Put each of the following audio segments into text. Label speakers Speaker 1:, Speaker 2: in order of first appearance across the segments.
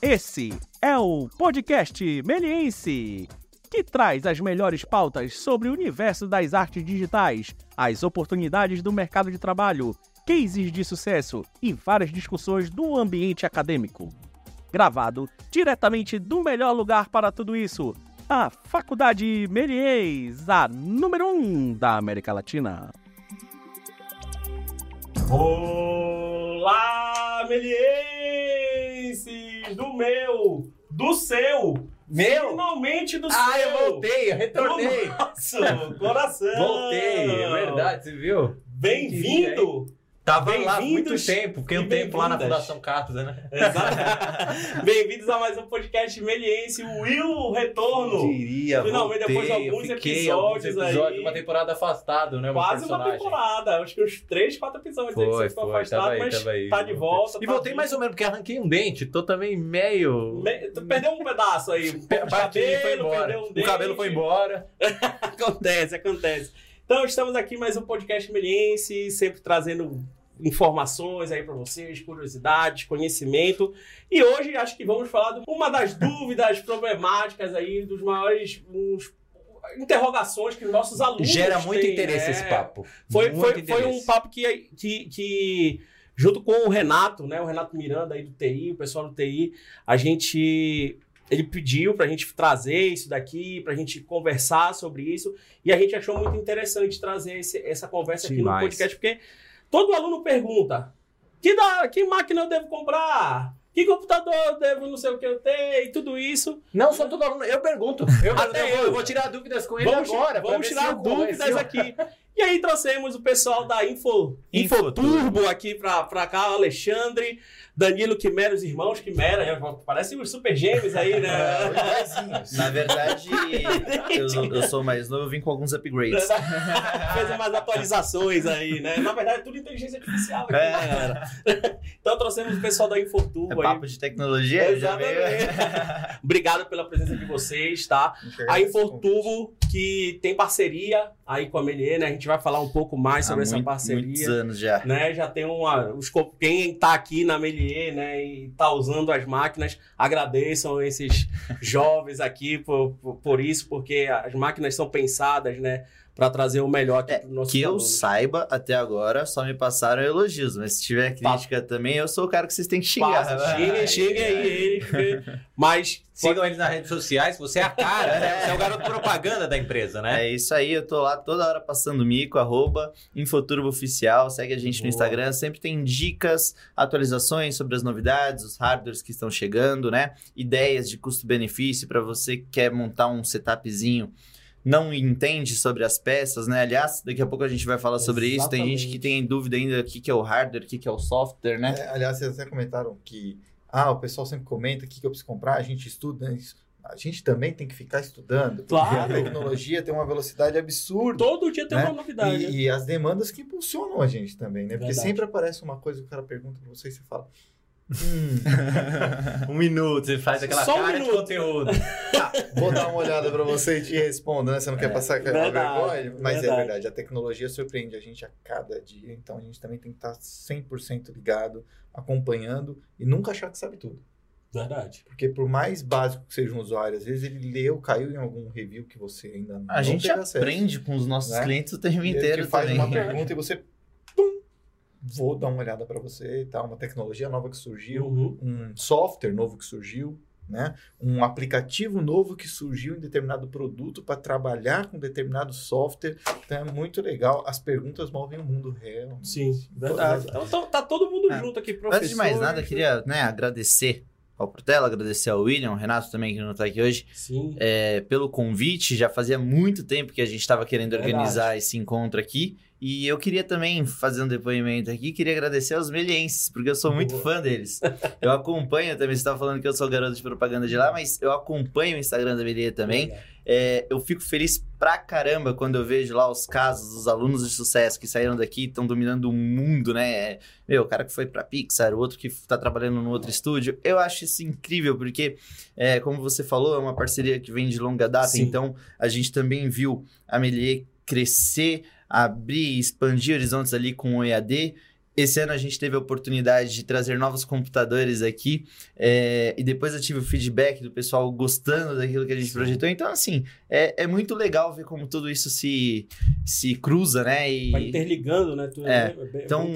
Speaker 1: Esse é o podcast Meliense, que traz as melhores pautas sobre o universo das artes digitais, as oportunidades do mercado de trabalho, cases de sucesso e várias discussões do ambiente acadêmico. Gravado diretamente do melhor lugar para tudo isso, a Faculdade Melies, a número 1 um da América Latina.
Speaker 2: Olá, Do meu, do seu,
Speaker 3: Meu?
Speaker 2: finalmente do
Speaker 3: Ah,
Speaker 2: seu.
Speaker 3: eu voltei, eu retornei.
Speaker 2: Do nosso coração.
Speaker 3: Voltei, é verdade, você viu?
Speaker 2: Bem-vindo!
Speaker 3: Tava lá muito tempo, fiquei um tempo lá na. Fundação Carlos, né?
Speaker 2: Exato. Bem-vindos a mais um podcast Meliense, o Will Retorno.
Speaker 3: Diria,
Speaker 2: Finalmente,
Speaker 3: voltei,
Speaker 2: depois de
Speaker 3: eu
Speaker 2: alguns
Speaker 3: fiquei alguns
Speaker 2: episódios aí.
Speaker 3: episódios, uma temporada afastado, né?
Speaker 2: Quase uma
Speaker 3: personagem.
Speaker 2: temporada, acho que uns 3, 4 episódios aí que
Speaker 3: Foi, foi, tava aí,
Speaker 2: mas
Speaker 3: tava aí.
Speaker 2: tá de volta.
Speaker 3: E
Speaker 2: tá
Speaker 3: voltei
Speaker 2: vivo.
Speaker 3: mais ou menos porque arranquei um dente, tô também meio...
Speaker 2: Me- Tu perdeu um pedaço aí.
Speaker 3: Foi
Speaker 2: cabelo, perdeu um
Speaker 3: o
Speaker 2: dente.
Speaker 3: cabelo foi embora.
Speaker 2: Acontece, acontece. Então, estamos aqui mais um podcast Meliense, sempre trazendo informações aí para vocês, curiosidades, conhecimento. E hoje acho que vamos falar de uma das dúvidas problemáticas aí, dos maiores uns, interrogações que os nossos alunos
Speaker 3: Gera muito
Speaker 2: têm,
Speaker 3: interesse
Speaker 2: né?
Speaker 3: esse papo.
Speaker 2: Foi,
Speaker 3: Muito
Speaker 2: foi, foi um papo que, que, que, junto com o Renato, né? O Renato Miranda aí do TI, o pessoal do TI, a gente. Ele pediu pra gente trazer isso daqui, pra gente conversar sobre isso, e a gente achou muito interessante trazer esse- essa conversa aqui
Speaker 3: Demais.
Speaker 2: no podcast, porque todo aluno pergunta: que, da, que máquina eu devo comprar? Que computador eu devo não sei o que eu ter? E tudo isso.
Speaker 3: Não sou todo aluno, eu pergunto. Eu,
Speaker 2: Até
Speaker 3: eu, vou-
Speaker 2: eu.
Speaker 3: vou tirar dúvidas com ele
Speaker 2: Vamos,
Speaker 3: agora.
Speaker 2: vamos tirar
Speaker 3: eu
Speaker 2: dúvidas aqui. E aí trouxemos o pessoal da Info,
Speaker 3: Infoturbo.
Speaker 2: Infoturbo aqui pra, pra cá, o Alexandre, Danilo Quimera, os irmãos Quimera, é, parece os super gêmeos aí, né?
Speaker 4: Na verdade, eu, eu sou mais novo, eu vim com alguns upgrades.
Speaker 2: Fez umas atualizações aí, né? Na verdade, é tudo inteligência artificial aqui,
Speaker 4: É.
Speaker 2: né, galera? Então trouxemos o pessoal da
Speaker 4: É
Speaker 2: Infoturbo aí.
Speaker 4: papo de tecnologia.
Speaker 2: Exatamente. Obrigado pela presença de vocês, tá? A Infoturbo, que tem parceria aí com a Melier, né? A gente vai falar um pouco mais
Speaker 4: Há
Speaker 2: sobre essa
Speaker 4: muito-
Speaker 2: parceria.
Speaker 4: muitos anos já.
Speaker 2: né? Já tem uma. Os, quem tá aqui na Né, e tá usando as máquinas, agradeçam esses jovens aqui por, por, por isso, porque as máquinas são pensadas, né, para trazer o melhor aqui
Speaker 4: É,
Speaker 2: para nossos
Speaker 4: Que eu
Speaker 2: alunos.
Speaker 4: saiba, até agora, só me passaram elogios. Mas se tiver crítica também, eu sou o cara que vocês têm que xingar.
Speaker 2: Passa, xinguem, xinguem aí mas
Speaker 3: Sigam eles nas redes sociais, você é a cara, né? Você é o garoto propaganda da empresa, né?
Speaker 4: É isso aí, eu tô lá toda hora passando mico, arroba Infoturbo Oficial, segue a gente
Speaker 2: Boa.
Speaker 4: no Instagram, sempre tem dicas, atualizações sobre as novidades, os hardwares que estão chegando, né? Ideias de custo-benefício para você que quer montar um setupzinho, não entende sobre as peças, né? Aliás, daqui a pouco a gente vai falar sobre isso. Tem gente que
Speaker 2: Exatamente.
Speaker 4: tem dúvida ainda o que que é o hardware, o que que é o software, né?
Speaker 5: É, aliás, vocês até comentaram que ah, o pessoal sempre comenta o que, que eu preciso comprar, a gente estuda isso. A gente também tem que ficar estudando. porque
Speaker 2: Claro.
Speaker 5: A tecnologia tem uma velocidade absurda.
Speaker 2: todo dia tem
Speaker 5: Né?
Speaker 2: uma novidade.
Speaker 5: E, e as demandas que impulsionam a gente também, né? Porque
Speaker 2: Verdade.
Speaker 5: sempre aparece uma coisa que o cara pergunta pra você e você fala. Hum,
Speaker 3: um minuto, você faz aquela
Speaker 2: Só um
Speaker 3: cara de
Speaker 2: minuto.
Speaker 3: conteúdo.
Speaker 5: tá, vou dar uma olhada pra você e te respondo, né? Você não quer
Speaker 4: É,
Speaker 5: passar aquela
Speaker 2: verdade,
Speaker 5: vergonha? Mas
Speaker 2: verdade.
Speaker 5: é verdade, a tecnologia surpreende a gente a cada dia, então a gente também tem que estar 100% ligado, acompanhando e nunca achar que sabe tudo.
Speaker 2: Verdade.
Speaker 5: Porque por mais básico que seja um usuário, às vezes ele leu, caiu em algum review que você ainda não
Speaker 4: A gente
Speaker 5: teve acesso.
Speaker 4: aprende com os nossos
Speaker 5: Né?
Speaker 4: clientes o tempo
Speaker 5: E ele
Speaker 4: inteiro
Speaker 5: te faz
Speaker 4: também.
Speaker 5: uma pergunta e você vou dar uma olhada para você e tal, uma tecnologia nova que surgiu,
Speaker 2: Uhum.
Speaker 5: um software novo que surgiu, né? Um aplicativo novo que surgiu em determinado produto para trabalhar com determinado software. Então é muito legal. As perguntas movem o mundo real.
Speaker 2: Sim, verdade. Então tá, tá todo mundo
Speaker 4: É.
Speaker 2: junto aqui, professor.
Speaker 4: Antes de mais nada, queria né, agradecer ao Portela, agradecer ao William, ao Renato também, que não está aqui hoje,
Speaker 2: Sim.
Speaker 4: é, pelo convite. Já fazia muito tempo que a gente estava querendo
Speaker 2: Verdade.
Speaker 4: organizar esse encontro aqui. E eu queria também fazer um depoimento aqui, queria agradecer aos melienses, porque eu sou muito
Speaker 2: Boa.
Speaker 4: fã deles. Eu acompanho também, você estava falando que eu sou garoto de propaganda de lá, mas eu acompanho o Instagram da Melier também. É, eu fico feliz pra caramba quando eu vejo lá os casos dos alunos de sucesso que saíram daqui e estão dominando o mundo, né? É, Meu, o cara que foi pra Pixar, o outro que tá trabalhando no outro estúdio. Eu acho isso incrível, porque, é, como você falou, é uma parceria que vem de longa data,
Speaker 2: Sim.
Speaker 4: então a gente também viu a Melier crescer, abrir, expandir horizontes ali com o EAD. esse ano a gente teve a oportunidade de trazer novos computadores aqui é, e depois eu tive o feedback do pessoal gostando daquilo que a gente projetou. Então, assim, é, é muito legal ver como tudo isso se, se cruza, né? E,
Speaker 2: Vai interligando, né? Tudo,
Speaker 4: É,
Speaker 2: bem- bem
Speaker 4: então,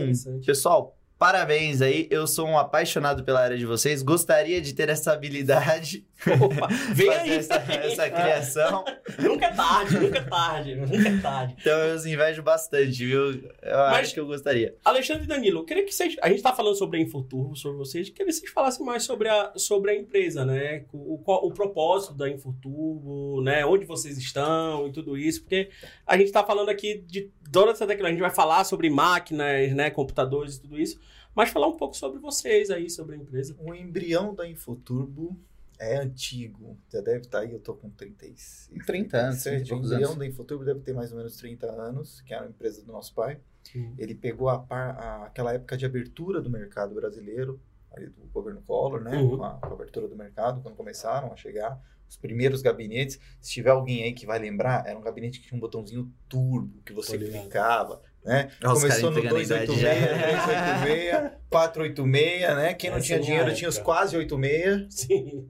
Speaker 4: pessoal, parabéns aí. Eu sou um apaixonado pela área de vocês. Gostaria de ter essa habilidade,
Speaker 2: Opa, vem
Speaker 4: fazer
Speaker 2: aí.
Speaker 4: essa, essa criação.
Speaker 2: Nunca é tarde, nunca é tarde, nunca é tarde.
Speaker 4: Então eu os invejo bastante, viu? Eu
Speaker 2: Mas-
Speaker 4: acho que eu gostaria.
Speaker 2: Alexandre e Danilo, eu queria que vocês. A gente está falando sobre a Infoturbo, sobre vocês, eu queria que vocês falassem mais sobre a, sobre a empresa, né? O, qual- o propósito da Infoturbo, né? Onde vocês estão e tudo isso, porque a gente está falando aqui de toda essa tecnologia. A gente vai falar sobre máquinas, né? Computadores e tudo isso, mas falar um pouco sobre vocês aí, sobre a empresa.
Speaker 5: O embrião da Infoturbo é antigo. Já deve estar aí, eu tô com 35.
Speaker 4: 30 anos,
Speaker 5: 37.
Speaker 4: 30 e
Speaker 5: O embrião
Speaker 4: anos.
Speaker 5: da Infoturbo deve ter mais ou menos 30 anos, que era uma empresa do nosso pai.
Speaker 2: Uhum.
Speaker 5: Ele pegou a par- a- aquela época de abertura do mercado brasileiro, ali do governo Collor, né?
Speaker 2: Uhum.
Speaker 5: Com, a, com a abertura do mercado, quando começaram a chegar os primeiros gabinetes. Se tiver alguém aí que vai lembrar, era um gabinete que tinha um botãozinho turbo, que você clicava, né?
Speaker 4: Os
Speaker 5: Começou no
Speaker 4: entregando a idade
Speaker 5: 286,
Speaker 4: já.
Speaker 5: 386, 486, né? Quem não
Speaker 2: Essa
Speaker 5: tinha
Speaker 2: é
Speaker 5: dinheiro tinha os
Speaker 2: época.
Speaker 5: quase 86,
Speaker 2: Sim.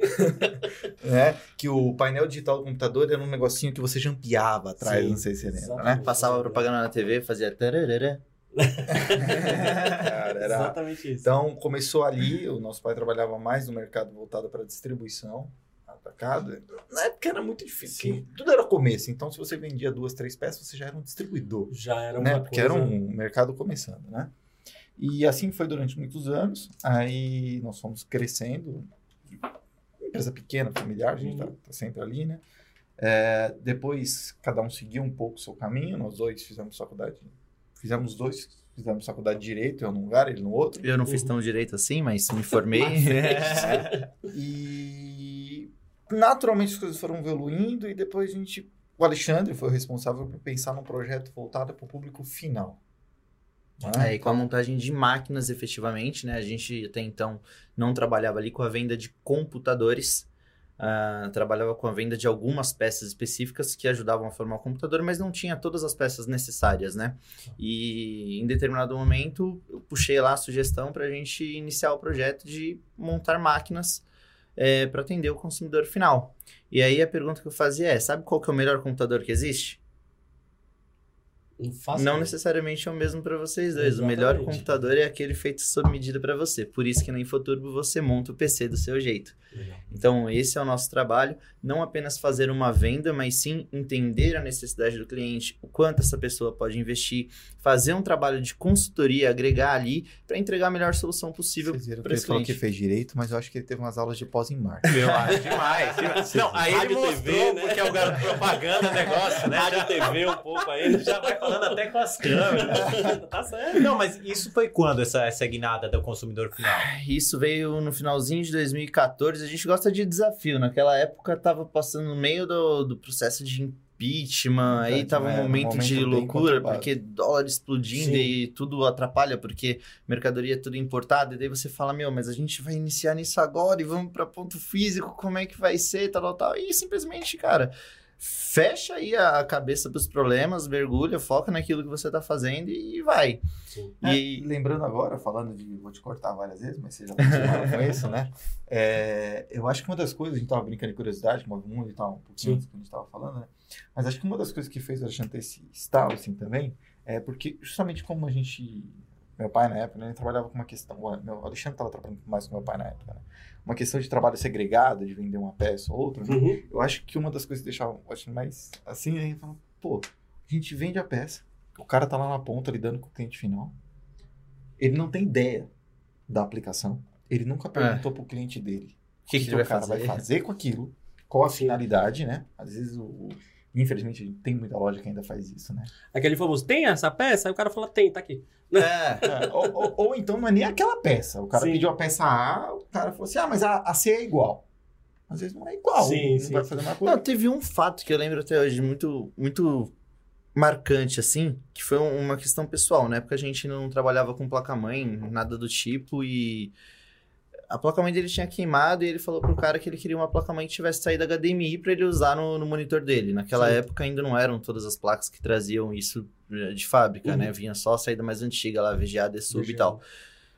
Speaker 5: né? Que o painel digital do computador era um negocinho que você jampeava atrás,
Speaker 2: Sim,
Speaker 5: não sei se você lembra, né?
Speaker 4: Passava propaganda na TV, fazia tararara.
Speaker 5: Cara, era...
Speaker 2: Exatamente isso.
Speaker 5: Então, começou ali, o nosso pai trabalhava mais no mercado voltado para distribuição, atacado. Na época era muito difícil,
Speaker 2: Sim.
Speaker 5: tudo era começo. Então, se você vendia duas, três peças, você já era um distribuidor,
Speaker 2: já era uma
Speaker 5: né?
Speaker 2: coisa...
Speaker 5: Porque era um mercado começando, né? E assim foi durante muitos anos. Aí nós fomos crescendo, empresa pequena, familiar, a gente tá,
Speaker 2: Uhum.
Speaker 5: tá sempre ali, né? É, depois, cada um seguiu um pouco o seu caminho. Nós dois fizemos faculdade, fizemos dois, fizemos faculdade de Direito, eu num lugar, ele no outro.
Speaker 4: Eu não fiz tão direito assim, mas me formei.
Speaker 5: E naturalmente as coisas foram evoluindo e depois a gente. O Alexandre foi o responsável por pensar num projeto voltado para o público final. né?
Speaker 4: É, e com a montagem de máquinas, efetivamente, né? A gente até então não trabalhava ali com a venda de computadores. ah, trabalhava com a venda de algumas peças específicas que ajudavam a formar o computador, mas não tinha todas as peças necessárias, né? E em determinado momento eu puxei lá a sugestão para a gente iniciar o projeto de montar máquinas para atender o consumidor final. E aí a pergunta que eu fazia é: sabe qual que é o melhor computador que existe?
Speaker 2: Não, faço
Speaker 4: Não
Speaker 2: ideia.
Speaker 4: necessariamente é o mesmo para vocês dois. O melhor
Speaker 2: Exatamente.
Speaker 4: computador é aquele feito sob medida para você. Por isso que na Infoturbo você monta o PC do seu jeito.
Speaker 2: Legal.
Speaker 4: Então, esse é o nosso trabalho, não apenas fazer uma venda, mas sim entender a necessidade do cliente, o quanto essa pessoa pode investir, fazer um trabalho de consultoria, agregar ali para entregar a melhor solução possível
Speaker 5: Vocês viram que
Speaker 4: para
Speaker 5: ele
Speaker 4: esse
Speaker 5: falou que
Speaker 4: cliente.
Speaker 5: fez direito, mas eu acho que ele teve umas aulas de pós em marketing.
Speaker 3: Eu acho demais. demais. Não, aí ele
Speaker 2: Rádio
Speaker 3: mostrou
Speaker 2: TV, né?
Speaker 3: porque é o garoto propaganda negócio, né?
Speaker 2: Rádio TV um pouco aí.
Speaker 3: já vai falando até com as câmeras.
Speaker 2: tá certo.
Speaker 3: Não, mas isso foi quando, essa, essa guinada do consumidor final?
Speaker 4: Isso veio no finalzinho de 2014. A gente gosta de desafio. Naquela época tava passando no meio do, do processo de impeachment, aí tava
Speaker 5: né?
Speaker 4: um
Speaker 5: Um
Speaker 4: momento,
Speaker 5: momento
Speaker 4: de loucura, porque dólar explodindo
Speaker 2: Sim.
Speaker 4: e tudo atrapalha, porque mercadoria é tudo importada, e daí você fala, meu, mas a gente vai iniciar nisso agora e vamos para ponto físico, como é que vai ser, tal, tal, tal. E simplesmente, cara, fecha aí a cabeça pros problemas, mergulha, foca naquilo que você tá fazendo e vai.
Speaker 2: Sim.
Speaker 4: E
Speaker 5: É, lembrando agora, falando de. Vou te cortar várias vezes, mas você já continuaram com isso, né? É, eu acho que uma das coisas, a gente tava brincando de curiosidade, move mundo e tal, um pouquinho antes que a gente tava falando, né? Mas acho que uma das coisas que fez a gente ter esse estalo, assim, também, é porque justamente como a gente. Meu pai na época, né, ele trabalhava com uma questão. o Meu, Alexandre estava trabalhando mais com meu pai na época, né? Uma questão de trabalho segregado, de vender uma peça ou outra, né?
Speaker 2: Uhum.
Speaker 5: Eu acho que uma das coisas que deixava eu acho, mais assim, aí fala, pô, a gente vende a peça, o cara tá lá na ponta lidando com o cliente final. Ele não tem ideia da aplicação. Ele nunca perguntou pro cliente dele
Speaker 4: o que, que,
Speaker 5: que
Speaker 4: vai
Speaker 5: o cara
Speaker 4: fazer?
Speaker 5: vai fazer com aquilo, qual a finalidade, né? Às vezes o- infelizmente tem muita loja que ainda faz isso, né?
Speaker 2: Aquele famoso, tem essa peça? Aí o cara fala, tem, tá aqui.
Speaker 4: É.
Speaker 5: É, ou, ou- ou então não é nem aquela peça. O cara
Speaker 2: Sim.
Speaker 5: pediu a peça A, o cara falou assim: "Ah, mas a, a C é igual". Às vezes não é igual,
Speaker 2: Sim,
Speaker 5: não
Speaker 2: sim,
Speaker 5: vai fazer uma coisa.
Speaker 4: Não, teve um fato que eu lembro até hoje, muito, muito marcante, assim, que foi um- uma questão pessoal. Na época a gente não trabalhava com placa-mãe, nada do tipo, e a placa-mãe dele tinha queimado e ele falou pro cara que ele queria uma placa-mãe que tivesse saída HDMI para ele usar no, no monitor dele. Naquela
Speaker 2: Sim.
Speaker 4: época ainda não eram todas as placas que traziam isso de fábrica,
Speaker 2: Uhum.
Speaker 4: né? Vinha só a saída mais antiga lá, VGA, DSUB e tal.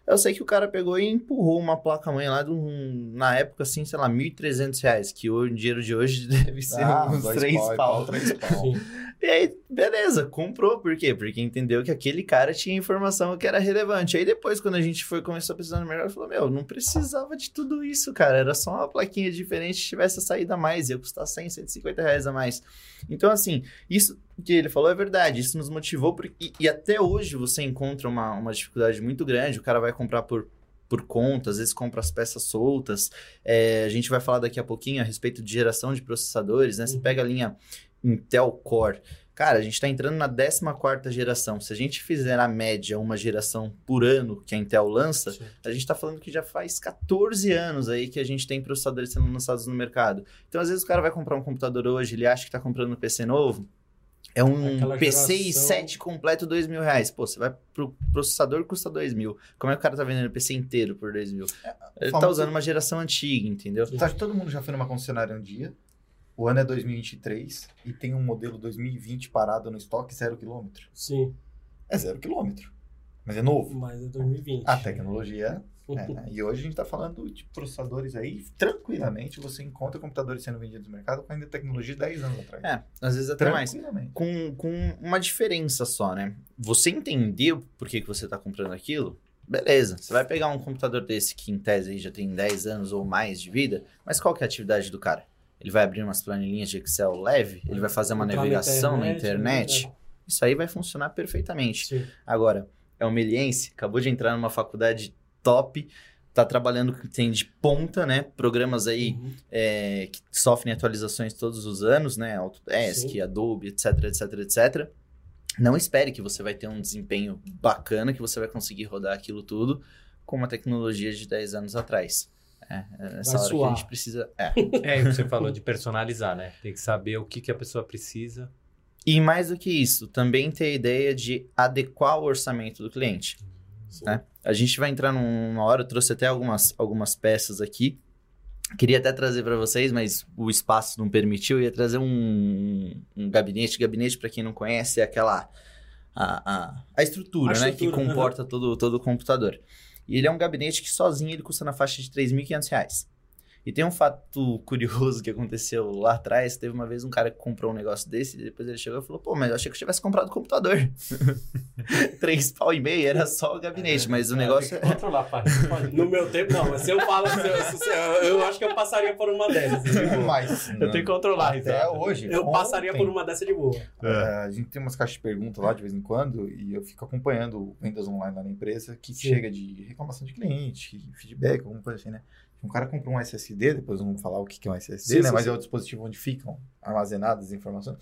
Speaker 4: Eu sei que o cara pegou e empurrou uma placa-mãe lá, de um, na época, assim, sei lá, 1.300 reais, que o dinheiro de hoje deve ser
Speaker 5: Ah,
Speaker 4: uns
Speaker 5: dois
Speaker 4: 3
Speaker 5: pau,
Speaker 4: pau.
Speaker 5: três pau.
Speaker 2: Sim.
Speaker 4: E aí, beleza, comprou. Por quê? Porque entendeu que aquele cara tinha informação que era relevante. Aí depois, quando a gente foi começou a pesquisar no mercado, falou: Meu, não precisava de tudo isso, cara. Era só uma plaquinha diferente, tivesse a saída a mais, ia custar 100, 150 reais a mais. Então, assim, isso que ele falou é verdade. Isso nos motivou. Por... E, e até hoje você encontra uma, uma dificuldade muito grande. O cara vai comprar por. Por conta, às vezes compra as peças soltas. É, a gente vai falar daqui a pouquinho a respeito de geração de processadores, né? Você
Speaker 2: Uhum.
Speaker 4: pega a linha Intel Core. Cara, a gente está entrando na 14 geração. Se a gente fizer a média uma geração por ano que a Intel lança,
Speaker 2: Sim.
Speaker 4: a gente está falando que já faz 14 anos aí que a gente tem processadores sendo lançados no mercado. Então, às vezes, o cara vai comprar um computador hoje, ele acha que está comprando um PC novo. É um
Speaker 2: Aquela
Speaker 4: PC
Speaker 2: geração-
Speaker 4: i7 completo, dois mil reais. Pô, você vai pro processador, custa dois mil. Como é que o cara tá vendendo o PC inteiro por dois mil? Ele tá usando uma geração antiga, entendeu?
Speaker 5: Que todo mundo já foi numa concessionária um dia? O ano é 2023 e tem um modelo 2020 parado no estoque zero quilômetro.
Speaker 2: Sim,
Speaker 5: É zero quilômetro. Mas é novo.
Speaker 2: mas é 2020.
Speaker 5: A tecnologia é, né? E hoje a gente está falando de processadores aí, tranquilamente você encontra computadores sendo vendidos no mercado com ainda tecnologia de 10 anos atrás.
Speaker 4: É, às vezes até mais. Com, com uma diferença só, né? Você entendeu por que, que você está comprando aquilo? Beleza, você vai pegar um computador desse que em tese aí já tem 10 anos ou mais de vida, mas qual que é a atividade do cara? Ele vai abrir umas planilhinhas de Excel leve, ele vai fazer uma navegação na
Speaker 2: internet,
Speaker 4: internet. Isso aí vai funcionar perfeitamente.
Speaker 2: Sim.
Speaker 4: Agora, é um meliense, acabou de entrar numa faculdade top, tá trabalhando que tem de ponta, né? Programas aí
Speaker 2: Uhum.
Speaker 4: é, que sofrem atualizações todos os anos, né? Autodesk,
Speaker 2: Sim.
Speaker 4: Adobe, etc, etc, etc. Não espere que você vai ter um desempenho bacana, que você vai conseguir rodar aquilo tudo com uma tecnologia de 10 anos atrás. É, é essa
Speaker 2: Vai
Speaker 4: hora que
Speaker 2: suar.
Speaker 4: a gente precisa. É.
Speaker 3: É, o que você falou de personalizar, né? Tem que saber o que, que a pessoa precisa.
Speaker 4: E mais do que isso, também ter a ideia de adequar o orçamento do cliente.
Speaker 2: Sim.
Speaker 4: né? A gente vai entrar numa hora, eu trouxe até algumas, algumas peças aqui. Queria até trazer para vocês, mas o espaço não permitiu. Eu ia trazer um, um gabinete. Gabinete, para quem não conhece, é aquela. A, a, a estrutura,
Speaker 2: A
Speaker 4: né? Que
Speaker 2: estrutura,
Speaker 4: comporta todo, todo o computador. E ele é um gabinete que sozinho ele custa na faixa de 3.500 reais. E tem um fato curioso que aconteceu lá atrás. Teve uma vez um cara que comprou um negócio desse, e depois ele chegou e falou: Pô, mas eu achei que eu tivesse comprado o computador. Três pau e meio era só o gabinete, mas o negócio
Speaker 3: Tem
Speaker 4: é.
Speaker 3: que controlar, pai.
Speaker 2: No meu tempo, não, mas se eu falo, se eu, se- eu, eu acho que eu passaria por uma dessas. de.
Speaker 5: Mas
Speaker 3: Eu tenho que controlar a
Speaker 5: até hoje.
Speaker 2: Eu passaria
Speaker 5: ontem,
Speaker 2: por uma dessa de boa.
Speaker 5: é, a gente tem umas caixas de perguntas lá de vez em quando e eu fico acompanhando vendas online lá na empresa que
Speaker 2: Sim.
Speaker 5: chega de reclamação de cliente, feedback, alguma coisa assim, né? Um cara comprou um SSD, depois vamos falar o que que é um SSD,
Speaker 2: Sim,
Speaker 5: né?
Speaker 2: sim,
Speaker 5: Mas
Speaker 2: sim.
Speaker 5: é o dispositivo onde ficam armazenadas as informações.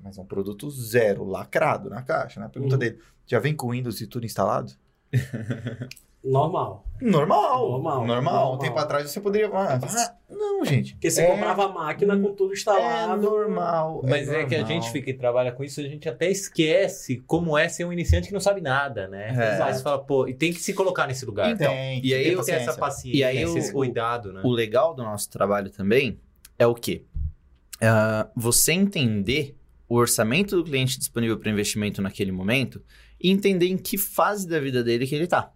Speaker 5: Mas é um produto zero, lacrado na caixa, né? A pergunta
Speaker 2: Uhum.
Speaker 5: dele, já vem com Windows e tudo instalado?
Speaker 2: Normal.
Speaker 5: Normal.
Speaker 2: Normal,
Speaker 5: Normal.
Speaker 2: normal.
Speaker 5: Um tempo atrás você poderia falar, ah, não, gente.
Speaker 2: Porque você
Speaker 5: é,
Speaker 2: comprava a máquina com tudo
Speaker 5: É
Speaker 2: instalado.
Speaker 5: normal.
Speaker 3: Mas é, que a
Speaker 5: normal.
Speaker 3: gente fica e trabalha com isso, a gente até esquece como é ser um iniciante que não sabe nada, né?
Speaker 4: É.
Speaker 3: Aí você fala, pô, e tem que se colocar nesse lugar.
Speaker 5: Então,
Speaker 4: e aí
Speaker 3: tem
Speaker 4: eu
Speaker 3: que ter essa paciência,
Speaker 4: E aí
Speaker 3: esse
Speaker 4: o-
Speaker 3: cuidado, né?
Speaker 4: O legal do nosso trabalho também é o quê? Ah, você entender o orçamento do cliente disponível para investimento naquele momento e entender em que fase da vida dele que ele está.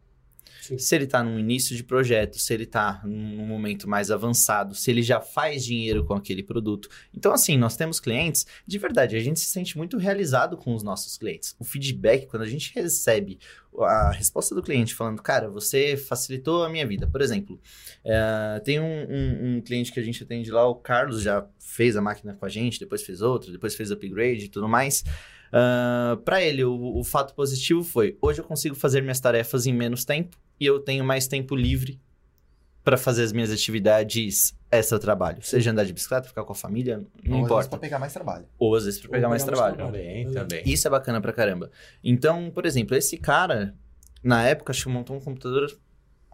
Speaker 2: Sim.
Speaker 4: Se ele está num início de projeto, se ele está num momento mais avançado, se ele já faz dinheiro com aquele produto. Então, assim, nós temos clientes, de verdade, a gente se sente muito realizado com os nossos clientes. O feedback, quando a gente recebe a resposta do cliente falando, cara, você facilitou a minha vida. Por exemplo, é, tem um, um- um cliente que a gente atende lá, o Carlos já fez a máquina com a gente, depois fez outra, depois fez upgrade e tudo mais. para ele, o, o fato positivo foi: hoje eu consigo fazer minhas tarefas em menos tempo e eu tenho mais tempo livre para fazer as minhas atividades extra trabalho. Seja andar de bicicleta, ficar com a família, não
Speaker 5: Ou às vezes
Speaker 4: importa.
Speaker 5: pra pegar mais trabalho.
Speaker 4: Ou às vezes para pegar
Speaker 2: Ou
Speaker 4: mais
Speaker 2: pegar mais
Speaker 4: trabalho.
Speaker 2: trabalho.
Speaker 3: Também, também.
Speaker 4: Isso é bacana pra caramba. Então, por exemplo, esse cara, na época, acho que montou um computador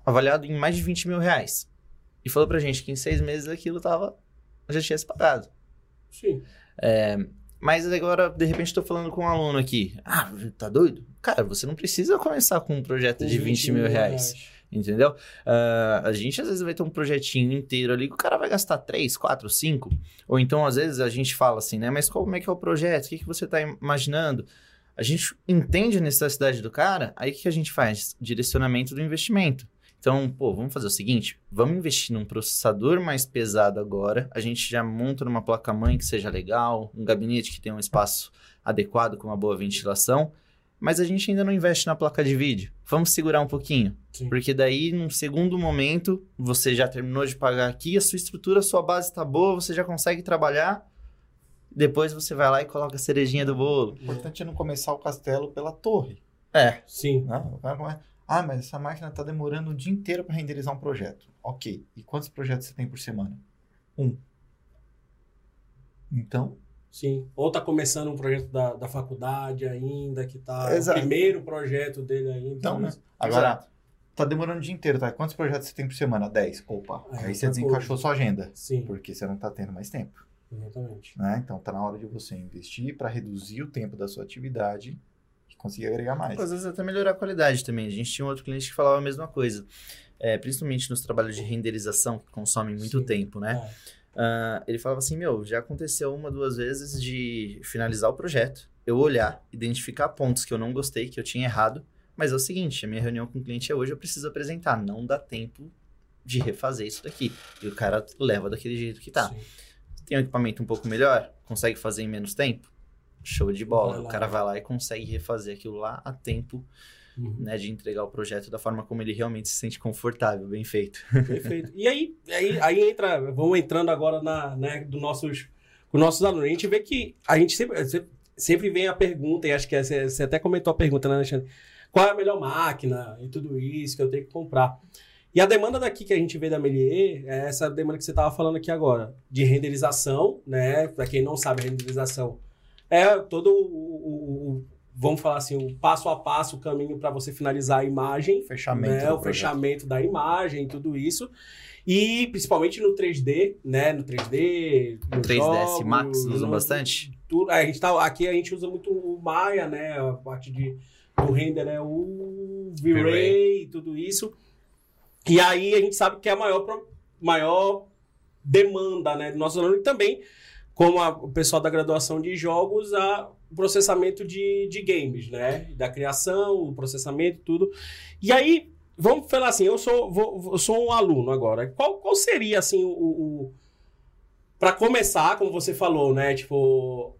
Speaker 4: avaliado em mais de 20 mil reais. E falou pra gente que em seis meses aquilo tava. já tinha se pagado.
Speaker 2: Sim.
Speaker 4: Mas agora, de repente, estou falando com um aluno aqui. Ah, tá doido? Cara, você não precisa começar com um projeto de 20 mil reais. Entendeu? Ah, a gente às vezes vai ter um projetinho inteiro ali que o cara vai gastar 3, 4, 5. Ou então, às vezes, a gente fala assim, né? Mas como é que é o projeto? O que, que você está imaginando? A gente entende a necessidade do cara, aí o que a gente faz? Direcionamento do investimento. Então, pô, vamos fazer o seguinte: vamos investir num processador mais pesado agora. A gente já monta numa placa-mãe que seja legal, um gabinete que tenha um espaço adequado com uma boa ventilação. Mas a gente ainda não investe na placa de vídeo. Vamos segurar um pouquinho.
Speaker 2: Sim.
Speaker 4: Porque daí, num segundo momento, você já terminou de pagar aqui, a sua estrutura, a sua base está boa, você já consegue trabalhar. Depois você vai lá e coloca a cerejinha do bolo.
Speaker 5: O importante é não começar o castelo pela torre.
Speaker 4: É,
Speaker 2: Sim.
Speaker 5: Né? Ah, mas essa máquina está demorando o dia inteiro para renderizar um projeto. Ok. E quantos projetos você tem por semana? Um. Então,
Speaker 2: Sim. Ou tá começando um projeto da, da faculdade ainda, que tá.
Speaker 5: Exato.
Speaker 2: O primeiro projeto dele ainda.
Speaker 5: Então, né?
Speaker 2: Isso.
Speaker 5: agora, tá demorando o dia inteiro, tá? Quantos projetos você tem por semana? 10. Opa.
Speaker 2: É,
Speaker 5: Aí você
Speaker 2: outra
Speaker 5: desencaixou sua agenda.
Speaker 2: Sim,
Speaker 5: Porque você não tá tendo mais tempo.
Speaker 2: exatamente.
Speaker 5: Né? Então, tá na hora de você investir para reduzir o tempo da sua atividade e conseguir agregar mais.
Speaker 4: às vezes até melhorar a qualidade também. A gente tinha um outro cliente que falava a mesma coisa. É, principalmente nos trabalhos de renderização, que consomem muito
Speaker 2: Sim.
Speaker 4: tempo, né?
Speaker 2: É.
Speaker 4: Ah, ele falava assim, meu, já aconteceu uma, duas vezes de finalizar o projeto, eu olhar, identificar pontos que eu não gostei, que eu tinha errado, mas é o seguinte, a minha reunião com o cliente é hoje, eu preciso apresentar, não dá tempo de refazer isso daqui. E o cara leva daquele jeito que tá.
Speaker 2: Sim.
Speaker 4: Tem um equipamento um pouco melhor, consegue fazer em menos tempo? Show de bola. O cara vai lá e consegue refazer aquilo lá a tempo,
Speaker 2: Uhum.
Speaker 4: né, de entregar o projeto da forma como ele realmente se sente confortável, bem feito.
Speaker 2: Perfeito. E aí, aí, aí entra, vamos entrando agora na, né, do nossos, com nossos alunos. A gente vê que a gente sempre, sempre- vem a pergunta, e acho que você, você até comentou a pergunta, né, Alexandre? Qual é a melhor máquina e tudo isso que eu tenho que comprar? E a demanda daqui que a gente vê da Melier é essa demanda que você estava falando aqui agora, de renderização, né? Para quem não sabe, renderização é todo o- o- vamos falar assim, o passo a passo, o caminho para você finalizar a imagem,
Speaker 5: Fechamento.
Speaker 2: né, o
Speaker 5: projeto.
Speaker 2: fechamento da imagem, tudo isso. E principalmente no 3D, né? No 3D. no
Speaker 4: 3ds
Speaker 2: jogo,
Speaker 4: Max usam bastante?
Speaker 2: tudo. A gente tá, aqui a gente usa muito o Maya, né? A parte de, do render é o V-Ray e tudo isso. E aí a gente sabe que é a maior, maior demanda, né? Do nosso aluno e também, como a- o pessoal da graduação de jogos, a, o processamento de, de games, né? Da criação, o processamento, tudo. E aí, vamos falar assim, eu sou, vou- eu sou um aluno agora. Qual, qual seria, assim, o... o para começar, como você falou, né? Tipo,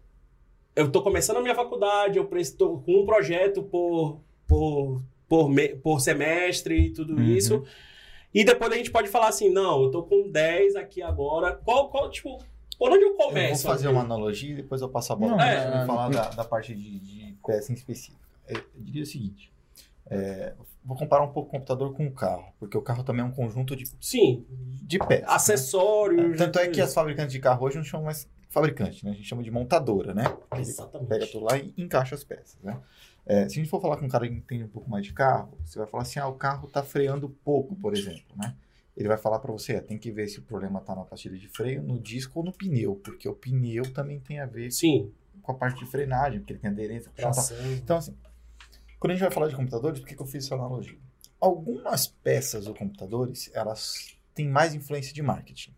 Speaker 2: eu tô começando a minha faculdade, eu estou com um projeto por, por, por, me- por semestre e tudo
Speaker 5: Uhum.
Speaker 2: isso. E depois a gente pode falar assim, não, eu tô com 10 aqui agora. Qual, qual tipo, por onde eu
Speaker 5: Eu vou
Speaker 2: começo?
Speaker 5: fazer
Speaker 2: aqui?
Speaker 5: uma analogia e depois eu passo a bola.
Speaker 4: Não,
Speaker 5: pra
Speaker 2: é,
Speaker 5: vou
Speaker 4: é,
Speaker 5: falar da, da parte de, de peça em específico. Eu, eu diria o seguinte: é, vou comparar um pouco o computador com o carro, porque o carro também é um conjunto de,
Speaker 2: Sim,
Speaker 5: de peças. né?
Speaker 2: acessórios.
Speaker 5: Tanto é que as
Speaker 2: isso.
Speaker 5: fabricantes de carro hoje não chamam mais fabricante, né? A gente chama de montadora, né?
Speaker 2: Exatamente.
Speaker 5: pega tudo lá e encaixa as peças, né? É, se a gente for falar com um cara que entende um pouco mais de carro, você vai falar assim, ah, o carro tá freando pouco, por exemplo, né? Ele vai falar para você, é, tem que ver se o problema tá na pastilha de freio, no disco ou no pneu, porque o pneu também tem a ver
Speaker 2: Sim,
Speaker 5: com a parte de frenagem, porque ele tem aderência.
Speaker 2: tração.
Speaker 5: Então, assim, quando a gente vai falar de computadores, por que, que eu fiz essa analogia? Algumas peças ou computadores, elas têm mais influência de marketing.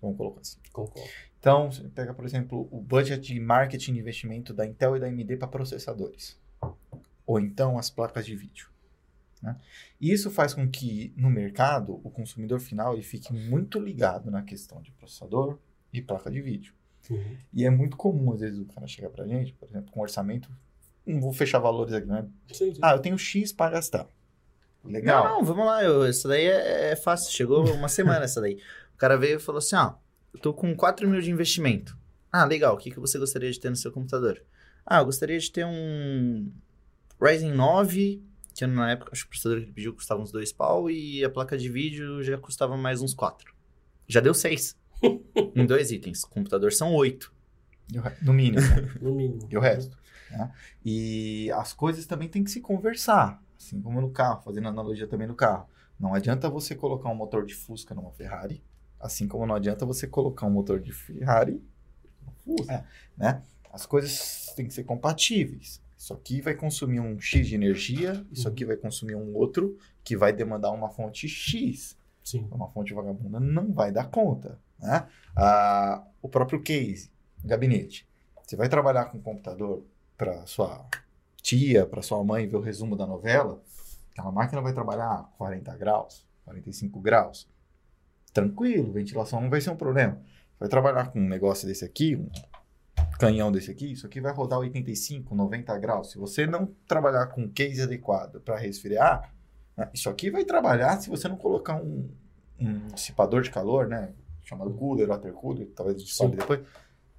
Speaker 5: Vamos colocar assim.
Speaker 2: Concordo.
Speaker 5: Então, você pega, por exemplo, o budget de marketing e investimento da Intel e da AMD para processadores. Ou então as placas de vídeo. Né? E isso faz com que, no mercado, o consumidor final ele fique muito ligado na questão de processador e placa de vídeo.
Speaker 2: Uhum.
Speaker 5: E é muito comum, às vezes, o cara chegar pra gente, por exemplo, com orçamento. Não vou fechar valores aqui, né?
Speaker 2: Sim, sim.
Speaker 5: Ah, eu tenho X para gastar. Legal.
Speaker 4: Não, não, vamos lá. Eu, essa daí é, é fácil. Chegou uma semana essa daí. O cara veio e falou assim: ah, eu tô com 4 mil de investimento. Ah, legal. O que, que você gostaria de ter no seu computador? Ah, eu gostaria de ter um Ryzen 9, que na época, acho que o processador que ele pediu custava uns 2 pau, e a placa de vídeo já custava mais uns 4. Já deu 6. em dois itens. Computador são 8.
Speaker 5: O re- No mínimo. né?
Speaker 2: No mínimo.
Speaker 5: e o resto. né? E as coisas também têm que se conversar, assim como no carro, fazendo analogia também no carro. Não adianta você colocar um motor de Fusca numa Ferrari, assim como não adianta você colocar um motor de Ferrari no Fusca, né? As coisas têm que ser compatíveis. Isso aqui vai consumir um X de energia, isso aqui vai consumir um outro que vai demandar uma fonte X
Speaker 2: Sim.
Speaker 5: uma fonte vagabunda não vai dar conta. Né? Ah, o próprio case, gabinete. Você vai trabalhar com computador para sua tia, para sua mãe ver o resumo da novela, aquela máquina vai trabalhar a 40 graus, 45 graus. Tranquilo, ventilação não vai ser um problema. Vai trabalhar com um negócio desse aqui, um canhão desse aqui, isso aqui vai rodar 85, 90 graus. Se você não trabalhar com case adequado para resfriar, né, isso aqui vai trabalhar se você não colocar um, um dissipador de calor, né? Chamado cooler, water cooler, talvez a gente fale depois.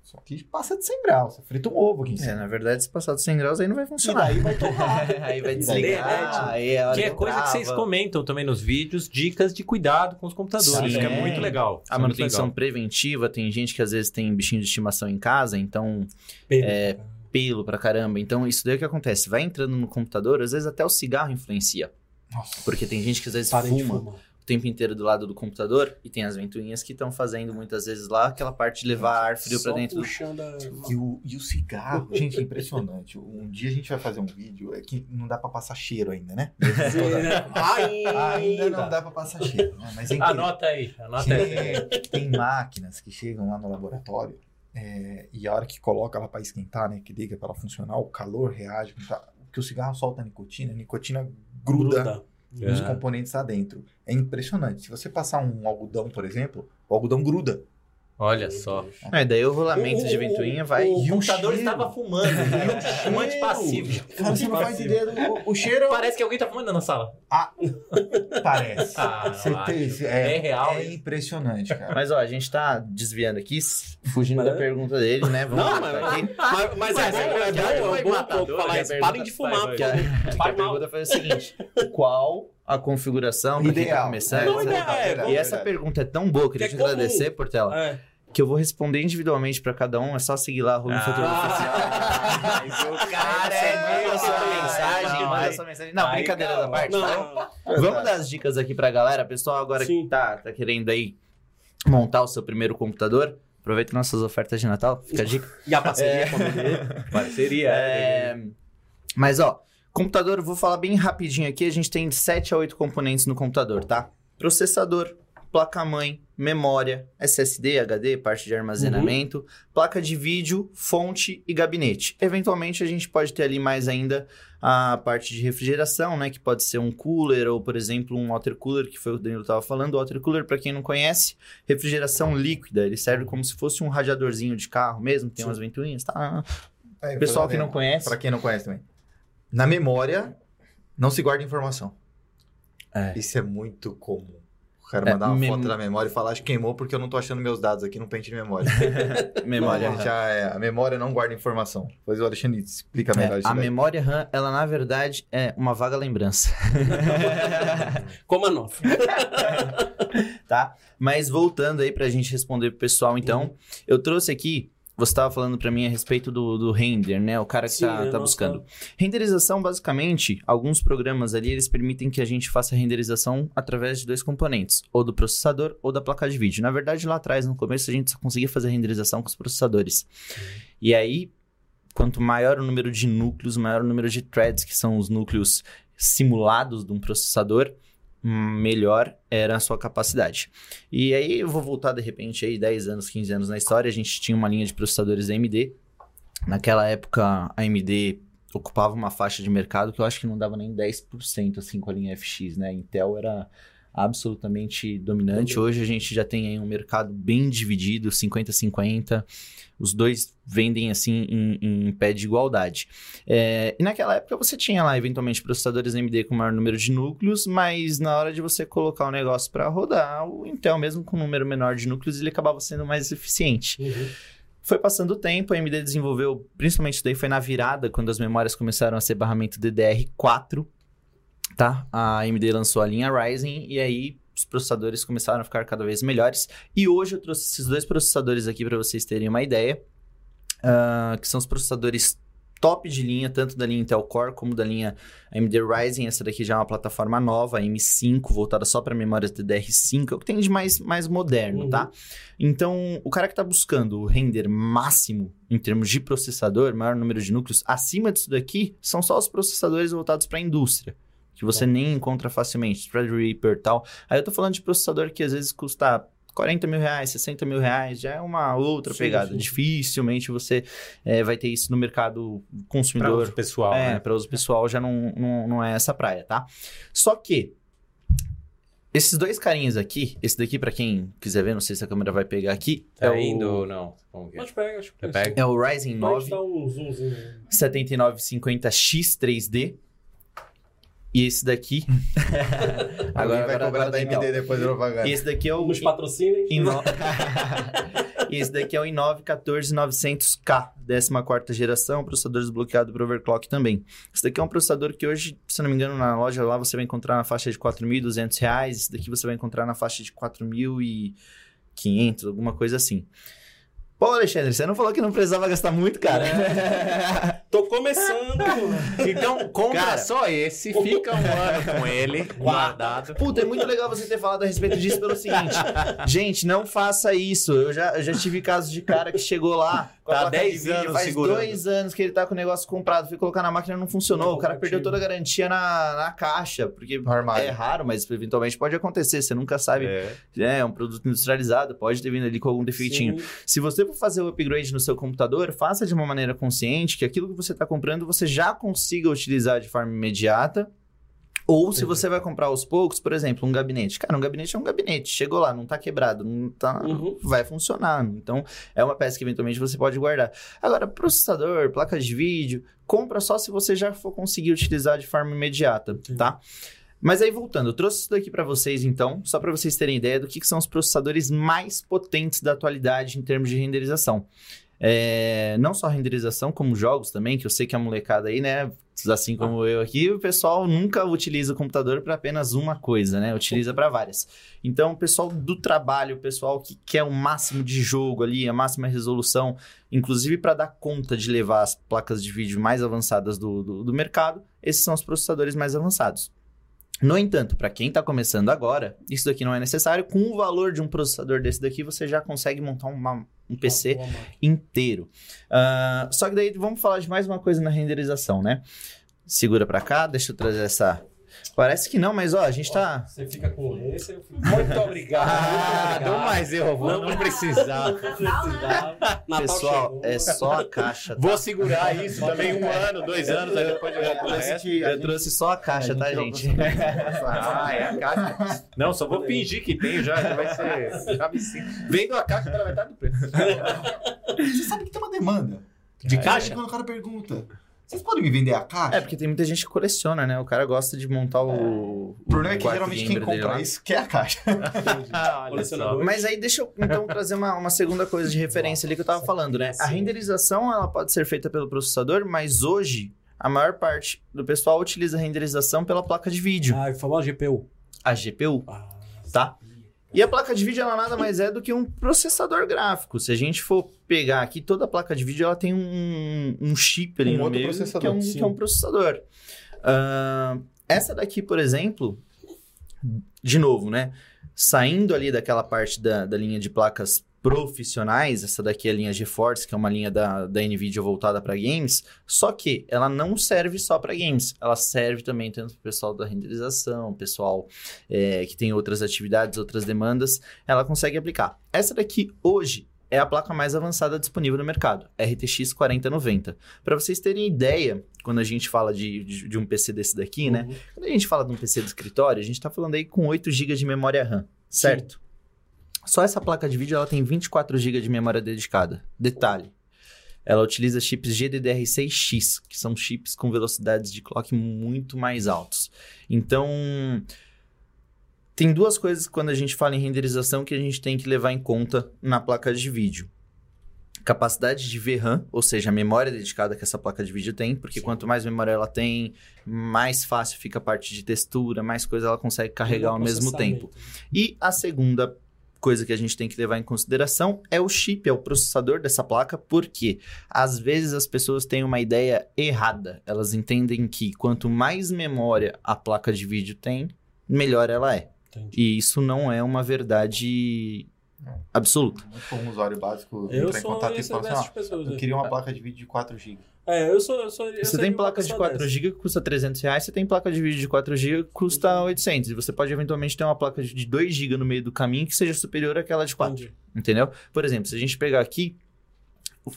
Speaker 5: Isso aqui passa de 100 graus. Você frita um ovo aqui em
Speaker 4: É,
Speaker 5: cima.
Speaker 4: na verdade, se passar dos 100 graus, aí não vai
Speaker 5: E
Speaker 4: funcionar.
Speaker 5: daí vai torrar.
Speaker 4: aí vai
Speaker 5: E
Speaker 4: desligar,
Speaker 2: derrete.
Speaker 4: aí é a hora
Speaker 3: Que é
Speaker 4: que
Speaker 3: coisa que vocês
Speaker 4: trava.
Speaker 3: comentam também nos vídeos, dicas de cuidado com os computadores,
Speaker 4: Sim.
Speaker 3: que é muito legal.
Speaker 4: A
Speaker 3: é
Speaker 4: manutenção
Speaker 3: legal.
Speaker 4: preventiva, tem gente que às vezes tem bichinho de estimação em casa, então
Speaker 2: É,
Speaker 4: pelo pra caramba. Então, isso daí é o que acontece. Vai entrando no computador, às vezes até o cigarro influencia.
Speaker 5: Nossa.
Speaker 4: Porque tem gente que às vezes
Speaker 2: de
Speaker 4: fuma
Speaker 2: fumar.
Speaker 4: O tempo inteiro do lado do computador e tem as ventoinhas que estão fazendo muitas vezes lá aquela parte de levar ar frio pra
Speaker 2: Só
Speaker 4: dentro. do-
Speaker 2: puxando a...
Speaker 5: E o, e o cigarro, gente, é impressionante. Um dia a gente vai fazer um vídeo, é que não dá pra passar cheiro ainda, né?
Speaker 2: Ainda.
Speaker 5: Ainda não dá pra passar cheiro, né? Mas é.
Speaker 3: Anota aí, anota aí.
Speaker 5: Tem, tem máquinas que chegam lá no laboratório é, e a hora que coloca ela para esquentar, né, que liga para ela funcionar, o calor reage, tá, porque o cigarro solta a nicotina, a nicotina gruda, nos
Speaker 3: É.
Speaker 5: componentes lá dentro. É impressionante. Se você passar um algodão, por exemplo, o algodão gruda.
Speaker 3: Olha só.
Speaker 4: É, daí o rolamento de ventoinha vai.
Speaker 2: o-
Speaker 5: E o
Speaker 3: computador
Speaker 5: cheiro?
Speaker 3: estava fumando. E um fumante passivo.
Speaker 5: Cara, você não faz ideia do o, o cheiro.
Speaker 3: Parece que alguém tá fumando na sala.
Speaker 5: Parece.
Speaker 3: Ah, não
Speaker 5: Você
Speaker 3: acho.
Speaker 5: tem-
Speaker 3: É real
Speaker 5: É impressionante, cara.
Speaker 4: Mas ó, a gente tá desviando aqui, fugindo
Speaker 2: Mas-
Speaker 4: da pergunta dele, né? Vamos
Speaker 2: Não, mas,
Speaker 4: aqui.
Speaker 2: mas, mas é
Speaker 3: Mas
Speaker 2: bom,
Speaker 3: é
Speaker 2: é bom,
Speaker 3: verdade,
Speaker 2: é bom
Speaker 3: matador,
Speaker 2: pouco falar
Speaker 3: né?
Speaker 2: isso. Parem de fumar,
Speaker 3: vai.
Speaker 4: Que a, a pergunta foi o seguinte: qual a configuração pra quem tá começando?
Speaker 2: Não, ideal, é,
Speaker 5: verdade,
Speaker 4: E essa pergunta é tão boa, queria
Speaker 2: Que
Speaker 4: te
Speaker 2: é
Speaker 4: agradecer,
Speaker 2: comum.
Speaker 4: Portela,
Speaker 2: É.
Speaker 4: que eu vou responder individualmente pra cada um. É só seguir lá, Rubinho
Speaker 3: Ah.
Speaker 4: Futuro Oficial.
Speaker 3: o cara é
Speaker 4: Manda sua
Speaker 3: meu,
Speaker 4: mensagem,
Speaker 3: não,
Speaker 4: manda sua mensagem. Não,
Speaker 3: aí,
Speaker 4: brincadeira
Speaker 3: calma.
Speaker 4: da parte, tá?
Speaker 2: Não,
Speaker 4: Vamos dar as dicas aqui pra galera. Pessoal, agora
Speaker 2: Sim.
Speaker 4: que tá, tá querendo aí montar o seu primeiro computador, aproveita nossas ofertas de Natal, fica a dica.
Speaker 2: e a parceria com a BD?
Speaker 3: Parceria.
Speaker 4: É, Mas, ó, computador, vou falar bem rapidinho aqui. A gente tem de 7 a 8 componentes no computador, tá? Processador, placa-mãe, memória, SSD, HD, parte de armazenamento, placa de vídeo, fonte e gabinete. Eventualmente, a gente pode ter ali mais ainda a parte de refrigeração, né? Que pode ser um cooler ou, por exemplo, um water cooler, que foi o que Danilo estava falando. O water cooler, para quem não conhece, refrigeração líquida. Ele serve como se fosse um radiadorzinho de carro mesmo, tem
Speaker 2: Sim.
Speaker 4: umas ventoinhas, tá?
Speaker 5: É,
Speaker 4: Pessoal que não conhece.
Speaker 5: Pra quem não conhece também. Na memória, não se guarda informação.
Speaker 4: É.
Speaker 5: Isso é muito comum. O cara
Speaker 4: É,
Speaker 5: mandar uma
Speaker 4: mem-
Speaker 5: foto da memória e falar, acho que queimou porque eu não tô achando meus dados aqui no pente de memória.
Speaker 4: Memória
Speaker 5: Não,
Speaker 4: RAM.
Speaker 5: já é, a memória não guarda informação. Pois o Alexandre explica melhor
Speaker 4: É,
Speaker 5: isso
Speaker 4: a
Speaker 5: daí.
Speaker 4: memória RAM, ela na verdade é uma vaga lembrança,
Speaker 2: Como a nossa.
Speaker 4: tá? Mas voltando aí pra gente responder pro pessoal, então, eu trouxe aqui, você estava falando pra mim a respeito do, do render, né? O cara que
Speaker 2: Sim,
Speaker 4: tá, tá buscando. Renderização, basicamente, alguns programas ali, eles permitem que a gente faça renderização através de dois componentes, ou do processador ou da placa de vídeo. Na verdade, lá atrás, no começo, a gente só conseguia fazer renderização com os processadores. E aí, quanto maior o número de núcleos, maior o número de threads, que são os núcleos simulados de um processador, melhor era a sua capacidade. E aí eu vou voltar de repente aí 10 anos, 15 anos na história, a gente tinha uma linha de processadores AMD. Naquela época a AMD ocupava uma faixa de mercado que eu acho que não dava nem 10% assim com a linha FX, né? Intel era absolutamente dominante. Hoje a gente já tem aí um mercado bem dividido, 50-50. Os dois vendem assim em, em pé de igualdade. É, e naquela época você tinha lá, eventualmente, processadores AMD com maior número de núcleos, mas na hora de você colocar o negócio para rodar, o Intel, mesmo com um número menor de núcleos, ele acabava sendo mais eficiente. Foi passando o tempo, a AMD desenvolveu, principalmente isso daí foi na virada, quando as memórias começaram a ser barramento DDR4, tá? A AMD lançou a linha Ryzen e aí os processadores começaram a ficar cada vez melhores. E hoje eu trouxe esses dois processadores aqui para vocês terem uma ideia, ah, que são os processadores top de linha, tanto da linha Intel Core como da linha AMD Ryzen. Essa daqui já é uma plataforma nova, a M5, voltada só para memórias DDR5, é o que tem de mais, mais moderno,
Speaker 2: Uhum.
Speaker 4: tá? Então, o cara que está buscando o render máximo em termos de processador, maior número de núcleos, acima disso daqui, são só os processadores voltados para a indústria. Que você nem encontra facilmente, Threadripper e tal. Aí eu tô falando de processador que às vezes custa 40 mil reais, 60 mil reais, já é uma outra
Speaker 2: Sim,
Speaker 4: pegada.
Speaker 2: sim.
Speaker 4: Dificilmente você é, vai ter isso no mercado
Speaker 3: Para
Speaker 4: consumidor.
Speaker 3: uso pessoal,
Speaker 4: É,
Speaker 3: né?
Speaker 4: para uso pessoal já não, não, não é essa praia, tá? Só que esses dois carinhas aqui, esse daqui pra quem quiser ver, não sei se a câmera vai pegar aqui,
Speaker 3: Tá
Speaker 4: é,
Speaker 3: indo
Speaker 4: o,
Speaker 3: ou não? É?
Speaker 2: Mas pega, acho que
Speaker 3: pega?
Speaker 4: é o Ryzen
Speaker 2: Pode
Speaker 4: 9
Speaker 2: dar um zoomzinho.
Speaker 4: 7950X 3D. E esse daqui.
Speaker 5: Agora vai cobrar da
Speaker 4: legal.
Speaker 5: MD depois da propaganda.
Speaker 4: E esse daqui é o.
Speaker 2: Nos patrocinem.
Speaker 4: Ino... e esse daqui é o i9 14900K, 14 geração, processador desbloqueado para overclock também. Esse daqui é um processador que hoje, se não me engano, na loja lá você vai encontrar na faixa de 4.200 reais. Esse daqui você vai encontrar na faixa de R$ 4.500, alguma coisa assim. Pô, Alexandre, você não falou que não precisava gastar muito, cara?
Speaker 2: Tô começando.
Speaker 3: Então, compra
Speaker 4: Cara.
Speaker 3: só esse, fica um ano com ele, guardado.
Speaker 4: Puta, é muito legal você ter falado a respeito disso pelo seguinte. Gente, não faça isso. Eu já, eu já tive casos de cara que chegou lá
Speaker 3: Tá
Speaker 4: placa de
Speaker 3: 10
Speaker 4: vídeo,
Speaker 3: anos
Speaker 4: faz
Speaker 3: segurando.
Speaker 4: dois anos que ele tá com o negócio comprado, foi colocar na máquina e não funcionou.
Speaker 2: Não
Speaker 4: o cara perdeu toda a garantia na, na caixa, porque
Speaker 5: armário.
Speaker 4: é raro, mas eventualmente pode acontecer. Você nunca sabe.
Speaker 3: É.
Speaker 4: É, um produto industrializado, pode ter vindo ali com algum defeitinho.
Speaker 2: Sim.
Speaker 4: Se você for fazer o upgrade no seu computador, faça de uma maneira consciente que aquilo que você está comprando você já consiga utilizar de forma imediata. Ou se você vai comprar aos poucos, por exemplo, um gabinete. Cara, um gabinete é um gabinete. Chegou lá, não tá quebrado, não tá.
Speaker 2: Uhum.
Speaker 4: Vai funcionar. Então, é uma peça que eventualmente você pode guardar. Agora, processador, placa de vídeo, compra só se você já for conseguir utilizar de forma imediata, tá? Mas aí voltando, eu trouxe isso daqui para vocês então, só para vocês terem ideia do que, que são os processadores mais potentes da atualidade em termos de renderização. É, não só renderização, como jogos também, que eu sei que a molecada aí, né, assim como eu aqui, o pessoal nunca utiliza o computador para apenas uma coisa, né? Utiliza para várias. Então, o pessoal do trabalho, o pessoal que quer o máximo de jogo ali, a máxima resolução, inclusive para dar conta de levar as placas de vídeo mais avançadas do, do, do mercado, esses são os processadores mais avançados. No entanto, para quem está começando agora, isso daqui não é necessário. Com o valor de um processador desse daqui, você já consegue montar uma- um PC inteiro. Ah, só que daí vamos falar de mais uma coisa na renderização, né? Segura pra cá, deixa eu trazer essa. Parece que não, mas ó, a gente tá.
Speaker 2: Você fica com esse, eu fico.
Speaker 3: Muito obrigado.
Speaker 2: Ah,
Speaker 3: muito obrigado. mais eu, vou, não.
Speaker 2: Não precisava. Natal
Speaker 4: Pessoal,
Speaker 2: chegou.
Speaker 4: é só a caixa. Tá?
Speaker 3: Vou segurar isso também um ano, dois anos, aí depois eu pro
Speaker 4: trouxe,
Speaker 3: resto.
Speaker 4: eu trouxe só a caixa, tá,
Speaker 5: A
Speaker 4: gente?
Speaker 3: Ah, é a caixa. Não, só vou fingir que tenho já, já vai ser. Já me sinto. Vendo a caixa pela metade do preço.
Speaker 5: Você sabe que tem uma demanda.
Speaker 3: De
Speaker 5: Aí
Speaker 3: caixa?
Speaker 5: Quando o cara pergunta, vocês podem me vender a caixa?
Speaker 4: É, porque tem muita gente que coleciona, né? O cara gosta de montar o.
Speaker 5: O problema é que geralmente quem compra isso quer a caixa.
Speaker 3: Ah.
Speaker 4: Mas aí deixa eu então trazer uma, uma segunda coisa de referência ali que eu tava falando, né? A
Speaker 2: Sim.
Speaker 4: renderização ela pode ser feita pelo processador, mas hoje a maior parte do pessoal utiliza a renderização pela placa de vídeo,
Speaker 2: Ah, famosa GPU.
Speaker 4: a GPU,
Speaker 2: Ah,
Speaker 4: tá? E a placa de vídeo ela nada mais é do que um processador gráfico. Se a gente for pegar aqui, toda a placa de vídeo ela tem um, um chip ali
Speaker 5: Um
Speaker 4: no meio
Speaker 5: processador,
Speaker 4: que é um, que é um processador. Ah, essa daqui, por exemplo, de novo, né? Saindo ali daquela parte da, da linha de placas profissionais, essa daqui é a linha GeForce, que é uma linha da, da NVIDIA voltada para games, só que ela não serve só para games, ela serve também tanto para o pessoal da renderização, pessoal é, que tem outras atividades, outras demandas, ela consegue aplicar. Essa daqui hoje é a placa mais avançada disponível no mercado, RTX 4090. Para vocês terem ideia, quando a gente fala de, de, de um PC desse daqui, né?
Speaker 2: Uhum.
Speaker 4: Quando a gente fala de um PC de escritório, a gente está falando aí com 8 GB de memória RAM, certo? Só essa placa de vídeo ela tem 24 GB de memória dedicada. Detalhe, ela utiliza chips GDDR6X, que são chips com velocidades de clock muito mais altos. Então, tem duas coisas quando a gente fala em renderização que a gente tem que levar em conta na placa de vídeo. Capacidade de VRAM, ou seja, a memória dedicada que essa placa de vídeo tem, porque
Speaker 2: Sim.
Speaker 4: quanto mais memória ela tem, mais fácil fica a parte de textura, mais coisa ela consegue carregar ao mesmo tempo. E a segunda coisa que a gente tem que levar em consideração é o chip, é o processador dessa placa, porque às vezes as pessoas têm uma ideia errada. Elas entendem que quanto mais memória a placa de vídeo tem, melhor ela é.
Speaker 2: Entendi.
Speaker 4: E isso não é uma verdade absoluta.
Speaker 5: Muito comum um usuário básico
Speaker 2: Eu
Speaker 5: entrar em
Speaker 2: sou
Speaker 5: contato e falar assim, ah, eu queria uma placa de vídeo de 4 GB.
Speaker 2: É, eu sou. Eu sou eu
Speaker 4: Você tem placa de
Speaker 2: pessoa
Speaker 4: 4
Speaker 2: dessa.
Speaker 4: GB que custa 300 reais, você tem placa de vídeo de 4 GB que custa 800. E você pode eventualmente ter uma placa de 2 GB no meio do caminho que seja superior àquela de 4.
Speaker 2: Entendi.
Speaker 4: Entendeu? Por exemplo, se a gente pegar aqui.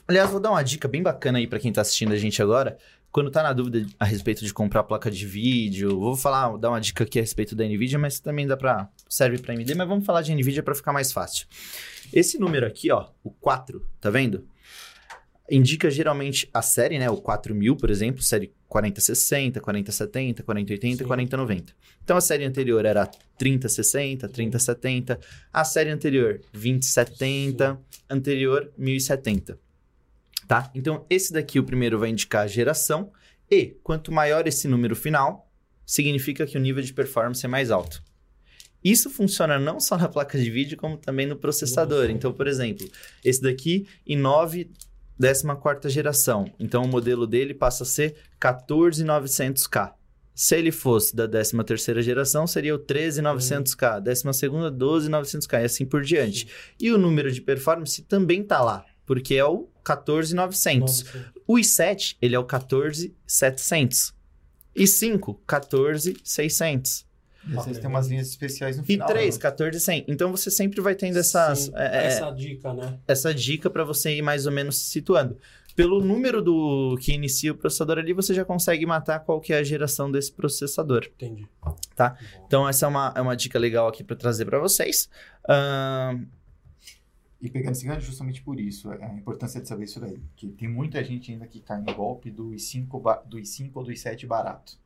Speaker 4: Aliás, vou dar uma dica bem bacana aí pra quem tá assistindo a gente agora. Quando tá na dúvida a respeito de comprar placa de vídeo, vou falar, dar uma dica aqui a respeito da Nvidia, mas também dá para serve pra AMD, mas vamos falar de Nvidia pra ficar mais fácil. Esse número aqui, ó, o 4, tá vendo? Indica geralmente a série, né? O 4000, por exemplo, série 4060, 4070, 4080
Speaker 2: Sim.
Speaker 4: e 4090. Então a série anterior era 3060, 3070, a série anterior 2070, anterior 1070. Tá? Então esse daqui o primeiro vai indicar a geração e quanto maior esse número final, significa que o nível de performance é mais alto. Isso funciona não só na placa de vídeo, como também no processador. Então, por exemplo, esse daqui i9 14 geração. Então o modelo dele passa a ser 14900K. Se ele fosse da 13 terceira geração, seria o 13900K, décima segunda 12900K e assim por diante. E o número de performance também tá lá, porque é o 14900.
Speaker 2: Nossa,
Speaker 4: O i7, ele é o 14700. E 5, 14600.
Speaker 5: E às
Speaker 2: Ok.
Speaker 5: vezes tem umas linhas especiais no
Speaker 4: E
Speaker 5: final.
Speaker 4: 3,
Speaker 5: né?
Speaker 4: 14100. Então você sempre vai tendo essas,
Speaker 2: Sim,
Speaker 4: é, é,
Speaker 2: essa dica, né?
Speaker 4: essa dica para você ir mais ou menos se situando. Pelo número do que inicia o processador ali, você já consegue matar qual que é a geração desse processador.
Speaker 2: Entendi.
Speaker 4: Tá.
Speaker 2: Bom.
Speaker 4: Então essa é uma, é uma dica legal aqui para trazer para vocês. Ahn,
Speaker 5: E pegando esse gancho justamente por isso, é a importância de saber isso daí. Que tem muita gente ainda que cai no golpe do i5, ba- do i5 ou do i7 barato.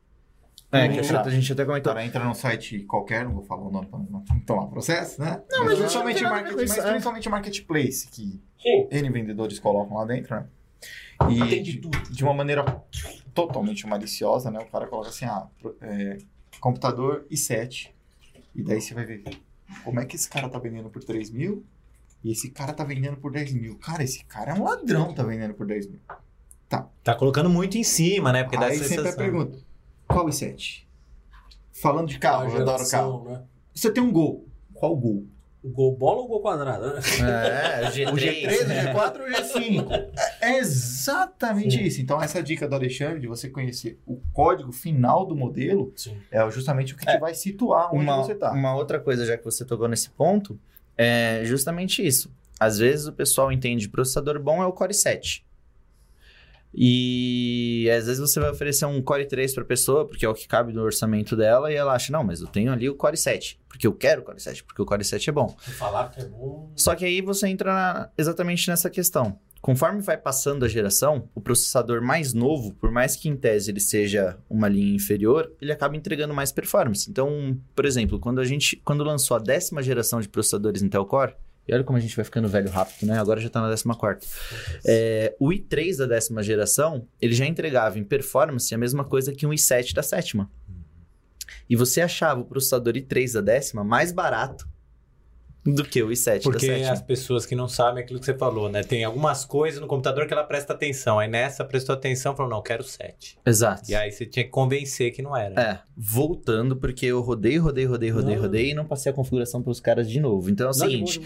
Speaker 4: é, que
Speaker 5: tá.
Speaker 4: a gente até
Speaker 5: O
Speaker 4: comentou.
Speaker 5: cara entra num site qualquer, não vou falar o nome para não tomar processo, né?
Speaker 4: Não, mas
Speaker 5: principalmente,
Speaker 4: não
Speaker 5: market, mas
Speaker 4: é.
Speaker 5: principalmente marketplace, que
Speaker 2: Sim.
Speaker 5: N vendedores colocam lá dentro, né? E
Speaker 2: de tudo.
Speaker 5: de uma maneira totalmente maliciosa, né? O cara coloca assim, ah, é, computador i7. E daí você vai ver como é que esse cara tá vendendo por 3 mil e esse cara tá vendendo por 10 mil. Cara, esse cara é um ladrão, tá vendendo por 10 mil.
Speaker 3: Tá colocando muito em cima, né? Porque dá
Speaker 5: Aí
Speaker 3: essa
Speaker 5: sempre a pergunta, qual i7? Falando de carro, eu adoro carro.
Speaker 2: Né?
Speaker 5: Você tem um gol. Qual gol?
Speaker 2: O gol bola ou gol quadrado? Né?
Speaker 4: É, o G3.
Speaker 5: O G3, o G4 ou o G5? É exatamente
Speaker 2: Sim.
Speaker 5: isso. Então, essa dica do Alexandre de você conhecer o código final do modelo
Speaker 2: Sim.
Speaker 5: é justamente o que
Speaker 4: É.
Speaker 5: te vai situar onde
Speaker 4: uma,
Speaker 5: você tá.
Speaker 4: uma outra coisa, já que você tocou nesse ponto, é justamente isso. Às vezes o pessoal entende processador bom é o Core 7. E às vezes você vai oferecer um Core 3 para pessoa, porque é o que cabe no orçamento dela, e ela acha, não, mas eu tenho ali o Core 7, porque eu quero o Core 7, porque o Core 7 é bom.
Speaker 2: Falar que é bom.
Speaker 4: Só que aí você entra na- exatamente nessa questão. Conforme vai passando a geração, o processador mais novo, por mais que em tese ele seja uma linha inferior, ele acaba entregando mais performance. Então, por exemplo, quando a gente quando lançou a décima geração de processadores Intel Core, e olha como a gente vai ficando velho rápido, né? Agora já tá na décima quarta. É, o i3 da décima geração, ele já entregava em performance a mesma coisa que um i7 da sétima. E você achava o processador i3 da décima mais barato do que o i7
Speaker 3: Porque
Speaker 4: da sétima.
Speaker 3: as pessoas que não sabem aquilo que você falou, né? Tem algumas coisas no computador que ela presta atenção. Aí nessa prestou atenção e falou, não, quero 7.
Speaker 4: Exato.
Speaker 3: E aí você tinha que convencer que não era.
Speaker 4: É, voltando, porque eu rodei, rodei, rodei, rodei,
Speaker 2: Não.
Speaker 4: rodei e não passei a configuração para os caras de novo. Então é o
Speaker 2: Não,
Speaker 4: seguinte,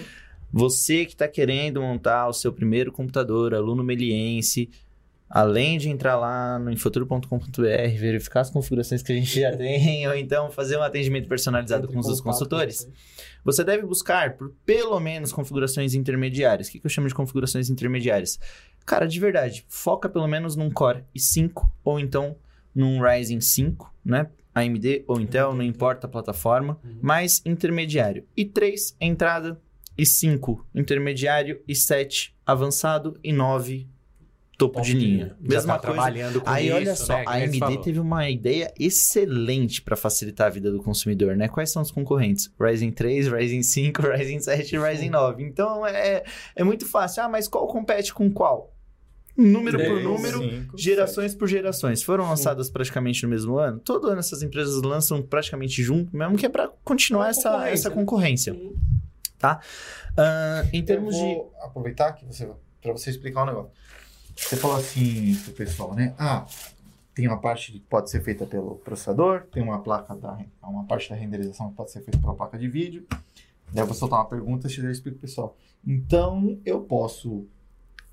Speaker 4: você que está querendo montar o seu primeiro computador, aluno meliense, além de entrar lá no infuturo.com.br, verificar as configurações que a gente já tem, ou então fazer um atendimento personalizado com os
Speaker 2: contato
Speaker 4: consultores,
Speaker 2: com você.
Speaker 4: deve buscar por pelo menos configurações intermediárias. O que, que eu chamo de configurações intermediárias? Cara, de verdade, foca pelo menos num Core i5 ou então num Ryzen 5, né? AMD ou Intel, não importa a plataforma,
Speaker 2: Uhum.
Speaker 4: mas intermediário. E 3, entrada. E 5, intermediário. E 7, avançado. E 9, topo
Speaker 2: Top
Speaker 4: de
Speaker 2: de
Speaker 4: linha.
Speaker 3: Já
Speaker 4: Mesma
Speaker 3: tá
Speaker 4: coisa.
Speaker 3: trabalhando com
Speaker 4: Aí
Speaker 3: isso,
Speaker 4: olha só,
Speaker 3: né?
Speaker 4: A AMD
Speaker 3: falou.
Speaker 4: teve uma ideia excelente para facilitar a vida do consumidor, né? Quais são os concorrentes? Ryzen 3, Ryzen 5, Ryzen 7 e Ryzen 9. Então é, é muito fácil. Ah, mas qual compete com qual? Número por número,
Speaker 5: Cinco,
Speaker 4: gerações por gerações. Foram lançadas praticamente no mesmo ano. Todo ano essas empresas lançam praticamente junto, mesmo que é para continuar
Speaker 2: Uma
Speaker 4: essa,
Speaker 2: concorrência,
Speaker 4: essa
Speaker 2: né?
Speaker 4: concorrência.
Speaker 2: Uhum.
Speaker 4: Ah, em termos
Speaker 5: eu
Speaker 4: de.
Speaker 5: vou aproveitar que você para você explicar um negócio. Você falou assim pro pessoal, né? Ah, tem uma parte que pode ser feita pelo processador, tem uma placa da uma parte da renderização que pode ser feita pela placa de vídeo Daí eu vou soltar uma pergunta, eu explico pro pessoal. Então, eu posso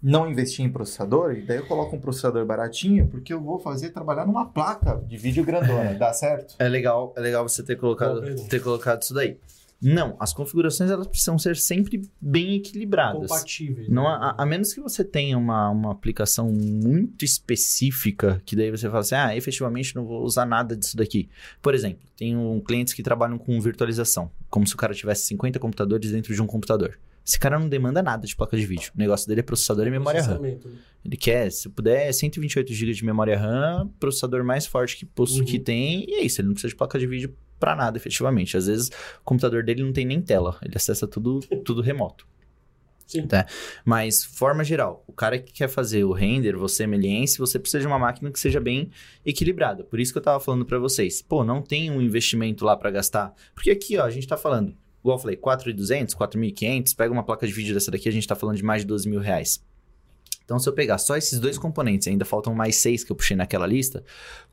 Speaker 5: não investir em processador, e daí eu coloco um processador baratinho, porque eu vou fazer trabalhar numa placa de vídeo grandona, dá certo?
Speaker 4: É legal, é legal você ter colocado, ter colocado isso daí. Não, as configurações elas precisam ser sempre bem equilibradas.
Speaker 2: Compatíveis.
Speaker 4: Não,
Speaker 2: né?
Speaker 4: a, a menos que você tenha uma, uma aplicação muito específica, que daí você fala assim, ah, efetivamente não vou usar nada disso daqui. Por exemplo, tenho clientes que trabalham com virtualização, como se o cara tivesse 50 computadores dentro de um computador. Esse cara não demanda nada de placa de vídeo. O negócio dele é processador e memória RAM.
Speaker 2: Né?
Speaker 4: Ele quer, se puder, 128 GB de memória RAM, processador mais forte que, poss-
Speaker 2: Uhum.
Speaker 4: que tem, e é isso. Ele não precisa de placa de vídeo pra nada, efetivamente. Às vezes, o computador dele não tem nem tela. Ele acessa tudo, tudo remoto.
Speaker 2: Sim.
Speaker 4: Tá? Mas, forma geral, o cara que quer fazer o render, você meliense, você precisa de uma máquina que seja bem equilibrada. Por isso que eu tava falando pra vocês. Pô, não tem um investimento lá pra gastar. Porque aqui, ó, a gente tá falando, igual eu falei, 4.200, 4.500, pega uma placa de vídeo dessa daqui, a gente tá falando de mais de 12 mil reais. Então, se eu pegar só esses dois componentes, ainda faltam mais seis que eu puxei naquela lista,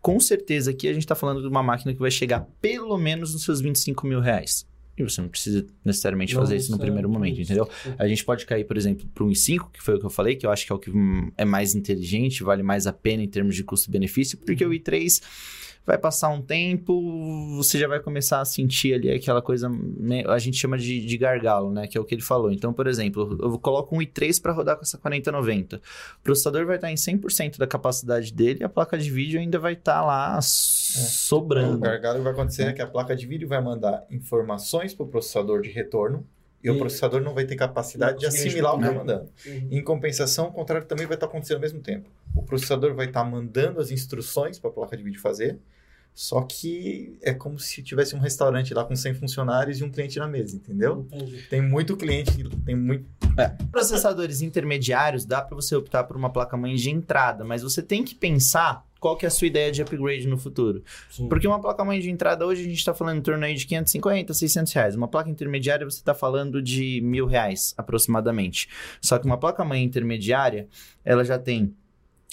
Speaker 4: com certeza aqui a gente tá falando de uma máquina que vai chegar pelo menos nos seus 25 mil reais. E você não precisa necessariamente fazer isso no primeiro momento, entendeu? A gente pode cair, por exemplo, para um i5, que foi o que eu falei, que eu acho que é o que hum, é mais inteligente, vale mais a pena em termos de custo-benefício, porque o i3 vai passar um tempo, você já vai começar a sentir ali aquela coisa, né, a gente chama de, de gargalo, né? Que é o que ele falou. Então, por exemplo, eu coloco um i3 para rodar com essa 4090. O processador vai estar em 100% da capacidade dele e a placa de vídeo ainda vai estar lá
Speaker 5: O
Speaker 4: sobrando.
Speaker 5: gargalo que vai acontecer é que a placa de vídeo vai mandar informações para o processador de retorno e o processador não vai ter capacidade de assimilar o que está
Speaker 2: responder.
Speaker 5: mandando.
Speaker 2: Uhum.
Speaker 5: Em compensação, o contrário também vai estar acontecendo ao mesmo tempo. O processador vai estar mandando as instruções para a placa de vídeo fazer, só que é como se tivesse um restaurante lá com 100 funcionários e um cliente na mesa, entendeu?
Speaker 2: Entendi.
Speaker 5: Tem muito cliente, tem muito...
Speaker 4: Processadores intermediários, dá para você optar por uma placa-mãe de entrada, mas você tem que pensar qual que é a sua ideia de upgrade no futuro.
Speaker 2: Sim.
Speaker 4: Porque uma placa-mãe de entrada hoje a gente está falando em torno aí de 550, 600 reais. Uma placa intermediária você está falando de mil reais aproximadamente. Só que uma placa-mãe intermediária, ela já tem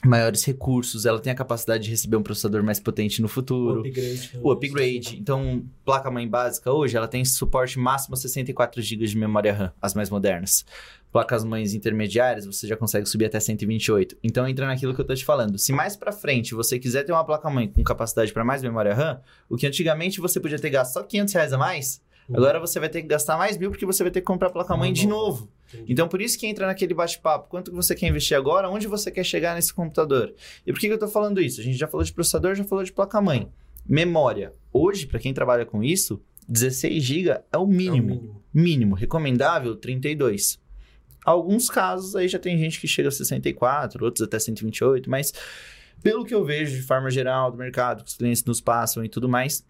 Speaker 4: maiores recursos, ela tem a capacidade de receber um processador mais potente no
Speaker 2: O
Speaker 4: futuro.
Speaker 2: upgrade.
Speaker 4: O upgrade. Então, placa-mãe básica hoje, ela tem suporte máximo a 64 GB de memória RAM, as mais modernas. Placas-mães intermediárias, você já consegue subir até 128. Então, entra naquilo que eu tô te falando. Se mais pra frente você quiser ter uma placa-mãe com capacidade para mais memória RAM, o que antigamente você podia ter gasto só 500 reais a mais,
Speaker 2: Uhum.
Speaker 4: agora você vai ter que gastar mais mil porque você vai ter que comprar a placa-mãe de novo.
Speaker 2: Entendi.
Speaker 4: Então, por isso que entra naquele bate-papo. Quanto que você quer investir agora? Onde você quer chegar nesse computador? E por que, que eu tô falando isso? A gente já falou de processador, já falou de placa-mãe. Memória. Hoje, para quem trabalha com isso, 16 GB é o
Speaker 2: É o
Speaker 4: mínimo.
Speaker 2: mínimo.
Speaker 4: Mínimo. Recomendável, 32. Alguns casos aí já tem gente que chega a 64, outros até 128, mas pelo que eu vejo de forma geral do mercado, que os clientes nos passam e tudo mais,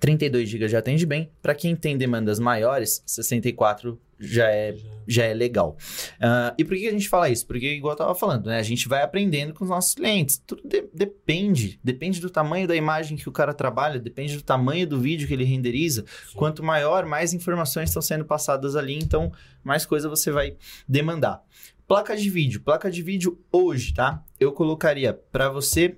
Speaker 4: 32 GB já atende bem. Para quem tem demandas maiores, 64 já é
Speaker 2: Já-
Speaker 4: é legal. Ah, e por que a gente fala isso? Porque, igual eu tava falando, né? A gente vai aprendendo com os nossos clientes. Tudo de- depende. Depende do tamanho da imagem que o cara trabalha, depende do tamanho do vídeo que ele renderiza.
Speaker 2: Sim.
Speaker 4: Quanto maior, mais informações estão sendo passadas ali, então mais coisa você vai demandar. Placa de vídeo. Placa de vídeo hoje, tá? Eu colocaria para você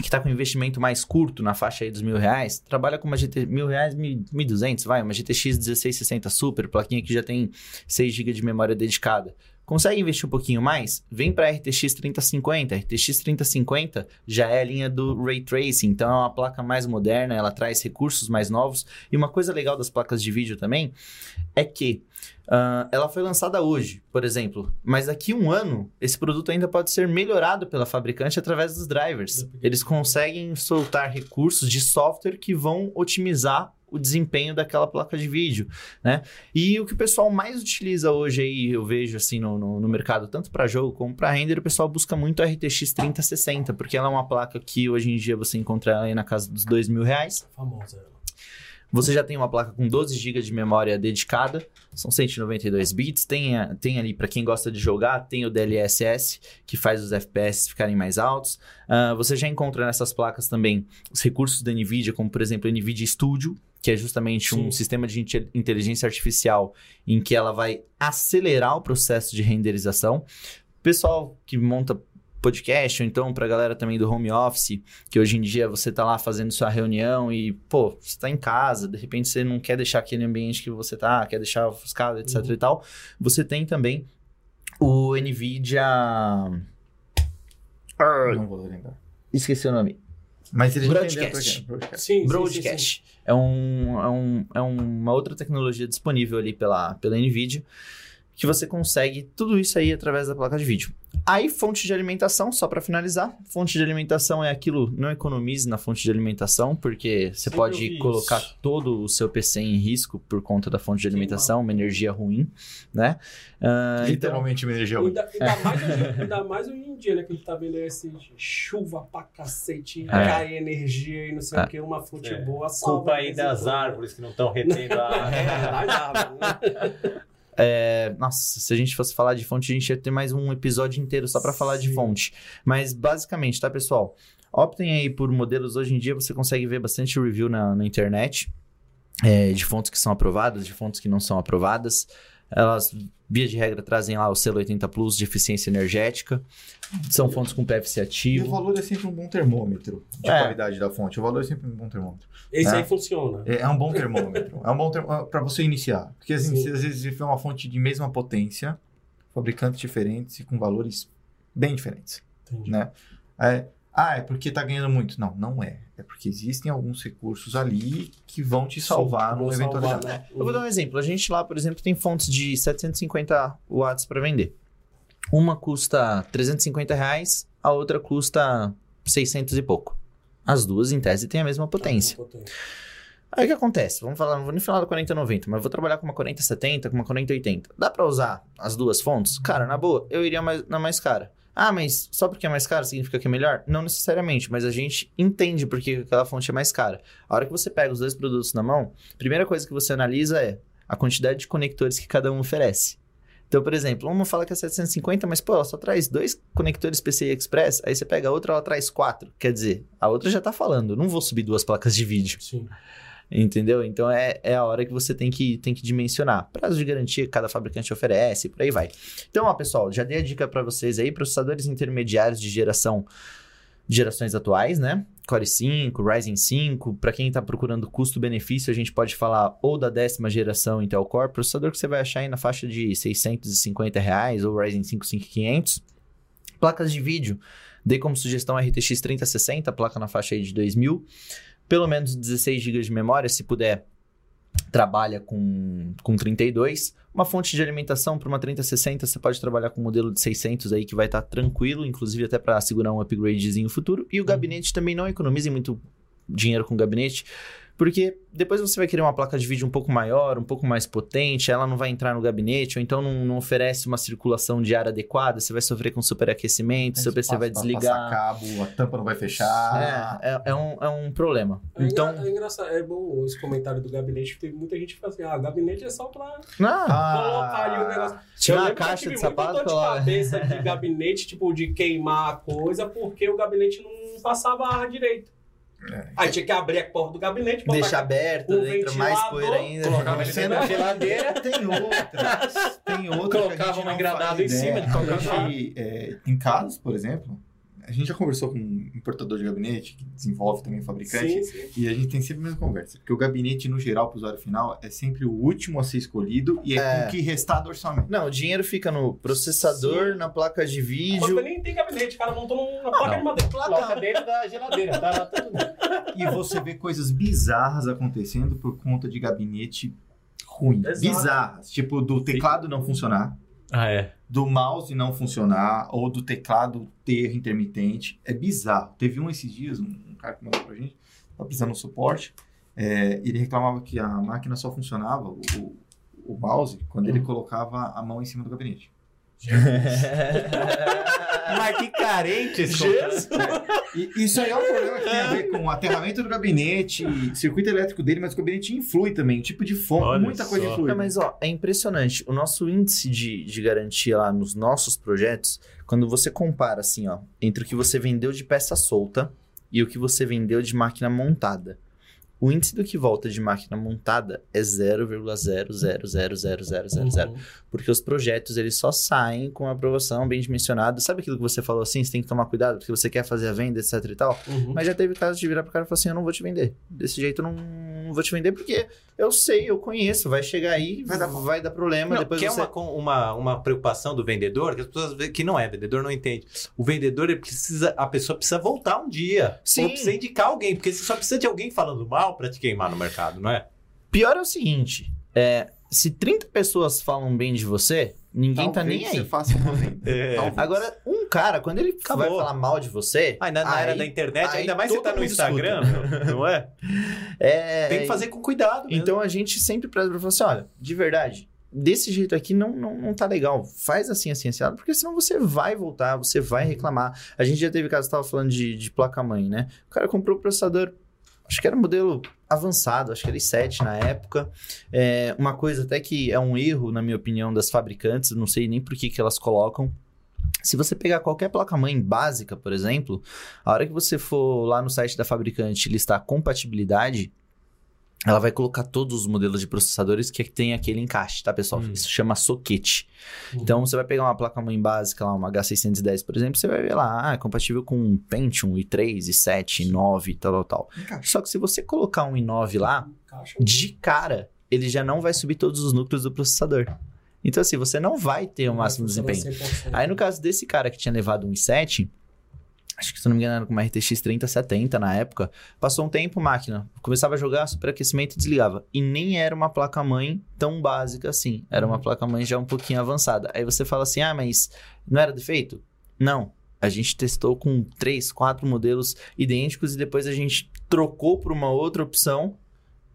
Speaker 4: que tá com investimento mais curto, na faixa aí dos mil reais, trabalha com uma GT, mil reais, mil, mil duzentos, vai, uma GTX 1660 Super, plaquinha que já tem 6 GB de memória dedicada. Consegue investir um pouquinho mais? Vem para RTX 3050. RTX 3050 já é a linha do Ray Tracing, então é uma placa mais moderna, ela traz recursos mais novos. E uma coisa legal das placas de vídeo também é que ah, ela foi lançada hoje, por exemplo, mas daqui a um ano esse produto ainda pode ser melhorado pela fabricante através dos drivers. Eles conseguem soltar recursos de software que vão otimizar o desempenho daquela placa de vídeo, né? E o que o pessoal mais utiliza hoje aí, eu vejo assim no, no, no mercado, tanto para jogo como para render, o pessoal busca muito a RTX 3060, porque ela é uma placa que hoje em dia você encontra aí na casa dos dois mil reais.
Speaker 2: Famosa ela.
Speaker 4: Você já tem uma placa com 12 GB de memória dedicada, são 192 bits. Tem, a- tem ali, para quem gosta de jogar, tem o DLSS, que faz os FPS ficarem mais altos. Ah, você já encontra nessas placas também os recursos da NVIDIA, como por exemplo o NVIDIA Studio, que é justamente um
Speaker 2: Sim.
Speaker 4: sistema de inte- inteligência artificial em que ela vai acelerar o processo de renderização. Pessoal que monta podcast, ou então pra galera também do home office, que hoje em dia você tá lá fazendo sua reunião e, pô, você tá em casa, de repente você não quer deixar aquele ambiente que você tá, quer deixar ofuscado, etc
Speaker 2: Uhum.
Speaker 4: e tal. Você tem também o NVIDIA...
Speaker 5: Não vou lembrar.
Speaker 4: Esqueci o nome.
Speaker 5: Mas ele
Speaker 4: Broadcast.
Speaker 5: Broadcast.
Speaker 2: Sim, sim, sim, sim.
Speaker 4: Broadcast. É, um, é, um, é uma outra tecnologia disponível ali pela, pela NVIDIA que você consegue tudo isso aí através da placa de vídeo. Aí, fonte de alimentação, só para finalizar. Fonte de alimentação é aquilo, não economize na fonte de alimentação, porque você
Speaker 2: Sempre
Speaker 4: pode colocar
Speaker 2: isso.
Speaker 4: todo o seu PC em risco por conta da fonte de alimentação, uma energia ruim, né? Então,
Speaker 5: Literalmente uma energia ruim.
Speaker 2: Ainda, ainda mais hoje, ainda mais hoje em dia, né? Que a gente tá vendo esse chuva pra cacete,
Speaker 4: É.
Speaker 2: cai energia e não sei
Speaker 4: É.
Speaker 2: o que, uma fonte
Speaker 3: É.
Speaker 2: boa salva.
Speaker 3: Culpa aí das árvores que não estão retendo a água.
Speaker 2: É, das árvores, né?
Speaker 4: É, nossa, se a gente fosse falar de fonte, a gente ia ter mais um episódio inteiro só para falar de fonte. Mas basicamente, tá, pessoal? Optem aí por modelos. Hoje em dia você consegue ver bastante review na, na internet é, de fontes que são aprovadas, de fontes que não são aprovadas. Elas, via de regra, trazem lá o selo 80 Plus de eficiência energética. São fontes com PFC
Speaker 5: E o
Speaker 4: ativo.
Speaker 5: valor é sempre um bom termômetro de
Speaker 4: É.
Speaker 5: qualidade da fonte. O valor é sempre um bom termômetro.
Speaker 2: Esse
Speaker 5: É.
Speaker 2: aí funciona.
Speaker 5: É, é um bom termômetro. é um bom termômetro para você iniciar. Porque assim,
Speaker 2: Sim.
Speaker 5: às vezes você vê uma fonte de mesma potência, fabricantes diferentes e com valores bem diferentes.
Speaker 2: Entendi.
Speaker 5: né? É, ah, é porque tá ganhando muito. Não, não é. É porque existem alguns recursos ali que vão te salvar
Speaker 2: Sim,
Speaker 5: numa
Speaker 2: vou salvar,
Speaker 5: eventualidade.
Speaker 2: né?
Speaker 4: Eu vou dar um exemplo. A gente lá, por exemplo, tem fontes de 750 watts para vender. Uma custa 350 reais, a outra custa 600 e pouco. As duas, em tese, têm a mesma potência.
Speaker 2: Potência.
Speaker 4: Aí o que acontece? Vamos falar, não vou nem falar da 4090, mas vou trabalhar com uma 4070, com uma 4080. Dá pra usar as duas fontes? Cara, na boa, eu iria mais, na mais cara. Ah, mas só porque é mais cara significa que é melhor? Não necessariamente, mas a gente entende porque aquela fonte é mais cara. A hora que você pega os dois produtos na mão, a primeira coisa que você analisa é a quantidade de conectores que cada um oferece. Então, por exemplo, uma fala que é 750, mas pô, ela só traz dois conectores PCI Express, aí você pega a outra, ela traz quatro. Quer dizer, a outra já tá falando, não vou subir duas placas de vídeo.
Speaker 2: Sim.
Speaker 4: Entendeu? Então é, é a hora que você tem que, tem que dimensionar. Prazo de garantia que cada fabricante oferece, por aí vai. Então, ó, pessoal, já dei a dica para vocês aí, processadores intermediários de geração de gerações atuais, né? Core 5, Ryzen 5. Para quem está procurando custo-benefício, a gente pode falar ou da décima geração Intel Core, processador que você vai achar aí na faixa de 650 reais, ou Ryzen 5 5500. Placas de vídeo, dei como sugestão RTX 3060, placa na faixa aí de 2000 pelo menos 16 GB de memória, se puder, trabalha com, com 32. Uma fonte de alimentação para uma 3060, você pode trabalhar com um modelo de 600 aí que vai estar tranquilo, inclusive até para segurar um upgradezinho futuro. E o gabinete também não economize muito dinheiro com o gabinete, porque depois você vai querer uma placa de vídeo um pouco maior, um pouco mais potente, ela não vai entrar no gabinete, ou então não, não oferece uma circulação de ar adequada, você vai sofrer com superaquecimento, seu PC vai desligar.
Speaker 5: Passar cabo, a tampa não vai fechar.
Speaker 4: É, é, é um, é um problema.
Speaker 2: É,
Speaker 4: Então.
Speaker 2: é engraçado, é bom esse comentário do gabinete, porque muita gente fala assim, ah, gabinete é só pra
Speaker 4: Ah,
Speaker 2: colocar ali o negócio.
Speaker 4: Tinha
Speaker 2: Eu que eu
Speaker 4: caixa
Speaker 2: tive
Speaker 4: de
Speaker 2: muita
Speaker 4: sapato
Speaker 2: dor de
Speaker 4: coloca-
Speaker 2: cabeça de gabinete, tipo, de queimar a coisa, porque o gabinete não passava ar direito.
Speaker 5: É.
Speaker 2: Aí tinha que abrir a porta do gabinete, botar
Speaker 4: Deixa aberto,
Speaker 2: o
Speaker 4: entra mais poeira ainda.
Speaker 3: colocava ele da geladeira.
Speaker 5: Tem outras. Tem outras.
Speaker 3: Colocava uma
Speaker 5: faz
Speaker 3: em cima de qualquer
Speaker 5: é, Tem casos, por exemplo, a gente já conversou com um importador de gabinete, que desenvolve também fabricante,
Speaker 2: Sim, sim.
Speaker 5: e a gente tem sempre a mesma conversa. Porque o gabinete, no geral, para o usuário final, é sempre o último a ser escolhido e é,
Speaker 4: É.
Speaker 5: com o que restar do orçamento.
Speaker 4: Não, o dinheiro fica no processador,
Speaker 2: Sim.
Speaker 4: na placa de vídeo.
Speaker 2: nem tem gabinete, o cara montou numa placa
Speaker 4: não.
Speaker 2: de madeira.
Speaker 3: Coloca dentro da geladeira. Tá, lá tudo.
Speaker 5: E você vê coisas bizarras acontecendo por conta de gabinete ruim.
Speaker 2: Exato.
Speaker 5: Bizarras. Tipo, do teclado não funcionar,
Speaker 3: Ah, é.
Speaker 5: do mouse não funcionar, ou do teclado ter intermitente. É bizarro. Teve um esses dias, um, um cara que mandou pra gente, tá precisando de suporte, é, ele reclamava que a máquina só funcionava, o, o- o mouse, quando ele colocava a mão em cima do gabinete.
Speaker 3: Mas que carente esse
Speaker 2: Jesus!
Speaker 5: E isso aí é um problema que tem a ver com o aterramento do gabinete, circuito elétrico dele, mas o gabinete influi também, tipo de fonte,
Speaker 3: Olha
Speaker 5: muita coisa
Speaker 3: só.
Speaker 5: influi.
Speaker 4: Não, mas ó, é impressionante. O nosso índice de, de garantia lá nos nossos projetos, quando você compara assim, ó, entre o que você vendeu de peça solta e o que você vendeu de máquina montada. O índice do que volta de máquina montada é 0,00000000.
Speaker 2: Uhum.
Speaker 4: Porque os projetos, eles só saem com aprovação bem dimensionada. Sabe aquilo que você falou assim? Você tem que tomar cuidado porque você quer fazer a venda, etc e tal?
Speaker 2: Uhum.
Speaker 4: Mas já teve casos de virar pro cara e falar assim: eu não vou te vender. Desse jeito eu não, não vou te vender porque eu sei, eu conheço. Vai chegar aí, vai
Speaker 5: Vai
Speaker 4: dar,
Speaker 5: dar-
Speaker 4: problema.
Speaker 3: Não,
Speaker 4: depois
Speaker 3: que é
Speaker 4: você...
Speaker 3: uma, com- uma, uma preocupação do vendedor, que as pessoas que não é vendedor não entende. O vendedor ele precisa, a pessoa precisa voltar um dia.
Speaker 4: Sim.
Speaker 3: Ou precisa indicar alguém, porque você só precisa de alguém falando mal pra te queimar no mercado, não é?
Speaker 4: Pior é o seguinte: é, se 30 pessoas falam bem de você, ninguém tá
Speaker 5: Talvez
Speaker 4: nem
Speaker 5: você
Speaker 4: aí.
Speaker 5: faça uma venda.
Speaker 3: É.
Speaker 4: Agora, um cara, quando ele
Speaker 3: Acabou.
Speaker 4: vai falar mal de você.
Speaker 3: Ai, na, na
Speaker 4: aí-
Speaker 3: era da internet,
Speaker 4: aí
Speaker 3: ainda mais você tá no Instagram, meu, não é?
Speaker 4: É,
Speaker 3: Tem que fazer com cuidado. mesmo.
Speaker 4: Então a gente sempre preza pra falar assim: olha, de verdade, desse jeito aqui não, não, não tá legal. Faz assim, assim, assim, porque senão você vai voltar, você vai reclamar. A gente já teve caso, tava falando de, de placa-mãe, né? O cara comprou o processador, acho que era um modelo avançado, acho que era i7 na época. É, uma coisa até que é um erro, na minha opinião, das fabricantes, não sei nem por que, que elas colocam. Se você pegar qualquer placa-mãe básica, por exemplo, a hora que você for lá no site da fabricante listar compatibilidade, ela vai colocar todos os modelos de processadores que tem aquele encaixe, tá, pessoal?
Speaker 3: Hum.
Speaker 4: Isso chama soquete.
Speaker 2: Uhum.
Speaker 4: Então, você vai pegar uma placa-mãe básica, lá, uma H610, por exemplo, você vai ver lá, ah, é compatível com um Pentium, i3, i7, i9, tal, tal, tal.
Speaker 5: Encaixa.
Speaker 4: Só que se você colocar um i9 lá,
Speaker 2: Caixa.
Speaker 4: de cara, ele já não vai subir todos os núcleos do processador. Então, assim, você não vai ter o máximo desempenho.
Speaker 2: 100%.
Speaker 4: Aí no caso desse cara que tinha levado um i7, acho que se não me engano era com uma RTX 3070 na época, passou um tempo, máquina, começava a jogar, superaquecimento e desligava. E nem era uma placa-mãe tão básica assim, era uma placa-mãe já um pouquinho avançada. Aí você fala assim, ah, mas não era defeito? Não. A gente testou com três, quatro modelos idênticos e depois a gente trocou para uma outra opção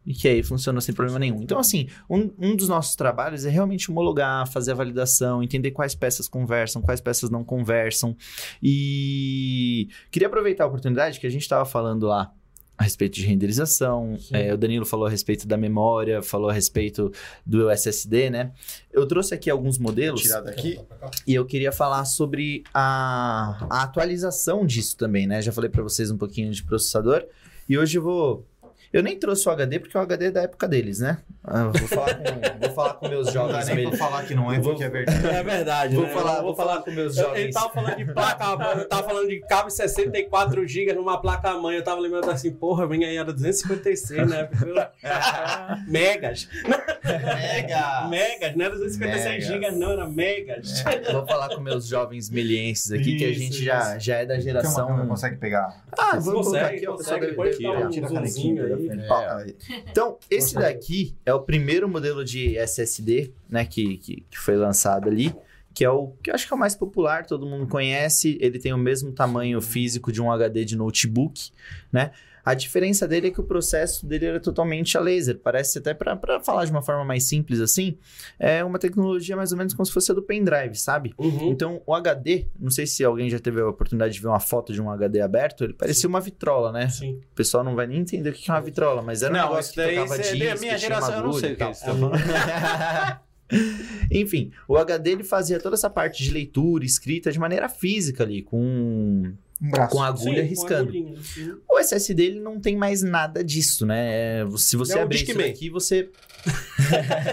Speaker 4: e que aí funcionou sem problema nenhum. Então, assim, um, um dos nossos trabalhos é realmente homologar, fazer a validação, entender quais peças conversam, quais peças não conversam. E queria aproveitar a oportunidade que a gente estava falando lá a respeito de renderização, é, o Danilo falou a respeito da memória, falou a respeito do SSD, né? Eu trouxe aqui alguns modelos
Speaker 5: Tirar daqui.
Speaker 4: e eu queria falar sobre a, a atualização disso também, né? Já falei para vocês um pouquinho de processador e hoje eu vou. Eu nem trouxe o HD porque o HD é da época deles, né? Ah, vou falar com, vou falar com meus
Speaker 5: Não dá
Speaker 4: jovens.
Speaker 5: nem pra falar que não é,
Speaker 4: Vou-
Speaker 5: porque é verdade.
Speaker 2: É verdade,
Speaker 4: Vou
Speaker 2: né?
Speaker 4: falar,
Speaker 2: Eu
Speaker 4: vou falar com meus
Speaker 2: Eu-
Speaker 4: jovens.
Speaker 2: Ele tava falando de placa, eu tava falando de cabo 64 GB numa placa mãe. Eu tava lembrando assim, porra, a minha era 256, né? megas.
Speaker 4: Mega!
Speaker 2: Megas, não era 256
Speaker 5: Megas.
Speaker 2: GB, não, era megas.
Speaker 4: Vou falar com meus jovens melienses aqui, que a
Speaker 2: Isso,
Speaker 4: gente já, já é da geração.
Speaker 5: câmera, consegue pegar?
Speaker 4: Ah, vou
Speaker 2: Consegue,
Speaker 4: colocar aqui,
Speaker 2: consegue,
Speaker 4: pessoal
Speaker 2: depois
Speaker 4: aqui,
Speaker 2: dá um
Speaker 5: Tira a
Speaker 2: zoomzinho
Speaker 4: É.
Speaker 5: Aí.
Speaker 4: Então, esse daqui é o primeiro modelo de SSD, né, que, que, que foi lançado ali, que é o que eu acho que é o mais popular, todo mundo conhece. Ele tem o mesmo tamanho físico de um HD de notebook, né? A diferença dele é que o processo dele era totalmente a laser. Parece até, para falar de uma forma mais simples assim, é uma tecnologia mais ou menos como se fosse a do pendrive, sabe?
Speaker 2: Uhum.
Speaker 4: Então, o HD, não sei se alguém já teve a oportunidade de ver uma foto de um HD aberto, ele parecia uma vitrola, né?
Speaker 2: Sim.
Speaker 4: O pessoal não vai nem entender o que é uma vitrola, mas era um
Speaker 3: Não,
Speaker 4: negócio
Speaker 3: isso
Speaker 4: que
Speaker 3: daí
Speaker 4: tocava
Speaker 3: é
Speaker 4: disco,
Speaker 3: da minha geração, eu não sei o que é isso.
Speaker 4: Enfim, o HD ele fazia toda essa parte de leitura, escrita de maneira física ali, com,
Speaker 5: Um braço.
Speaker 4: com a agulha
Speaker 2: Sim,
Speaker 4: riscando. O SSD ele não tem mais nada disso, né? É, Se você
Speaker 2: É um
Speaker 4: abrir isso aqui, você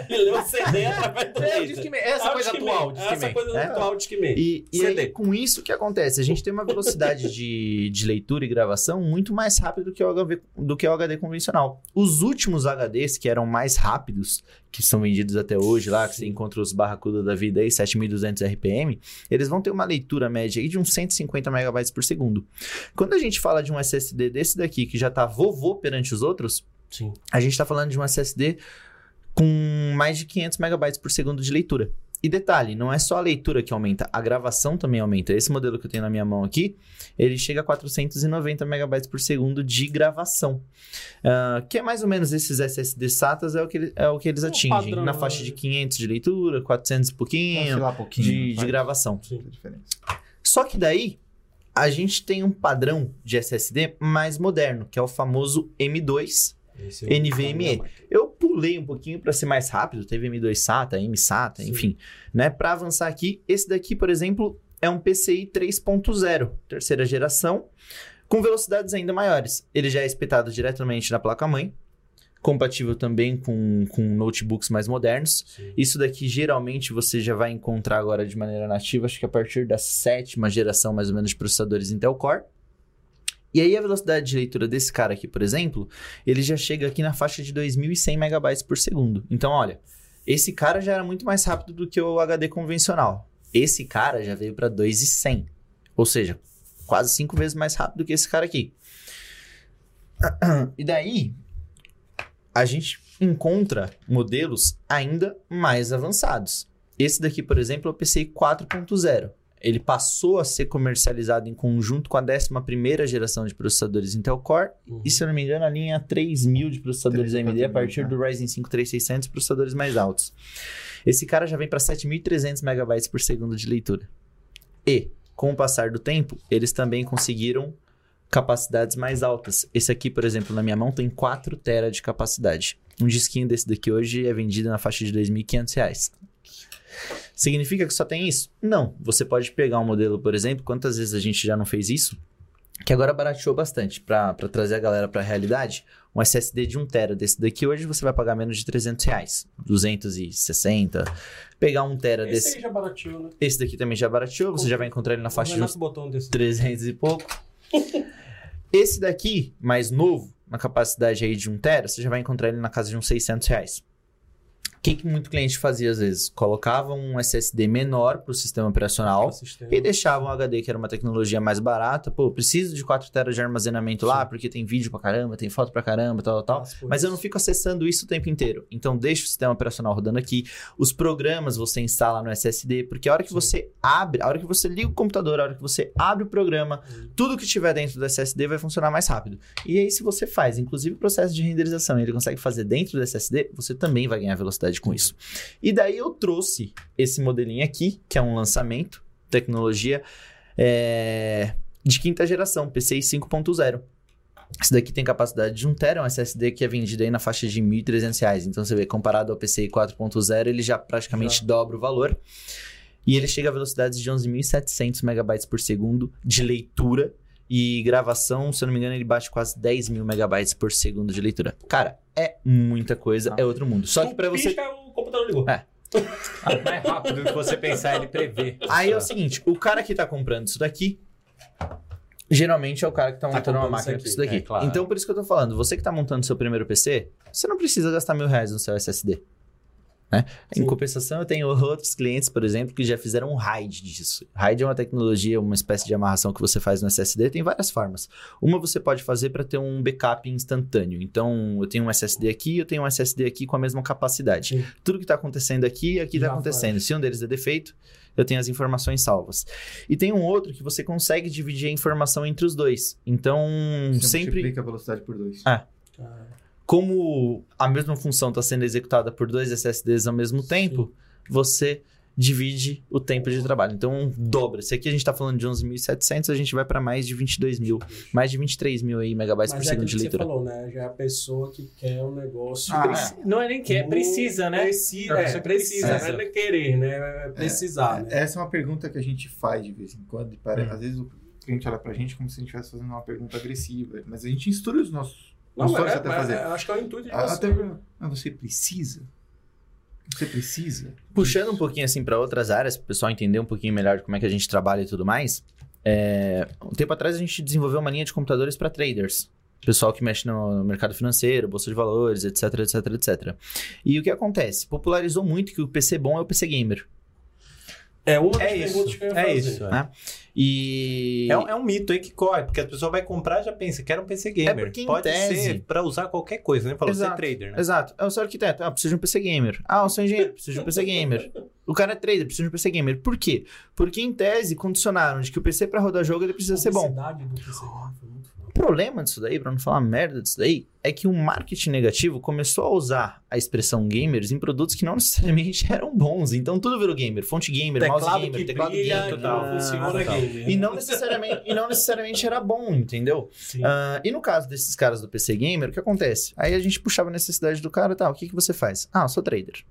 Speaker 2: Ele leu o CD através do
Speaker 3: É, o
Speaker 2: laser.
Speaker 3: Discman, essa
Speaker 2: É o
Speaker 3: coisa atual,
Speaker 2: Essa
Speaker 3: Discman.
Speaker 2: coisa
Speaker 4: É.
Speaker 2: atual, Discman.
Speaker 4: E, e
Speaker 2: CD.
Speaker 4: aí, com isso, o que acontece? A gente tem uma velocidade de, de leitura e gravação muito mais rápida do que, o HD, do que o HD convencional. Os últimos HDs, que eram mais rápidos, que são vendidos até hoje lá, que você encontra os Barracuda da vida aí, 7200 RPM, eles vão ter uma leitura média aí de uns 150 megabytes por segundo. Quando a gente fala de um SSD desse daqui, que já tá vovô perante os outros,
Speaker 2: Sim.
Speaker 4: a gente está falando de um SSD com mais de 500 megabytes por segundo de leitura. E detalhe, não é só a leitura que aumenta, a gravação também aumenta. Esse modelo que eu tenho na minha mão aqui, ele chega a 490 megabytes por segundo de gravação. Ah, que é mais ou menos esses SSD SATAs, é o que, ele- é o que eles
Speaker 2: Um
Speaker 4: atingem.
Speaker 2: padrão,
Speaker 4: na
Speaker 2: né?
Speaker 4: faixa de 500 de leitura, 400 e pouquinho
Speaker 5: pouquinho.
Speaker 4: de, de gravação.
Speaker 2: Sim.
Speaker 4: Só que daí, a gente tem um padrão de SSD mais moderno, que é o famoso M2
Speaker 2: Esse é
Speaker 4: NVMe. Eu pulei um pouquinho para ser mais rápido, teve M2 SATA, M SATA,
Speaker 2: Sim.
Speaker 4: enfim, né? Para avançar aqui, esse daqui, por exemplo, é um PCI 3.0, terceira geração, com velocidades ainda maiores. Ele já é espetado diretamente na placa-mãe. compatível também com, com notebooks mais modernos. Isso daqui geralmente você já vai encontrar agora de maneira nativa, acho que a partir da sétima geração mais ou menos de processadores Intel Core. E aí a velocidade de leitura desse cara aqui, por exemplo, ele já chega aqui na faixa de 2.100 megabytes por segundo. Então, olha, esse cara já era muito mais rápido do que o HD convencional. Esse cara já veio para 2.100, ou seja, quase cinco vezes mais rápido que esse cara aqui. E daí, a gente encontra modelos ainda mais avançados. Esse daqui, por exemplo, é o PCI 4.0. Ele passou a ser comercializado em conjunto com a 11ª geração de processadores Intel Core.
Speaker 2: Uhum.
Speaker 4: E, se eu não me engano, a linha 3000 de processadores
Speaker 5: 3.000,
Speaker 4: AMD a partir
Speaker 5: né?
Speaker 4: do Ryzen 5 3600, processadores mais altos. Esse cara já vem para 7.300 megabytes por segundo de leitura. E, com o passar do tempo, eles também conseguiram capacidades mais altas. Esse aqui, por exemplo, na minha mão tem 4 TB de capacidade. Um disquinho desse daqui hoje é vendido na faixa de 2.500 reais. Significa que só tem isso? Não. Você pode pegar um modelo, por exemplo, quantas vezes a gente já não fez isso? Que agora barateou bastante para trazer a galera para a realidade. Um SSD de 1 TB desse daqui hoje você vai pagar menos de 300 reais. 260. Pegar 1 TB
Speaker 2: Esse
Speaker 4: desse.
Speaker 2: aí já barateou, né?
Speaker 4: Esse daqui também já barateou. Você já vai encontrar ele na faixa de uns
Speaker 2: um desse.
Speaker 4: 300 e pouco. Esse daqui, mais novo, na capacidade aí de 1 tera, você já vai encontrar ele na casa de uns 600 reais. O que, que muito cliente fazia às vezes? Colocava um SSD menor para o sistema operacional
Speaker 2: Sistema.
Speaker 4: e deixava um HD que era uma tecnologia mais barata. Pô, preciso de 4 teras de armazenamento lá, porque tem vídeo pra caramba, tem foto pra caramba, tal, tal, tal.
Speaker 2: Nossa,
Speaker 4: Mas eu não fico acessando isso o tempo inteiro. Então, deixa o sistema operacional rodando aqui. Os programas você instala no SSD, porque a hora que
Speaker 2: Sim.
Speaker 4: você abre, a hora que você liga o computador, a hora que você abre o programa, tudo que tiver dentro do SSD vai funcionar mais rápido. E aí, se você faz, inclusive o processo de renderização, ele consegue fazer dentro do SSD, você também vai ganhar velocidade com isso. E daí eu trouxe esse modelinho aqui, que é um lançamento, tecnologia é, de quinta geração, PCI 5.0. Esse daqui tem capacidade de 1 TB, é um SSD que é vendido aí na faixa de 1.300 reais. Então você vê, comparado ao PCI 4.0, ele já praticamente
Speaker 2: Já.
Speaker 4: dobra o valor. E ele chega a velocidades de 11.700 megabytes por segundo de leitura. E gravação, se eu não me engano, ele bate quase 10 mil megabytes por segundo de leitura. Cara, é muita coisa,
Speaker 5: Ah.
Speaker 4: é outro mundo. Só que pra você.
Speaker 2: Pisca, o computador ligou.
Speaker 4: É.
Speaker 3: Ah, mais rápido do que você pensar, ele prevê.
Speaker 4: Aí é o seguinte, o cara que tá comprando isso daqui, geralmente é o cara que tá
Speaker 2: Tá
Speaker 4: montando uma
Speaker 2: comprando
Speaker 4: máquina
Speaker 2: isso
Speaker 4: com isso
Speaker 2: aqui,
Speaker 4: daqui.
Speaker 3: é claro.
Speaker 4: Então, por isso que eu tô falando, você que tá montando seu primeiro PC, você não precisa gastar mil reais no seu SSD. Né? Em compensação, eu tenho outros clientes, por exemplo, que já fizeram um RAID disso. RAID é uma tecnologia, uma espécie de amarração que você faz no SSD, tem várias formas. Uma você pode fazer para ter um backup instantâneo. Então, eu tenho um SSD aqui, eu tenho um SSD aqui com a mesma capacidade.
Speaker 2: Sim.
Speaker 4: Tudo que está acontecendo aqui, aqui está acontecendo.
Speaker 2: faz.
Speaker 4: Se um deles é defeito, eu tenho as informações salvas. E tem um outro que você consegue dividir a informação entre os dois. Então,
Speaker 5: Você
Speaker 4: sempre
Speaker 5: multiplica a velocidade por dois.
Speaker 4: Ah.
Speaker 2: Ah,
Speaker 4: como a mesma função está sendo executada por dois SSDs ao mesmo tempo, você divide o tempo de trabalho. Então, dobra. Se aqui a gente está falando de 11.700, a gente vai para mais de 22 mil, mais de 23 mil aí megabytes
Speaker 2: Mas
Speaker 4: por
Speaker 2: é
Speaker 4: segundo de
Speaker 2: que você
Speaker 4: leitura.
Speaker 2: falou, né? Já é a pessoa que quer um negócio...
Speaker 5: Ah,
Speaker 2: Preci-
Speaker 3: Não é nem que, é precisa, né?
Speaker 2: Precisa,
Speaker 3: É,
Speaker 2: é, precisa,
Speaker 3: precisa.
Speaker 2: não é querer, né? É precisar, né?
Speaker 5: Essa é uma pergunta que a gente faz de vez em quando. E
Speaker 3: Hum.
Speaker 5: Às vezes o cliente olha pra gente como se a gente estivesse fazendo uma pergunta agressiva. Mas a gente instrui os nossos
Speaker 2: Não,
Speaker 5: consultores
Speaker 2: é,
Speaker 5: até fazer.
Speaker 2: é, acho que é o intuito de
Speaker 5: Ah,
Speaker 2: você.
Speaker 5: Até, mas você precisa? Você precisa?
Speaker 4: Puxando um pouquinho assim para outras áreas, para o pessoal entender um pouquinho melhor de como é que a gente trabalha e tudo mais. é, Um tempo atrás a gente desenvolveu uma linha de computadores para traders. Pessoal que mexe no mercado financeiro, bolsa de valores, etc, etc, etc. E o que acontece? Popularizou muito que o PC bom é o PC gamer.
Speaker 2: É uma das
Speaker 3: É
Speaker 2: perguntas
Speaker 3: isso,
Speaker 2: que eu ia
Speaker 3: é
Speaker 2: fazer.
Speaker 3: isso. É.
Speaker 4: né? E
Speaker 3: É um, é um mito aí que corre, porque a pessoa vai comprar e já pensa, quero um PC gamer.
Speaker 4: É porque, em
Speaker 3: Pode
Speaker 4: tese-
Speaker 3: ser pra usar qualquer coisa, né? Falou, você é
Speaker 4: Exato.
Speaker 3: trader, né?
Speaker 4: Exato. Eu sou arquiteto. Ah, preciso de um PC gamer. Ah, eu sou engenheiro. Preciso de um PC gamer. O cara é trader. Preciso de um PC gamer. Por quê? Porque, em tese, condicionaram de que o PC para rodar jogo ele precisa ser bom.
Speaker 2: Do PC
Speaker 4: problema disso daí, pra não falar merda disso daí, é que o marketing negativo começou a usar a expressão gamers em produtos que não necessariamente eram bons. Então tudo virou gamer. Fonte gamer, mouse
Speaker 2: Teclado
Speaker 4: gamer,
Speaker 2: que
Speaker 4: teclado
Speaker 2: brilha,
Speaker 4: gamer,
Speaker 2: funciona gamer.
Speaker 4: E não necessariamente, e não necessariamente era bom, entendeu? Ah, e no caso desses caras do PC Gamer, o que acontece? Aí a gente puxava a necessidade do cara, tá, o que, que você faz? Ah, eu sou trader.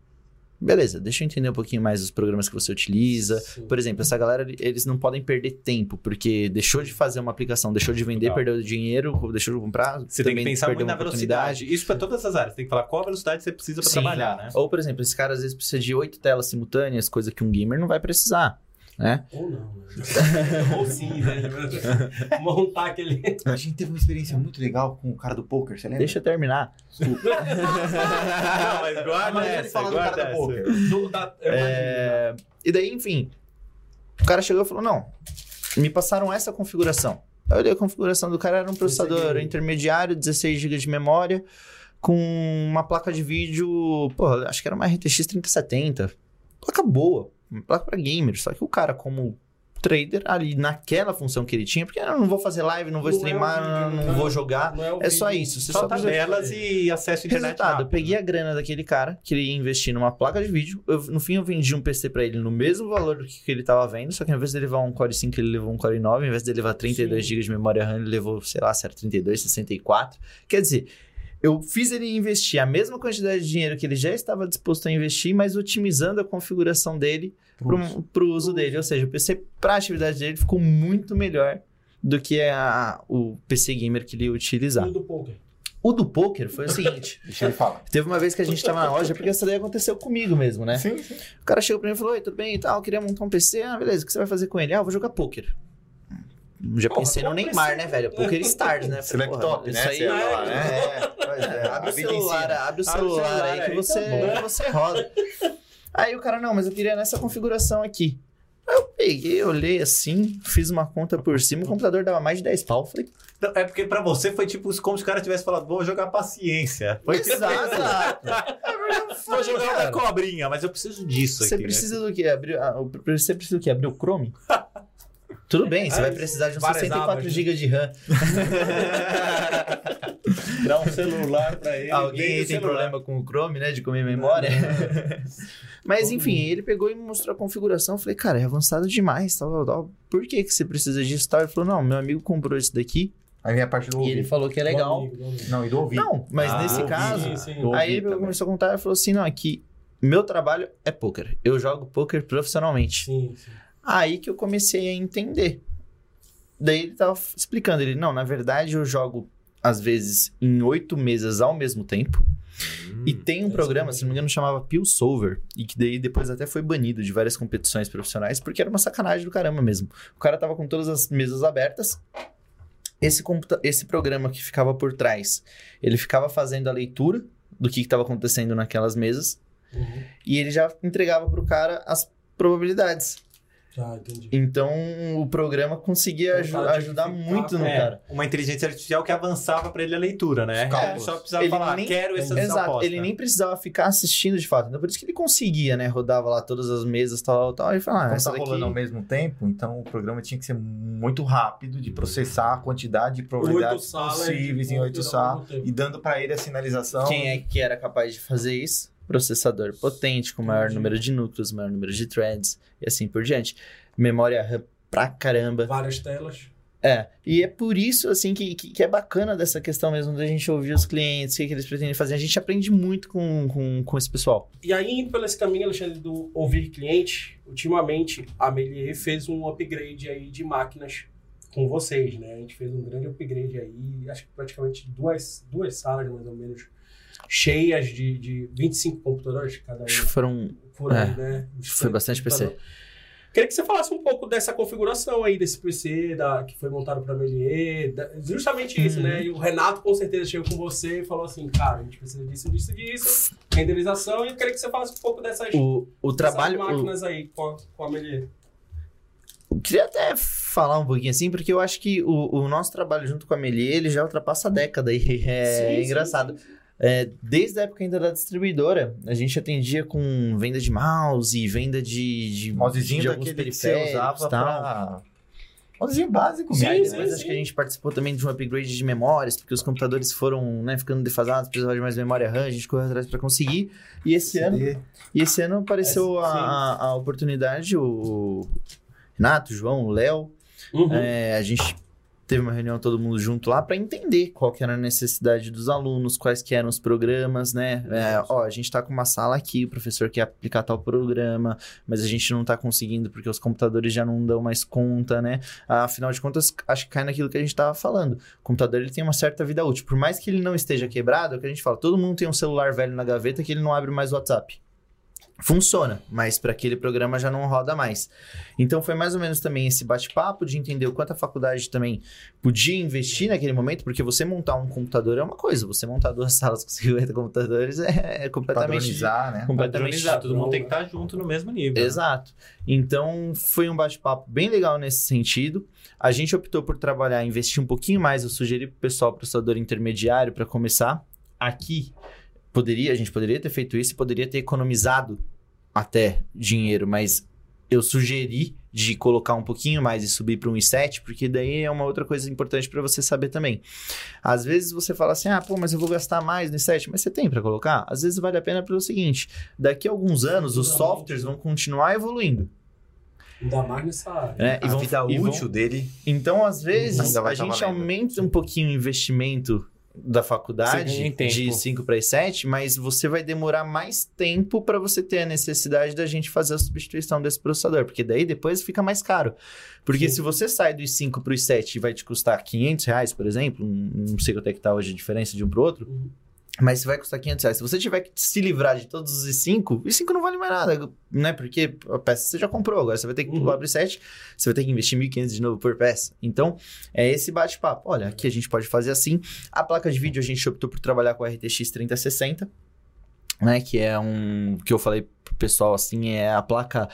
Speaker 4: Beleza, deixa eu entender um pouquinho mais os programas que você utiliza.
Speaker 2: Sim.
Speaker 4: Por exemplo, essa galera, eles não podem perder tempo, porque deixou de fazer uma aplicação, deixou de vender,
Speaker 3: Legal.
Speaker 4: perdeu dinheiro, deixou de comprar.
Speaker 3: Você tem que pensar muito na velocidade. Isso para todas as áreas. Tem que falar qual a velocidade você precisa para trabalhar, né?
Speaker 4: Ou, por exemplo, esse cara às vezes precisa de oito telas simultâneas, coisa que um gamer não vai precisar, né?
Speaker 2: Ou não, né? Ou sim, né? Montar aquele.
Speaker 5: A gente teve uma experiência muito legal com o cara do poker, você lembra?
Speaker 4: Deixa eu terminar.
Speaker 3: Não, mas guarda
Speaker 5: Mas ele
Speaker 3: essa,
Speaker 5: fala do
Speaker 3: guarda
Speaker 5: cara do
Speaker 3: essa.
Speaker 5: poker.
Speaker 2: Do, da, imagino, né?
Speaker 4: É, E daí, enfim, o cara chegou e falou: não, me passaram essa configuração. Aí eu olhei a configuração do cara, era um processador intermediário, 16 GB de memória, com uma placa de vídeo, pô, acho que era uma RTX 3070. Placa boa, placa pra gamer. Só que o cara, como trader, ali naquela função que ele tinha, porque eu não vou fazer live, não vou
Speaker 2: Não é
Speaker 4: streamar,
Speaker 2: vídeo,
Speaker 4: não, vou jogar.
Speaker 2: Não é,
Speaker 4: É só isso, você
Speaker 3: Só
Speaker 4: só precisa
Speaker 3: tabelas e acesso à internet
Speaker 4: Resultado, eu
Speaker 3: rápido.
Speaker 4: peguei a grana daquele cara, que ele ia investir numa placa de vídeo. eu- no fim, eu vendi um PC pra ele no mesmo valor do que, que ele tava vendo, só que ao invés de ele levar um Core 5, ele levou um Core 9. Ao invés de levar 32
Speaker 2: Sim.
Speaker 4: GB de memória RAM, ele levou, sei lá, se era 32, 64. Quer dizer, eu fiz ele investir a mesma quantidade de dinheiro que ele já estava disposto a investir, mas otimizando a configuração dele pro, pro uso dele. Ou seja, o PC pra atividade dele ficou muito melhor do que a, o PC gamer que ele ia utilizar.
Speaker 2: Tudo do poker.
Speaker 4: O do poker foi o seguinte.
Speaker 5: Deixa ele falar.
Speaker 4: Teve uma vez que a gente tava na loja, porque essa daí aconteceu comigo mesmo, né?
Speaker 5: Sim, sim.
Speaker 4: O cara chegou pra mim e falou: Oi, tudo bem e tal, queria montar um PC. Ah, beleza, o que você vai fazer com ele? Ah, eu vou jogar poker. Já
Speaker 2: Porra,
Speaker 4: pensei no Neymar,
Speaker 2: PC?
Speaker 4: né, velho? Poker Stars, né?
Speaker 5: Esse laptop, né?
Speaker 4: Isso aí,
Speaker 2: é-
Speaker 5: falar, né? É, pois é, a
Speaker 4: Abre o celular, abre o
Speaker 3: Abre o
Speaker 4: celular
Speaker 3: celular
Speaker 4: aí que
Speaker 3: aí,
Speaker 4: você,
Speaker 3: tá bom.
Speaker 4: você roda. Aí o cara, não, mas eu queria nessa configuração aqui. Aí eu peguei, olhei assim, fiz uma conta por cima, o computador dava mais de 10 pau. Falei,
Speaker 3: Então, é porque pra você foi tipo como se o cara tivesse falado, vou jogar paciência. Foi tipo,
Speaker 4: exato.
Speaker 3: vou jogar
Speaker 4: cara.
Speaker 3: uma cobrinha, mas eu preciso disso
Speaker 4: Você
Speaker 3: aqui. né?
Speaker 4: precisa do quê? Abrir, ah, você precisa do quê? Abrir o Chrome? Tudo bem, você vai precisar de uns
Speaker 2: várias
Speaker 4: 64
Speaker 2: abas, né?
Speaker 4: GB de RAM.
Speaker 3: Dá um celular pra ele.
Speaker 4: Alguém aí tem problema com o Chrome, né? De comer memória. Mas enfim, ele pegou e me mostrou a configuração. Falei, cara, é avançado demais, tal, tal, tal. Por que, que você precisa disso? Tal? Ele falou, não, meu amigo comprou isso daqui
Speaker 5: Aí vem a parte do
Speaker 4: e ele
Speaker 5: ouvido.
Speaker 4: falou que é
Speaker 2: Do
Speaker 4: legal.
Speaker 2: amigo, do amigo.
Speaker 5: Não, e do ouvido.
Speaker 4: Não, mas
Speaker 5: Ah,
Speaker 4: nesse
Speaker 5: ouvido.
Speaker 4: caso,
Speaker 2: Sim, sim.
Speaker 5: Do
Speaker 4: Aí
Speaker 5: ouvido
Speaker 4: ele começou a contar e falou assim: não, aqui meu trabalho é poker. Eu jogo poker profissionalmente.
Speaker 2: Sim, sim.
Speaker 4: Aí que eu comecei a entender. Daí ele tava explicando, ele, não, na verdade eu jogo, às vezes, em oito mesas ao mesmo tempo.
Speaker 3: Hum.
Speaker 4: E tem um programa, se não me engano, chamava Pilsover, e que daí depois até foi banido de várias competições profissionais, porque era uma sacanagem do caramba mesmo. O cara tava com todas as mesas abertas. Esse, esse programa que ficava por trás, ele ficava fazendo a leitura do que estava acontecendo naquelas mesas,
Speaker 2: Uhum.
Speaker 4: e ele já entregava pro cara as probabilidades.
Speaker 2: Tá, entendi.
Speaker 4: Então o programa conseguia
Speaker 2: Então, que
Speaker 4: ajudar muito no
Speaker 3: É,
Speaker 4: cara.
Speaker 3: uma inteligência artificial que avançava pra ele a leitura, né? Ele só precisava
Speaker 4: Ele
Speaker 3: falar,
Speaker 4: nem-
Speaker 3: quero essa
Speaker 4: Exato,
Speaker 3: aposta.
Speaker 4: ele nem precisava ficar assistindo de fato. Então por isso que ele conseguia, né? Rodava lá todas as mesas, tal, tal, e falava, ah, essa
Speaker 5: tá
Speaker 4: daqui...
Speaker 5: rolando ao mesmo tempo, então o programa tinha que ser muito rápido de processar a quantidade de probabilidades possíveis em oito salas e dando pra ele a sinalização.
Speaker 4: Quem é que era capaz de fazer isso? Processador potente, com maior número de núcleos, maior número de threads e assim por diante. Memória RAM pra caramba.
Speaker 2: Várias telas.
Speaker 4: É, e é por isso, assim, que, que, que é bacana dessa questão mesmo da gente ouvir os clientes, o que, que eles pretendem fazer. A gente aprende muito com, com, com esse pessoal.
Speaker 2: E aí, indo pelo esse caminho, Alexandre, do ouvir cliente, ultimamente a Melier fez um upgrade aí de máquinas com vocês, né? A gente fez um grande upgrade aí, acho que praticamente duas, duas salas mais ou menos cheias de, de 25 computadores cada
Speaker 4: que foram.
Speaker 2: Por aí,
Speaker 4: é,
Speaker 2: né?
Speaker 4: foi bastante PC.
Speaker 2: Queria que você falasse um pouco dessa configuração aí desse PC da, que foi montado para Melier, da- justamente isso,
Speaker 4: Uhum.
Speaker 2: né? E o Renato com certeza chegou com você e falou assim, cara, a gente precisa disso, disso, disso, renderização, e eu queria que você falasse um pouco dessas,
Speaker 4: O, o
Speaker 2: dessas
Speaker 4: trabalho. o-
Speaker 2: máquinas aí com a, com a Melier.
Speaker 4: Eu queria até falar um pouquinho assim, porque eu acho que o, o nosso trabalho junto com a Melier, ele já ultrapassa a década e é
Speaker 2: Sim, sim,
Speaker 4: engraçado.
Speaker 2: sim.
Speaker 4: É, desde a época ainda da distribuidora, a gente atendia com venda de mouse, venda de, de,
Speaker 5: Mousezinho
Speaker 4: de alguns
Speaker 5: daquele que
Speaker 4: periféricos
Speaker 5: usava
Speaker 4: e tal.
Speaker 5: pra... Mousezinho básico
Speaker 2: Sim,
Speaker 5: mesmo.
Speaker 2: sim,
Speaker 4: acho
Speaker 2: sim.
Speaker 4: que a gente participou também de um upgrade de memórias, porque os computadores foram né, ficando defasados, precisava de mais memória RAM, a gente correu atrás para conseguir. E esse ano, e esse ano apareceu
Speaker 2: É,
Speaker 4: a, a oportunidade, o Renato, o João, o Léo,
Speaker 2: Uhum.
Speaker 4: é, a gente Teve uma reunião todo mundo junto lá para entender qual que era a necessidade dos alunos, quais que eram os programas, né? É, ó, a gente tá com uma sala aqui, o professor quer aplicar tal programa, mas a gente não tá conseguindo porque os computadores já não dão mais conta, né? Afinal de contas, acho que cai naquilo que a gente tava falando. O computador ele tem uma certa vida útil. Por mais que ele não esteja quebrado, é o que a gente fala, todo mundo tem um celular velho na gaveta que ele não abre mais o WhatsApp funciona, mas para aquele programa já não roda mais. Então foi mais ou menos também esse bate-papo de entender o quanto a faculdade também podia investir naquele momento, porque você montar um computador é uma coisa, você montar duas salas com 50 computadores é, é completamente
Speaker 5: Padronizar, né?
Speaker 4: completamente
Speaker 3: Padronizar, todo mundo tem que estar junto no mesmo nível.
Speaker 4: Exato. Então foi um bate-papo bem legal nesse sentido. A gente optou por trabalhar, investir um pouquinho mais. Eu sugeri para o pessoal, processador intermediário, para começar. Aqui poderia, a gente poderia ter feito isso e poderia ter economizado até dinheiro, mas eu sugeri de colocar um pouquinho mais e subir para um i7, porque daí é uma outra coisa importante para você saber também. Às vezes você fala assim: "Ah, pô, mas eu vou gastar mais no i7", mas você tem para colocar? Às vezes vale a pena pelo seguinte, daqui a alguns anos os softwares vão continuar evoluindo.
Speaker 2: Ainda mais nessa área.
Speaker 4: Né?
Speaker 5: A vida
Speaker 4: e vão-
Speaker 5: útil dele.
Speaker 4: Então, às vezes, a
Speaker 5: tá
Speaker 4: gente
Speaker 5: valendo.
Speaker 4: aumenta um pouquinho o investimento da faculdade de 5 para 7, mas você vai demorar mais tempo para você ter a necessidade da gente fazer a substituição desse processador, porque daí depois fica mais caro. Porque
Speaker 2: Sim.
Speaker 4: se você sai dos 5 para os 7 e vai te custar 500 reais, por exemplo, não sei quanto é que tá hoje a diferença de um para o outro,
Speaker 2: Uhum.
Speaker 4: Mas vai custar 500 reais. Se você tiver que se livrar de todos os i5, o i5 não vale mais nada, né? Porque a peça você já comprou, agora você vai ter que
Speaker 2: Uhum.
Speaker 4: o 7, você vai ter que investir 1.500 de novo por peça. Então, é esse bate-papo. Olha, aqui a gente pode fazer assim. A placa de vídeo a gente optou por trabalhar com a RTX 3060, né? Que é um. que eu falei pro pessoal assim, é a placa.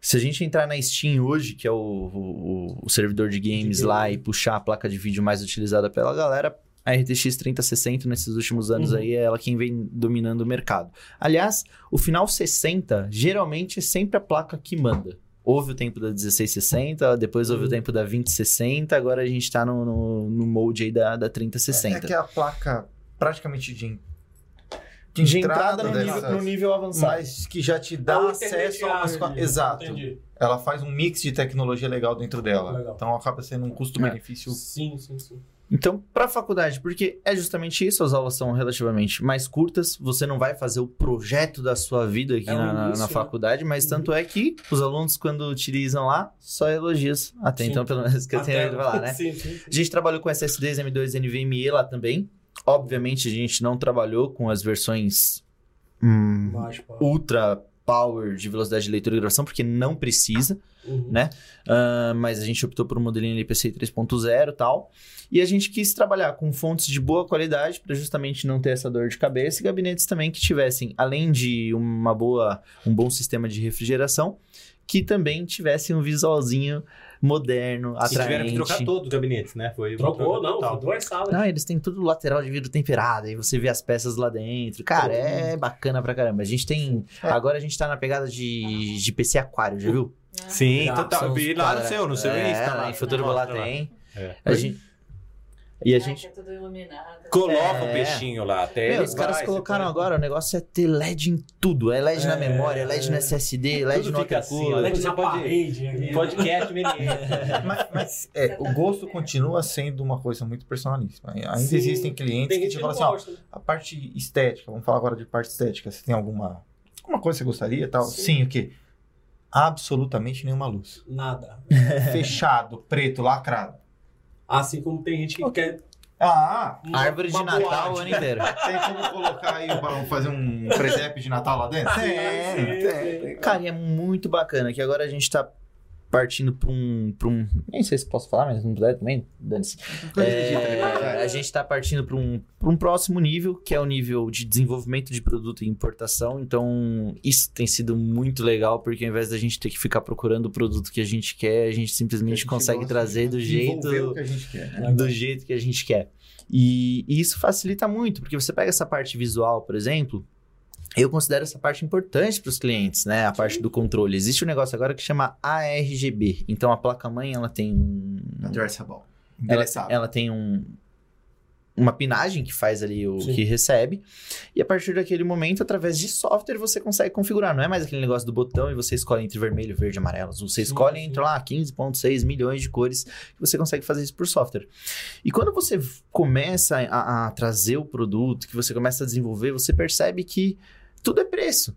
Speaker 4: Se a gente entrar na Steam hoje, que é o, o, o servidor de games
Speaker 2: De
Speaker 4: lá,
Speaker 2: game.
Speaker 4: e puxar a placa de vídeo mais utilizada pela galera. A RTX 3060 nesses últimos anos
Speaker 2: Uhum.
Speaker 4: aí é ela quem vem dominando o mercado. Aliás, o final 60 geralmente é sempre a placa que manda. Houve o tempo da 1660, depois houve o
Speaker 2: Uhum.
Speaker 4: tempo da 2060, agora a gente tá no, no, no molde aí da, da 3060.
Speaker 5: É que é a placa praticamente de,
Speaker 4: de entrada no nível, no nível avançado.
Speaker 5: Mas que já te
Speaker 2: Dá
Speaker 5: acesso a umas... Exato.
Speaker 2: Entendi.
Speaker 5: Ela faz um mix de tecnologia legal dentro dela.
Speaker 2: Legal.
Speaker 5: Então acaba sendo um custo-benefício.
Speaker 2: Sim, sim, sim.
Speaker 4: Então, para a faculdade, porque é justamente isso, as aulas são relativamente mais curtas, você não vai fazer o projeto da sua vida aqui
Speaker 2: É
Speaker 4: na, na-
Speaker 2: né?
Speaker 4: faculdade, mas
Speaker 2: Uhum.
Speaker 4: tanto é que os alunos, quando utilizam lá, só elogios. Até
Speaker 2: Sim.
Speaker 4: então, pelo menos que eu tenho ouvido falar, né?
Speaker 2: Sim, sim.
Speaker 4: A gente trabalhou com SSDs M2 NVMe lá também. Obviamente, a gente não trabalhou com as versões hum, ultra power de velocidade de leitura e gravação, porque não precisa.
Speaker 2: Uhum.
Speaker 4: né? Ah, mas a gente optou por um modelinho LPC 3.0 e tal. E a gente quis trabalhar com fontes de boa qualidade para justamente não ter essa dor de cabeça e gabinetes também que tivessem, além de uma boa, um bom sistema de refrigeração, que também tivessem um visualzinho moderno,
Speaker 3: E tiveram
Speaker 4: atraente.
Speaker 3: que trocar todos os gabinetes, né? Foi
Speaker 2: Trocou, não,
Speaker 3: total.
Speaker 2: foi duas salas.
Speaker 4: Não, eles têm tudo lateral de vidro temperado, aí você vê as peças lá dentro. Cara, é bacana pra caramba. A gente tem.
Speaker 5: É.
Speaker 4: Agora a gente tá na pegada de, de PC Aquário, já viu?
Speaker 3: Sim,
Speaker 2: Já,
Speaker 3: total. Vi lá no seu, no seu
Speaker 4: é,
Speaker 3: Insta.
Speaker 4: lá em Futuro lá tem.
Speaker 3: É.
Speaker 4: A gente... E a gente.
Speaker 6: É tudo iluminado.
Speaker 3: Coloca
Speaker 4: É.
Speaker 3: o peixinho lá. Até
Speaker 4: Meu,
Speaker 3: ele
Speaker 4: os caras
Speaker 3: vai,
Speaker 4: colocaram agora, o negócio é ter LED em tudo. É LED na
Speaker 2: É,
Speaker 4: memória, é LED no
Speaker 2: é.
Speaker 4: SSD, LED
Speaker 3: Tudo
Speaker 4: no
Speaker 3: fica assim. LED
Speaker 2: na
Speaker 3: pode-
Speaker 2: parede.
Speaker 3: Podcast menino.
Speaker 5: Mas, mas, é, o gosto continua sendo uma coisa muito personalíssima. Ainda
Speaker 2: Sim.
Speaker 5: existem clientes
Speaker 2: Tem
Speaker 5: que
Speaker 2: gente
Speaker 5: te falam assim, ó, a parte estética, vamos falar agora de parte estética. Você tem alguma, alguma coisa que você gostaria e tal?
Speaker 2: Sim.
Speaker 5: Sim, o quê? Absolutamente nenhuma luz.
Speaker 2: Nada.
Speaker 5: Fechado, preto, lacrado.
Speaker 2: Assim como tem gente que quer.
Speaker 5: Ah,
Speaker 2: uma-
Speaker 4: Árvore de Natal o
Speaker 2: boate.
Speaker 4: ano inteiro.
Speaker 5: tem como colocar aí para fazer um presépio de Natal lá dentro? Tem,
Speaker 2: sim,
Speaker 5: tem.
Speaker 2: sim.
Speaker 4: Cara, e é muito bacana que agora a gente tá partindo pra um. Pra um nem sei se posso falar, mas não puder também, dane-se. É, a gente tá partindo para um, pra um próximo nível, que é o nível de desenvolvimento de produto e importação. Então, isso tem sido muito legal, porque ao invés da gente ter que ficar procurando o produto que a gente quer, a gente simplesmente
Speaker 5: A gente
Speaker 4: consegue
Speaker 5: gosta
Speaker 4: trazer do jeito
Speaker 5: que a gente quer. né?
Speaker 4: do jeito que a gente quer. E, e isso facilita muito, porque você pega essa parte visual, por exemplo, eu considero essa parte importante para os clientes, né? A parte do controle. Existe um negócio agora que chama ARGB. Então a placa-mãe ela tem um,
Speaker 5: Addressable.
Speaker 4: ela, ela tem um uma pinagem que faz ali o
Speaker 2: Sim.
Speaker 4: que recebe. E a partir daquele momento, através de software, você consegue configurar. Não é mais aquele negócio do botão e você escolhe entre vermelho, verde e amarelo. Você escolhe entre lá 15,6 milhões de cores que você consegue fazer isso por software. E quando você começa a, a trazer o produto, que você começa a desenvolver, você percebe que tudo é preço.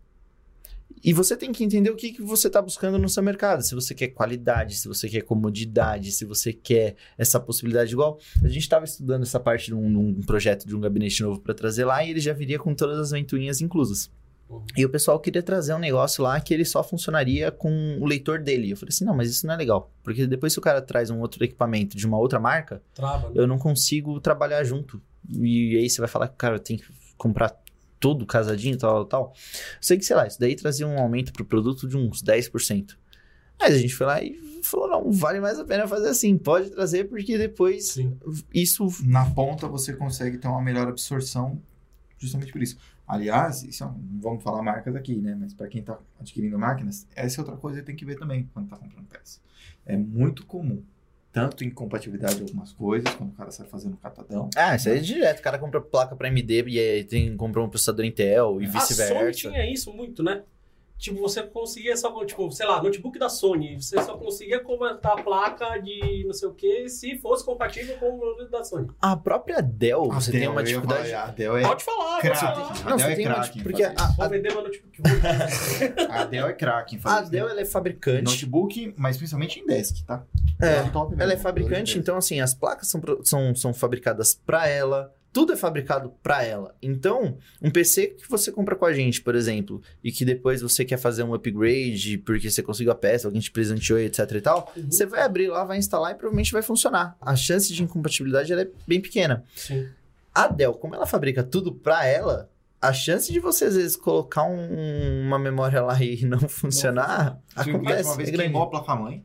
Speaker 4: E você tem que entender o que, que você está buscando no seu mercado. Se você quer qualidade, se você quer comodidade, se você quer essa possibilidade igual. A gente estava estudando essa parte de um, projeto de um gabinete novo para trazer lá e ele já viria com todas as ventoinhas inclusas.
Speaker 2: Uhum.
Speaker 4: E o pessoal queria trazer um negócio lá que ele só funcionaria com o leitor dele. Eu falei assim: não, mas isso não é legal. Porque depois, se o cara traz um outro equipamento de uma outra marca,
Speaker 2: Trava, né?
Speaker 4: eu não consigo trabalhar junto. E aí você vai falar que, cara, eu tenho que comprar tudo casadinho, tal, tal. Sei que, sei lá, isso daí trazia um aumento pro produto de uns 10%. Mas a gente foi lá e falou, não, vale mais a pena fazer assim. Pode trazer, porque depois
Speaker 2: Sim.
Speaker 4: isso...
Speaker 5: Na ponta você consegue ter uma melhor absorção justamente por isso. Aliás, isso é um- não vamos falar marcas aqui, né? Mas para quem está adquirindo máquinas, essa é outra coisa que tem que ver também quando está comprando peça. É muito comum, tanto em compatibilidade de algumas coisas, quando o cara sai fazendo catadão.
Speaker 4: Ah, isso aí é direto. O cara compra placa pra AMD e tem, comprou um processador Intel e
Speaker 2: A Sony
Speaker 4: vice-versa.
Speaker 2: tinha isso muito, né? Tipo, você conseguia só, tipo, sei lá, notebook da Sony, você só conseguia converter a placa de não sei o que se fosse compatível com o da Sony.
Speaker 4: A própria Dell,
Speaker 5: A
Speaker 4: você
Speaker 5: Dell,
Speaker 4: tem uma dificuldade...
Speaker 5: falar, A Dell é,
Speaker 2: Pode falar, pode falar.
Speaker 5: A
Speaker 4: Não,
Speaker 5: Dell
Speaker 4: você
Speaker 5: é
Speaker 4: tem uma-
Speaker 5: craque
Speaker 4: porque a-.
Speaker 2: Vou vender meu notebook.
Speaker 5: A Dell é craque em
Speaker 4: A Dell, ela é fabricante.
Speaker 5: Notebook, mas principalmente em desk, tá?
Speaker 4: É,
Speaker 5: top mesmo.
Speaker 4: Ela é fabricante, então assim, as placas são, são, são fabricadas pra ela, tudo é fabricado pra ela. Então, um PC que você compra com a gente, por exemplo, e que depois você quer fazer um upgrade porque você conseguiu a peça, alguém te presenteou, etc e tal,
Speaker 2: Uhum.
Speaker 4: você vai abrir lá, vai instalar e provavelmente vai funcionar. A chance de incompatibilidade é bem pequena.
Speaker 2: Sim.
Speaker 4: A Dell, como ela fabrica tudo pra ela, a chance de você às vezes colocar um- uma memória lá e não funcionar,
Speaker 5: cliente
Speaker 4: acontece,
Speaker 5: uma vez
Speaker 4: é
Speaker 5: queimou a placa-mãe.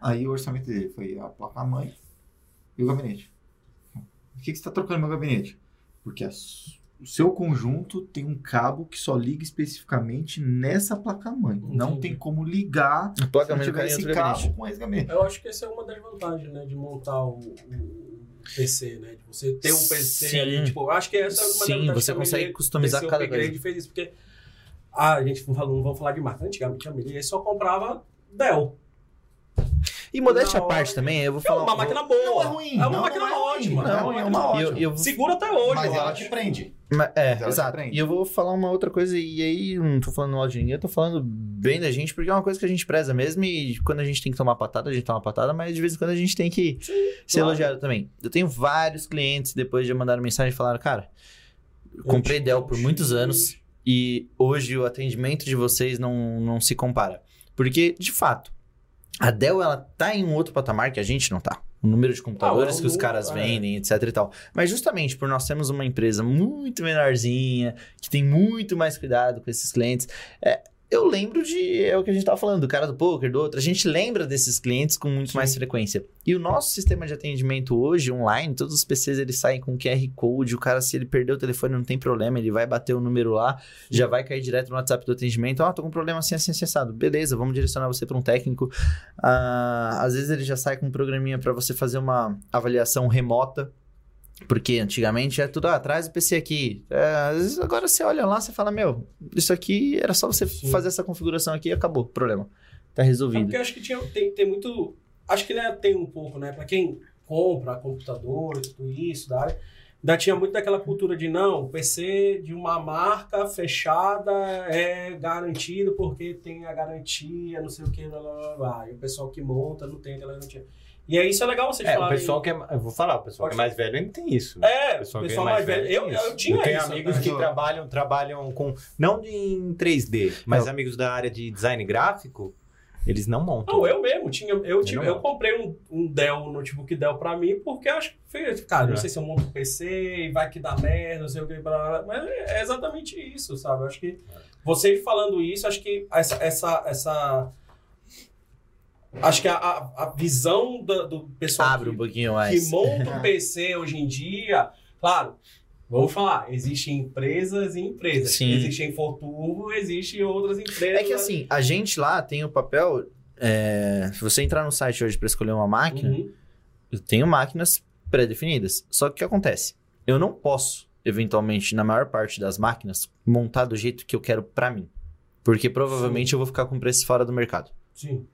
Speaker 5: Aí o orçamento dele foi a placa-mãe e o gabinete. Por que, que você está trocando meu gabinete? Porque a o seu conjunto tem um cabo que só liga especificamente nessa placa-mãe. Não tem como ligar
Speaker 4: A placa
Speaker 5: se não tiver esse cabo
Speaker 4: gabinete.
Speaker 5: com esse gabinete.
Speaker 2: Eu acho que essa é uma das vantagens, né, de montar o, o PC, né? De você ter um PC
Speaker 4: Sim.
Speaker 2: ali, tipo, acho que essa é uma das
Speaker 4: Sim, você
Speaker 2: a
Speaker 4: consegue
Speaker 2: Melier-
Speaker 4: customizar cada
Speaker 2: upgrade
Speaker 4: coisa.
Speaker 2: fez isso, porque ah, a gente não, falou, não vamos falar de marca. Antigamente a Melier só comprava Dell.
Speaker 4: E modéstia à parte também, eu vou
Speaker 2: É
Speaker 4: falar.
Speaker 2: uma máquina boa.
Speaker 5: Não é ruim,
Speaker 2: É uma
Speaker 5: não,
Speaker 2: máquina
Speaker 5: não é ruim,
Speaker 2: ótima.
Speaker 5: não
Speaker 2: é
Speaker 5: é
Speaker 2: uma
Speaker 5: é
Speaker 2: ótima.
Speaker 4: ótima. Eu- eu-
Speaker 2: Segura até hoje,
Speaker 5: Mas ela
Speaker 2: acho.
Speaker 5: te prende.
Speaker 4: É, exato. E eu vou falar uma outra coisa, e aí não tô falando mal de ninguém, eu tô falando bem da gente, porque é uma coisa que a gente preza mesmo, e quando a gente tem que tomar patada, a gente toma patada, mas de vez em quando a gente tem que ser
Speaker 2: claro.
Speaker 4: elogiado também. Eu tenho vários clientes, depois de mandar mensagem, falaram, cara, eu comprei
Speaker 2: te-
Speaker 4: Dell por muitos anos, e hoje o atendimento de vocês não, não se compara. Porque, de fato, a Dell, ela tá em um outro patamar que a gente não tá. O número de computadores
Speaker 2: Ah,
Speaker 4: que os caras
Speaker 2: é.
Speaker 4: vendem, etc e tal. Mas justamente por nós termos uma empresa muito menorzinha, que tem muito mais cuidado com esses clientes, é, eu lembro de. É o que a gente tava falando, do cara do poker, do outro. A gente lembra desses clientes com muito
Speaker 2: Sim.
Speaker 4: mais frequência. E o nosso sistema de atendimento hoje, online, todos os PCs eles saem com QR Code. O cara, se ele perder o telefone, não tem problema, ele vai bater o número lá, já vai cair direto no WhatsApp do atendimento. Ah, tô com um problema assim, assim, acessado. Beleza, vamos direcionar você para um técnico. Ah, às vezes ele já sai com um programinha para você fazer uma avaliação remota. Porque antigamente é tudo, ah, traz o PC aqui. É, às vezes agora você olha lá, você fala, meu, isso aqui era só você
Speaker 2: Sim.
Speaker 4: fazer essa configuração aqui e acabou, problema. Tá
Speaker 2: É
Speaker 4: resolvido.
Speaker 2: porque eu acho que tinha, tem, tem muito. Acho que né, tem um pouco, né? Pra quem compra computador e tudo isso, da área, ainda tinha muito daquela cultura de não, o PC de uma marca fechada é garantido porque tem a garantia, não sei o que, blá, blá, blá, blá. E o pessoal que monta não tem aquela garantia. E aí isso é legal vocês
Speaker 3: É, o
Speaker 2: falarem.
Speaker 3: pessoal que é. Eu vou falar, o pessoal que é mais velho ainda tem isso. né?
Speaker 2: É,
Speaker 3: O pessoal
Speaker 2: o
Speaker 3: que é
Speaker 2: pessoal mais velho. Eu,
Speaker 3: tem isso.
Speaker 2: eu tinha
Speaker 3: tenho
Speaker 2: isso.
Speaker 3: amigos
Speaker 2: né?
Speaker 3: que
Speaker 5: Eu-
Speaker 3: trabalham, trabalham com. Não em 3D, mas amigos da área de design gráfico, eles não montam.
Speaker 2: Não, eu mesmo tinha. Eu, tive,
Speaker 3: não
Speaker 2: eu comprei um, um Dell, um notebook Dell pra mim, porque eu acho que foi, cara, não
Speaker 3: É.
Speaker 2: sei se eu monto um PC e vai que dá merda, não sei o que, blá, blá, blá, mas é exatamente isso, sabe? Eu acho que vocês falando isso, acho que essa. essa, essa acho que a, a, visão do, do pessoal
Speaker 4: Abre um
Speaker 2: que,
Speaker 4: pouquinho
Speaker 2: que
Speaker 4: mais.
Speaker 2: monta um PC hoje em dia, claro. Vamos falar, existem empresas e empresas.
Speaker 4: Sim.
Speaker 2: Existem Forturbo, existem outras empresas.
Speaker 4: É que assim, a gente lá tem o papel. é, se você entrar no site hoje para escolher uma máquina,
Speaker 2: Uhum.
Speaker 4: eu tenho máquinas pré-definidas. Só que o que acontece? eu não posso, eventualmente, na maior parte das máquinas, montar do jeito que eu quero pra mim. Porque provavelmente eu vou ficar com preço fora do mercado.
Speaker 2: Sim.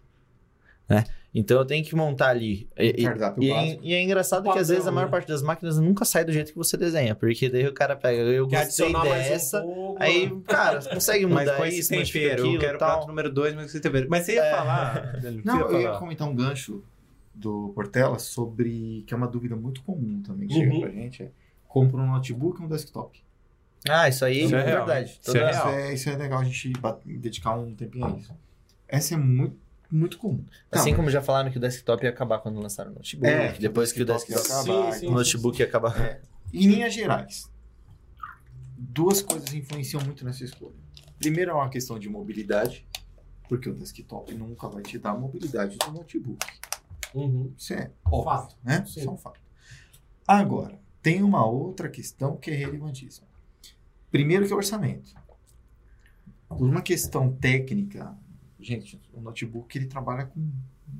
Speaker 4: Então eu tenho que montar ali. E, e- e é, e é engraçado que às vezes a maior
Speaker 2: né?
Speaker 4: parte das máquinas nunca sai do jeito que você desenha. Porque daí o cara pega, eu
Speaker 2: Quer
Speaker 4: gostei dessa.
Speaker 2: um.
Speaker 4: Aí, cara, você consegue
Speaker 3: Mas
Speaker 4: mudar
Speaker 3: com esse
Speaker 4: isso,
Speaker 3: tempero, eu
Speaker 4: aquilo
Speaker 3: quero
Speaker 4: e
Speaker 3: o
Speaker 4: tal.
Speaker 3: prato número 2, mas esse tempero. Mas você ia
Speaker 4: É.
Speaker 3: falar...
Speaker 5: Não,
Speaker 3: você
Speaker 5: eu ia
Speaker 3: falar.
Speaker 5: comentar um gancho do Portela sobre que é uma dúvida muito comum também que chega
Speaker 2: Uhum.
Speaker 5: pra gente. É, compra um notebook e um desktop.
Speaker 4: Ah, isso aí
Speaker 3: Isso é
Speaker 4: é verdade.
Speaker 3: Isso é
Speaker 5: Isso
Speaker 3: real.
Speaker 5: é, isso é legal a gente dedicar um tempinho a isso. Essa é muito, muito comum.
Speaker 4: Assim
Speaker 5: Não,
Speaker 4: como já falaram que o desktop ia acabar quando lançaram o notebook.
Speaker 5: É,
Speaker 4: depois que o
Speaker 5: desktop
Speaker 4: desktop,
Speaker 5: ia acabar,
Speaker 2: Sim, sim.
Speaker 4: o notebook ia acabar.
Speaker 5: Em linhas gerais, duas coisas influenciam muito nessa escolha. Primeiro é uma questão de mobilidade, porque o desktop nunca vai te dar a mobilidade do notebook.
Speaker 2: Uhum.
Speaker 5: Isso é óbvio,
Speaker 2: Fato.
Speaker 5: né?
Speaker 2: Sim.
Speaker 5: Isso é um fato. Agora, tem uma outra questão que é relevantíssima. Primeiro que é o orçamento. Por uma questão técnica, gente, o notebook ele trabalha com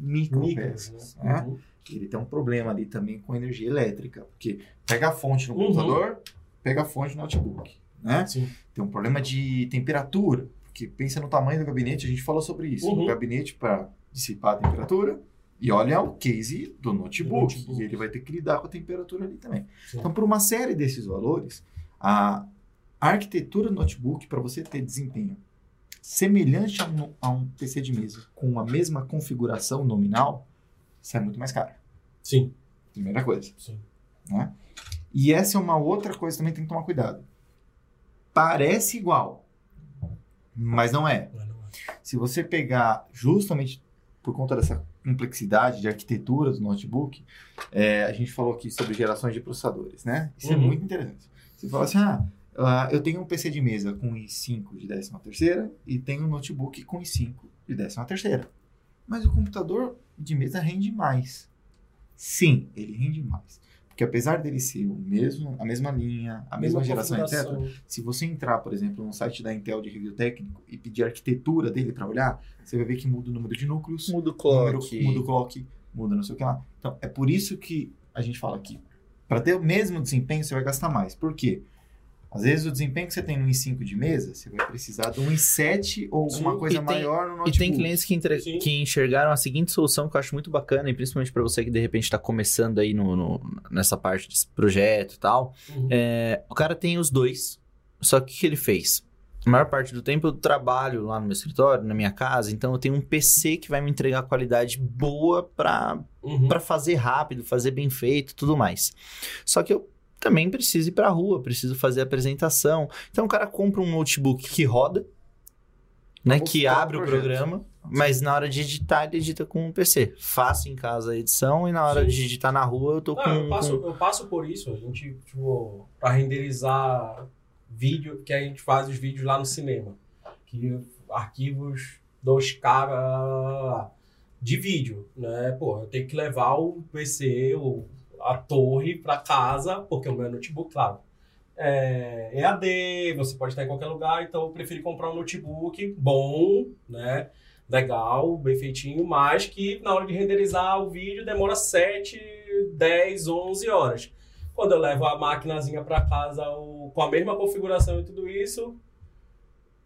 Speaker 5: micro
Speaker 2: Micros,
Speaker 5: peças,
Speaker 2: né?
Speaker 5: né?
Speaker 2: Uhum.
Speaker 5: ele tem um problema ali também com energia elétrica, porque pega a fonte no
Speaker 2: Uhum.
Speaker 5: computador, pega a fonte no notebook, né?
Speaker 2: Sim.
Speaker 5: Tem um problema de temperatura, porque pensa no tamanho do gabinete, a gente falou sobre isso.
Speaker 2: Uhum.
Speaker 5: O gabinete para dissipar a temperatura e olha o case do notebook,
Speaker 2: Do notebook.
Speaker 5: e ele vai ter que lidar com a temperatura ali também.
Speaker 2: Sim.
Speaker 5: Então, por uma série desses valores, a arquitetura do notebook para você ter desempenho semelhante a um, a um PC de mesa com a mesma configuração nominal, sai muito mais caro.
Speaker 2: Sim.
Speaker 5: Primeira coisa.
Speaker 2: Sim.
Speaker 5: Né? E essa é uma outra coisa que também tem que tomar cuidado. Parece igual, mas não é.
Speaker 2: Mas não é.
Speaker 5: Se você pegar justamente por conta dessa complexidade de arquitetura do notebook, é, a gente falou aqui sobre gerações de processadores, né? Isso é
Speaker 2: Uhum.
Speaker 5: muito interessante. Você fala assim, ah, ah, eu tenho um PC de mesa com i5 de 13 terceira e tenho um notebook com i5 de 13 terceira. Mas o computador de mesa rende mais. Sim, ele rende mais. Porque apesar dele ser o mesmo, a mesma linha, a mesma, geração, etc., se você entrar, por exemplo, no site da Intel de review técnico e pedir a arquitetura dele para olhar, você vai ver que muda o número de núcleos,
Speaker 4: Muda o
Speaker 5: número-
Speaker 4: clock.
Speaker 5: muda o clock, muda não sei o que lá. Então, é por isso que a gente fala aqui. Para ter o mesmo desempenho, você vai gastar mais. Por quê? Às vezes o desempenho que você tem no i5 de mesa, você vai precisar de um i7 ou alguma
Speaker 2: Sim,
Speaker 5: coisa
Speaker 4: e tem-
Speaker 5: maior no
Speaker 4: E
Speaker 5: notebook.
Speaker 4: tem clientes que, entre- que enxergaram a seguinte solução que eu acho muito bacana, e principalmente para você que de repente está começando aí no, no- nessa parte desse projeto e tal.
Speaker 2: Uhum.
Speaker 4: É, o cara tem os dois, só que o que ele fez? A maior parte do tempo eu trabalho lá no meu escritório, na minha casa, então eu tenho um PC que vai me entregar qualidade boa para
Speaker 2: Uhum.
Speaker 4: para fazer rápido, fazer bem feito, tudo mais. Só que eu também preciso ir para a rua, preciso fazer apresentação. Então o cara compra um notebook que roda, né, que
Speaker 5: para o
Speaker 4: abre o
Speaker 5: projeto.
Speaker 4: programa, mas na hora de editar ele edita com um PC. Faço em casa a edição e na hora
Speaker 2: Sim.
Speaker 4: de editar na rua eu tô
Speaker 2: Não,
Speaker 4: com,
Speaker 2: eu, passo,
Speaker 4: com-
Speaker 2: eu passo por isso. A gente, tipo, pra renderizar vídeo, que a gente faz os vídeos lá no cinema. Que arquivos 2K de vídeo, né? Pô, eu tenho que levar o PC, o, a torre pra casa, porque o meu notebook, claro, é EAD, você pode estar em qualquer lugar, então eu preferi comprar um notebook bom, né? Legal, bem feitinho, mas que na hora de renderizar o vídeo demora 7, 10, 11 horas. Quando eu levo a maquinazinha para casa o- com a mesma configuração e tudo isso,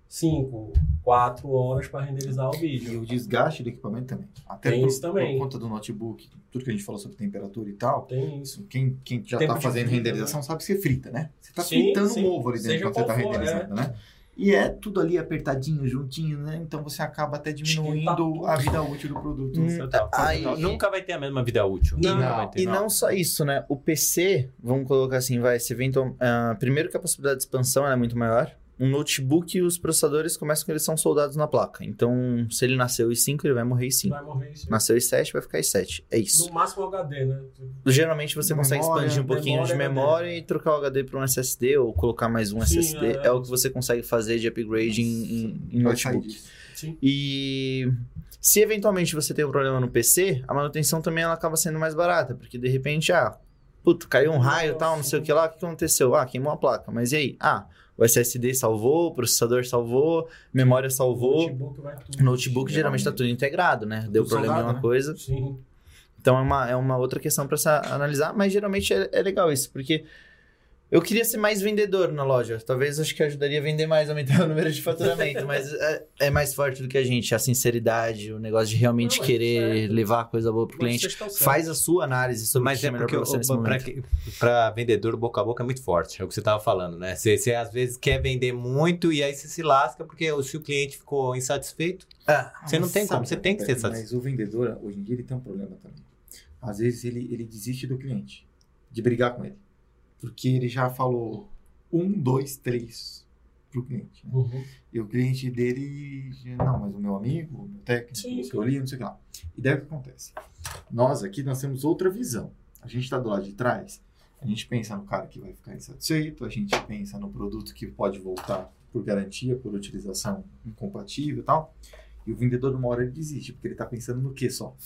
Speaker 2: 5, 4 horas para renderizar o
Speaker 5: E
Speaker 2: vídeo.
Speaker 5: o desgaste do equipamento também. Até
Speaker 2: Tem
Speaker 5: por,
Speaker 2: isso também.
Speaker 5: por conta do notebook, tudo que a gente falou sobre temperatura e tal.
Speaker 2: Tem isso.
Speaker 5: Quem, quem já está fazendo
Speaker 2: frita,
Speaker 5: renderização sabe que você frita, né? Você está fritando
Speaker 2: sim.
Speaker 5: um ovo ali dentro
Speaker 2: Seja
Speaker 5: quando você está renderizando, né? E é tudo ali apertadinho, juntinho, né? Então você acaba até diminuindo a vida útil do produto.
Speaker 4: Hum,
Speaker 2: Total.
Speaker 4: aí-
Speaker 3: nunca vai ter a mesma vida útil.
Speaker 4: E,
Speaker 3: Nunca
Speaker 5: não,
Speaker 3: vai ter.
Speaker 4: e não só isso, né? O PC, vamos colocar assim, vai, se eventual, ah, primeiro que a possibilidade de expansão é muito maior. Um notebook, os processadores começam com eles são soldados na placa. Então, se ele nasceu i5, ele vai morrer i5.
Speaker 2: Vai morrer isso.
Speaker 4: Nasceu i7, vai ficar i7. É isso.
Speaker 2: No máximo HD, né?
Speaker 4: Geralmente você consegue
Speaker 5: Memória,
Speaker 4: expandir um pouquinho de
Speaker 2: memória,
Speaker 4: memória
Speaker 2: HD.
Speaker 4: e trocar o HD para um SSD ou colocar mais um
Speaker 2: Sim,
Speaker 4: SSD.
Speaker 2: é,
Speaker 4: É, o que você consegue fazer de upgrade em, em- em notebook.
Speaker 2: Sim.
Speaker 4: E se eventualmente você tem um problema no PC, a manutenção também ela acaba sendo mais barata, porque de repente, ah, puto, caiu um raio e tal, não sei o que lá, o que aconteceu? Ah, queimou a placa. Mas e aí? Ah, o SSD salvou, o processador salvou, memória salvou.
Speaker 2: Notebook vai tudo.
Speaker 4: Notebook geralmente está tudo integrado, né? Deu
Speaker 5: Tudo
Speaker 4: problema em uma
Speaker 5: né?
Speaker 4: coisa.
Speaker 2: Sim.
Speaker 4: Então é uma, é uma outra questão para se analisar, mas geralmente é, é legal isso, porque Eu queria ser mais vendedor na loja. Talvez acho que ajudaria a vender mais, aumentar o número de faturamento. mas é, é mais forte do que a gente. A sinceridade, o negócio de realmente
Speaker 2: Não, mas
Speaker 4: querer
Speaker 2: certo.
Speaker 4: levar a coisa boa pro
Speaker 2: Mas
Speaker 4: cliente. Faz a sua análise sobre o
Speaker 3: Mas
Speaker 4: que
Speaker 3: é
Speaker 4: é melhor
Speaker 3: porque
Speaker 4: pra você nesse
Speaker 3: para
Speaker 4: momento.
Speaker 3: vendedor, boca a boca é muito forte. É o que você tava falando, né? Você, você às vezes quer vender muito e aí você se lasca porque se o cliente ficou insatisfeito,
Speaker 4: Ah,
Speaker 3: você não tem como, você
Speaker 5: o
Speaker 3: tem que ser satisfeito.
Speaker 5: Mas o vendedor, hoje em dia, ele tem um problema também. Às vezes ele, ele desiste do cliente, de brigar com ele. Porque ele já falou um, dois, três pro cliente. né?
Speaker 2: Uhum.
Speaker 5: E o cliente dele, não, mas o meu amigo, o meu técnico,
Speaker 2: Sim,
Speaker 5: o
Speaker 2: sim.
Speaker 5: que eu li, não sei o que lá. E daí o que acontece? Nós aqui, nós temos outra visão. A gente está do lado de trás, a gente pensa no cara que vai ficar insatisfeito, a gente pensa no produto que pode voltar por garantia, por utilização incompatível e tal. E o vendedor, numa hora, ele desiste, porque ele está pensando no que só?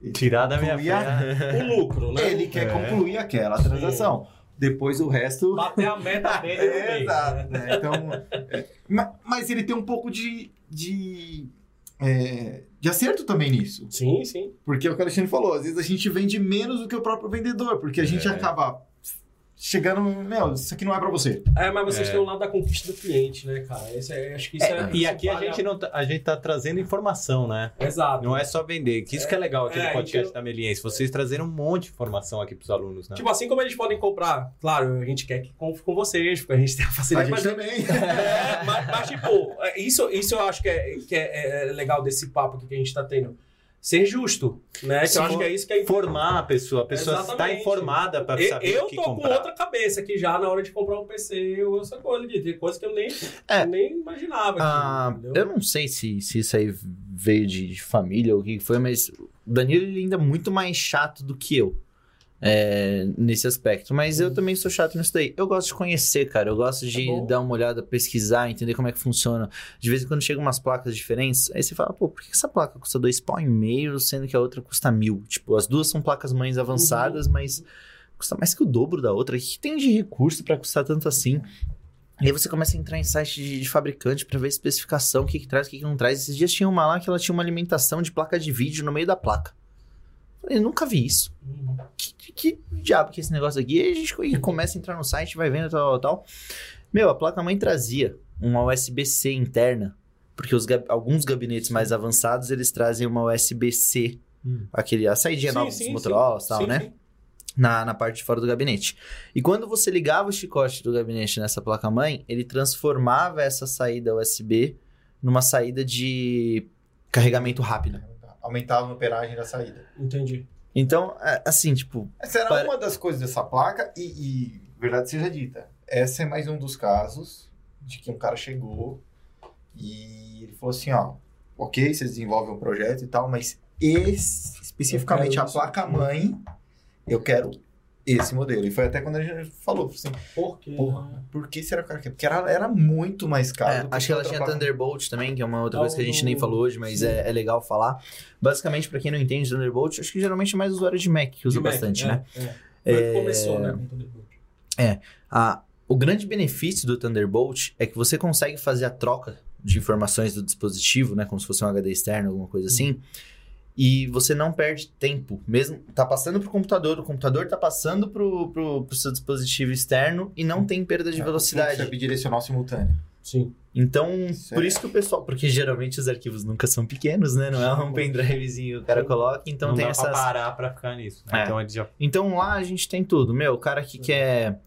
Speaker 5: Ele
Speaker 3: Tirar da minha
Speaker 5: a-
Speaker 3: frente.
Speaker 2: O lucro, né?
Speaker 5: Ele quer
Speaker 3: É.
Speaker 5: concluir aquela transação. Depois o resto...
Speaker 2: Bater a meta dele
Speaker 5: É, exato,
Speaker 2: né?
Speaker 5: Então, é, ma- mas ele tem um pouco de, de, é, de acerto também nisso.
Speaker 2: Sim, sim.
Speaker 5: Porque é o que o Alexandre falou, às vezes a gente vende menos do que o próprio vendedor, porque a gente
Speaker 3: É.
Speaker 5: acaba chegando, meu, isso aqui não é pra você.
Speaker 2: É, mas vocês
Speaker 3: É.
Speaker 2: têm o lado da conquista do cliente, né, cara? Esse é, acho que isso é.
Speaker 3: E aqui a gente não tá, a gente tá trazendo informação, né?
Speaker 2: Exato.
Speaker 3: Não é só vender. Que isso que é legal aqui
Speaker 2: É,
Speaker 3: no podcast
Speaker 2: então-
Speaker 3: da Meliense. Vocês trazerem um monte de informação aqui pros alunos, né?
Speaker 2: Tipo, assim como eles podem comprar, claro, a gente quer que compre com vocês, porque a gente tem a
Speaker 5: A
Speaker 2: facilidade.
Speaker 5: gente
Speaker 2: mas-
Speaker 5: também.
Speaker 2: É, mas, mas, tipo, é, isso, isso eu acho que, é, que é, é legal desse papo aqui que a gente tá tendo. Ser justo, né? Que eu acho que é isso que é importante.
Speaker 3: Formar a pessoa. A pessoa está informada para
Speaker 2: Eu,
Speaker 3: saber
Speaker 2: eu
Speaker 3: o que
Speaker 2: tô com
Speaker 3: comprar.
Speaker 2: outra cabeça aqui já na hora de comprar um PC ou essa coisa de ter coisa que eu nem,
Speaker 4: É.
Speaker 2: nem imaginava.
Speaker 4: Ah,
Speaker 2: aqui,
Speaker 4: eu não sei se, se isso aí veio de família ou o que foi, mas o Danilo ele ainda é muito mais chato do que eu. É, nesse aspecto. Mas eu também sou chato nisso daí. Eu gosto de conhecer, cara. Eu gosto de
Speaker 2: bom.
Speaker 4: dar uma olhada, pesquisar, entender como é que funciona. De vez em quando chegam umas placas diferentes, aí você fala, pô, por que essa placa custa dois pau e meio, sendo que a outra custa mil? Tipo, as duas são placas mães avançadas, mas custa mais que o dobro da outra. O que tem de recurso pra custar tanto assim? E aí você começa a entrar em site de, de fabricante pra ver a especificação, o que, que traz, o que, que não traz. Esses dias tinha uma lá que ela tinha uma alimentação de placa de vídeo no meio da placa. Falei, nunca vi isso. Que, que, diabo que é esse negócio aqui? E a gente co- começa a entrar no site, vai vendo tal, tal, tal. Meu, a placa-mãe trazia uma USB-C interna. Porque os alguns gabinetes mais avançados, eles trazem uma USB-C.
Speaker 3: Hum.
Speaker 4: Aquele, a
Speaker 2: Sim,
Speaker 4: nova dos Motorola e tal,
Speaker 2: Sim,
Speaker 4: né?
Speaker 2: sim.
Speaker 4: na, na parte de fora do gabinete. E quando você ligava o chicote do gabinete nessa placa-mãe, ele transformava essa saída USB numa saída de carregamento rápido.
Speaker 5: Aumentava a amperagem da saída.
Speaker 2: Entendi.
Speaker 4: Então, é, assim, tipo,
Speaker 5: Essa era
Speaker 4: Para-
Speaker 5: uma das coisas dessa placa e, e, verdade seja dita, essa é mais um dos casos de que um cara chegou e ele falou assim, ó, ok, vocês desenvolvem um projeto e tal, mas esse, especificamente a placa-mãe, eu quero esse modelo. E foi até quando a gente falou, assim,
Speaker 2: Por quê?
Speaker 5: Porra. por que será que o cara quer? Porque era, era muito mais caro.
Speaker 4: é,
Speaker 5: que
Speaker 4: acho que ela tinha
Speaker 5: placa.
Speaker 4: Thunderbolt também, que é uma outra coisa que a gente nem falou hoje, mas é, é legal falar. Basicamente, pra quem não entende Thunderbolt, acho que geralmente é mais usuário de Mac que usa
Speaker 2: Mac,
Speaker 4: bastante,
Speaker 2: é,
Speaker 4: né?
Speaker 2: É. Que começou, né? com o Thunderbolt.
Speaker 4: A, o grande benefício do Thunderbolt é que você consegue fazer a troca de informações do dispositivo, né? Como se fosse um HD externo, alguma coisa assim. E você não perde tempo. Mesmo tá passando pro computador, o computador tá passando pro, pro, pro seu dispositivo externo e não tem perda de
Speaker 5: É,
Speaker 4: velocidade.
Speaker 5: é bidirecional simultâneo.
Speaker 2: Sim.
Speaker 4: Então,
Speaker 5: Isso
Speaker 4: por
Speaker 5: é-
Speaker 4: isso que o pessoal. Porque geralmente os arquivos nunca são pequenos, né? Não é um pendrivezinho que o cara coloca. Então
Speaker 3: não
Speaker 4: tem
Speaker 3: dá
Speaker 4: essas.
Speaker 3: pra parar pra ficar nisso. né?
Speaker 4: É.
Speaker 3: Então já
Speaker 4: Então lá a gente tem tudo. Meu, o cara que quer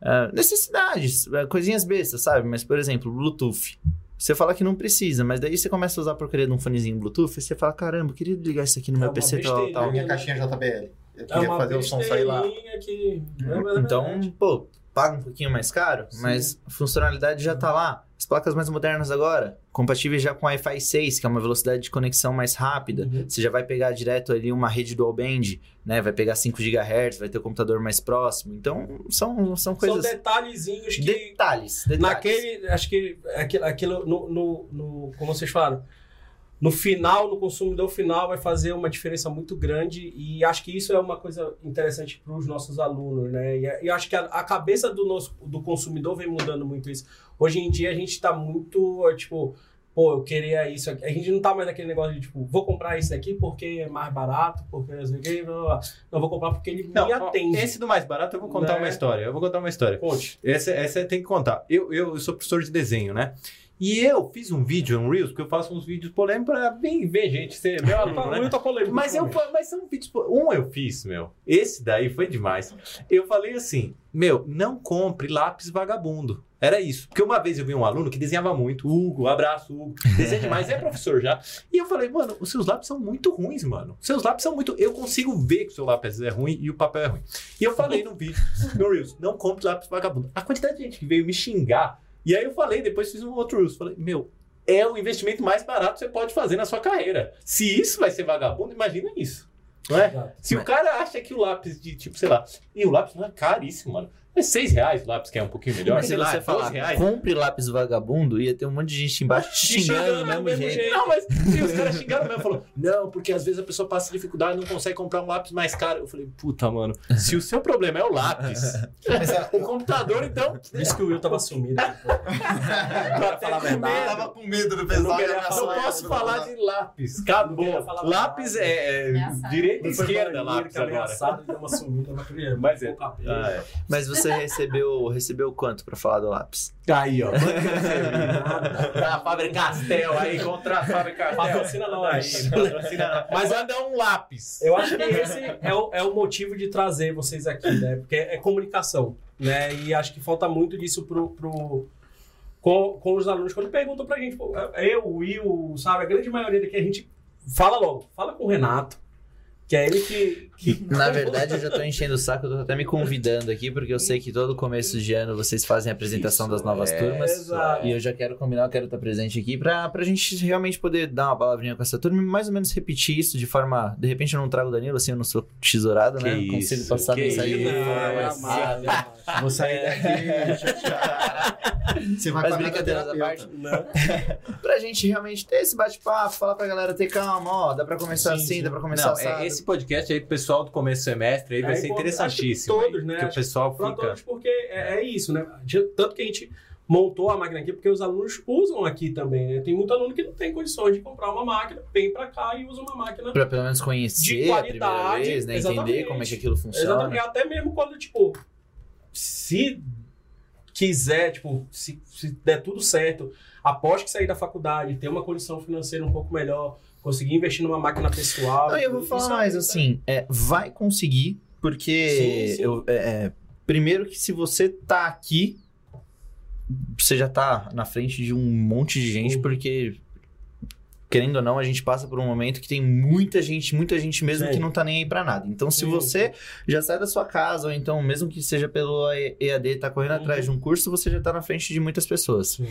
Speaker 4: ah, necessidades, coisinhas bestas, sabe? Mas, por exemplo, Bluetooth. Você fala que não precisa, mas daí você começa a usar a porcaria de um fonezinho Bluetooth e você fala, caramba, eu queria ligar isso aqui no
Speaker 2: É
Speaker 4: meu PC tal, tal.
Speaker 5: A minha
Speaker 2: né?
Speaker 5: caixinha JBL. Eu
Speaker 2: É
Speaker 5: queria
Speaker 2: uma
Speaker 5: fazer o som sair lá.
Speaker 2: que... é
Speaker 4: Então,
Speaker 2: verdade.
Speaker 4: pô, paga um pouquinho mais caro,
Speaker 2: Sim.
Speaker 4: mas a funcionalidade já tá lá. As placas mais modernas agora, compatíveis já com Wi-Fi 6, que é uma velocidade de conexão mais rápida.
Speaker 2: Uhum.
Speaker 4: Você já vai pegar direto ali uma rede dual band, né? Vai pegar 5 GHz, vai ter o computador mais próximo. Então, são, são coisas...
Speaker 2: São detalhezinhos que...
Speaker 4: Detalhes, detalhes.
Speaker 2: Naquele, acho que aquilo, aquilo no, no, no- como vocês falaram, no final, no consumidor final, vai fazer uma diferença muito grande e acho que isso é uma coisa interessante para os nossos alunos, né? E, e acho que a, a cabeça do nosso do consumidor vem mudando muito isso. Hoje em dia a gente está muito, é, tipo, pô, eu queria isso aqui. A gente não tá mais naquele negócio de, tipo, vou comprar isso aqui porque é mais barato, porque não sei o blá. não, vou comprar porque ele
Speaker 3: Não,
Speaker 2: me atende.
Speaker 3: esse do mais barato eu vou contar
Speaker 2: Né?
Speaker 3: uma história. Eu vou contar uma história.
Speaker 2: Conte.
Speaker 3: Essa, essa tem que contar. Eu, eu, eu sou professor de desenho, né? E eu fiz um vídeo, um Reels, porque eu faço uns vídeos polêmicos pra bem ver gente ser meu aluno, né?
Speaker 2: Polêmico.
Speaker 3: Mas, eu, mas são vídeos. Um eu fiz, meu. Esse daí foi demais. Eu falei assim: meu, não compre lápis vagabundo. Era isso. Porque uma vez eu vi um aluno que desenhava muito. Hugo, abraço, Hugo. Desenha demais, é professor já. E eu falei, mano, os seus lápis são muito ruins, mano. Os seus lápis são muito. Eu consigo ver que o seu lápis é ruim e o papel é ruim. E eu falei no vídeo, no Reels, não compre lápis vagabundo. A quantidade de gente que veio me xingar. E aí eu falei, depois fiz um outro Reels. Falei, meu, é o investimento mais barato que você pode fazer na sua carreira. Se isso vai ser vagabundo, imagina isso. Não é?
Speaker 2: Exato.
Speaker 3: Se o cara acha que o lápis de, tipo, sei lá, e o lápis não é caríssimo, mano. É 6 reais o lápis, que é um pouquinho melhor.
Speaker 4: Mas se
Speaker 3: sei lá,
Speaker 4: você
Speaker 3: 12
Speaker 4: falar,
Speaker 3: reais.
Speaker 4: compre lápis vagabundo, ia ter um monte de gente embaixo xingando do mesmo jeito.
Speaker 2: jeito.
Speaker 3: Não, mas e os caras xingaram mesmo. Falou, não, porque às vezes a pessoa passa dificuldade e não consegue comprar um lápis mais caro. Eu falei, puta, mano, se o seu problema é o lápis, o computador, então.
Speaker 2: Por isso que o Will tava sumido.
Speaker 3: Pra falar a
Speaker 5: Eu
Speaker 3: verdade.
Speaker 5: tava com medo do
Speaker 2: Eu
Speaker 5: pessoal.
Speaker 2: não falar,
Speaker 3: Não
Speaker 5: falar
Speaker 3: posso falar
Speaker 5: não.
Speaker 3: de lápis.
Speaker 2: Não
Speaker 3: Acabou. Lápis é, é direita e esquerda, lápis
Speaker 2: é
Speaker 3: agora.
Speaker 2: mas
Speaker 3: é. Ah, é.
Speaker 4: Mas você recebeu, recebeu quanto pra falar do lápis?
Speaker 3: Aí, ó. a Fábrica Castel aí contra a Fábrica Castel.
Speaker 2: Patrocina nós.
Speaker 3: Aí, patrocina. Mas anda um lápis.
Speaker 2: Eu acho que esse é o, é o motivo de trazer vocês aqui, né? Porque é comunicação, né? E acho que falta muito disso pro, pro, com, com os alunos. Quando perguntam pra gente, pô, eu, o Will, sabe? A grande maioria daqui a gente fala logo, fala com o Renato, que é ele que... que
Speaker 4: Na verdade, eu já tô enchendo o saco, eu tô até me convidando aqui, porque eu sei que todo começo de ano vocês fazem a apresentação
Speaker 2: Isso,
Speaker 4: das novas
Speaker 3: é,
Speaker 4: turmas.
Speaker 2: exato.
Speaker 4: E eu já quero combinar, eu quero estar presente aqui pra, pra gente realmente poder dar uma palavrinha com essa turma e mais ou menos repetir isso de forma. De repente eu não trago o Danilo, assim, eu não sou tesourado,
Speaker 3: Que
Speaker 4: né?
Speaker 3: isso,
Speaker 4: Consigo passar
Speaker 3: que
Speaker 4: mensagem.
Speaker 3: isso.
Speaker 4: de forma mais-
Speaker 2: Não, jamais, jamais.
Speaker 5: Vou sair daqui. Você vai
Speaker 4: Mas brincadeiras à parte.
Speaker 2: Não.
Speaker 4: Pra gente realmente ter esse bate-papo, falar pra galera ter calma, ó, dá pra começar
Speaker 2: Sim,
Speaker 4: assim,
Speaker 2: sim.
Speaker 4: dá pra começar
Speaker 3: Não,
Speaker 4: assado.
Speaker 3: é, esse podcast aí pro pessoal do começo do semestre aí vai
Speaker 2: É
Speaker 3: ser interessantíssimo.
Speaker 2: Todos,
Speaker 3: aí,
Speaker 2: né?
Speaker 3: Que o pessoal
Speaker 2: Pra
Speaker 3: fica.
Speaker 2: todos, porque é, é isso, né? Tanto que a gente montou a máquina aqui, porque os alunos usam aqui também, né? Tem muito aluno que não tem condições de comprar uma máquina, vem pra cá e usa uma máquina.
Speaker 4: Pra pelo menos
Speaker 2: De
Speaker 4: conhecer a primeira
Speaker 2: qualidade,
Speaker 4: vez, né? Entender como é que aquilo funciona.
Speaker 2: Exatamente. Até mesmo quando, tipo, se quiser, tipo, se, se der tudo certo, após que sair da faculdade, ter uma condição financeira um pouco melhor, conseguir investir numa máquina pessoal.
Speaker 4: Não, eu vou
Speaker 2: isso
Speaker 4: falar
Speaker 2: é-
Speaker 4: mais assim, é, vai conseguir, porque
Speaker 2: Sim, sim.
Speaker 4: eu- é, é, primeiro que se você tá aqui, você já tá na frente de um monte de gente,
Speaker 2: Sim.
Speaker 4: porque querendo ou não, a gente passa por um momento que tem muita gente, muita gente mesmo
Speaker 2: Sim.
Speaker 4: que não tá nem aí pra nada. Então, se
Speaker 2: Sim.
Speaker 4: você já sai da sua casa, ou então, mesmo que seja pelo EAD, tá correndo
Speaker 2: Uhum.
Speaker 4: atrás de um curso, você já tá na frente de muitas pessoas.
Speaker 2: Sim.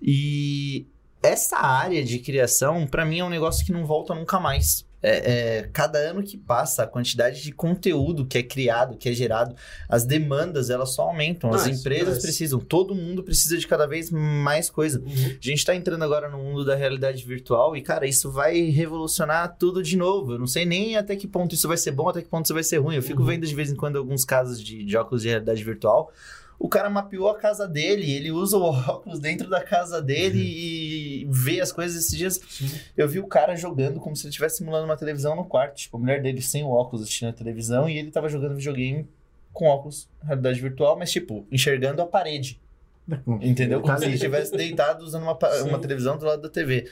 Speaker 4: E essa área de criação, pra mim, é um negócio que não volta nunca mais. É, é, cada ano que passa, a quantidade de conteúdo que é criado, que é gerado, as demandas, elas só aumentam. As empresas
Speaker 2: nice.
Speaker 4: precisam, todo mundo precisa de cada vez mais coisa.
Speaker 2: Uhum.
Speaker 4: A gente tá entrando agora no mundo da realidade virtual e, cara, isso vai revolucionar tudo de novo. Eu não sei nem até que ponto isso vai ser bom, até que ponto isso vai ser ruim. Eu fico
Speaker 2: Uhum.
Speaker 4: vendo de vez em quando alguns casos de, de óculos de realidade virtual. O cara mapeou a casa dele, ele usa o óculos dentro da casa dele e vê as coisas esses dias.
Speaker 2: Sim.
Speaker 4: Eu vi o cara jogando como se ele estivesse simulando uma televisão no quarto. Tipo, a mulher dele sem o óculos assistindo a televisão e ele tava jogando videogame com óculos, realidade virtual, mas tipo, enxergando a parede. Entendeu? Como se ele estivesse deitado usando uma, uma televisão do lado da TV.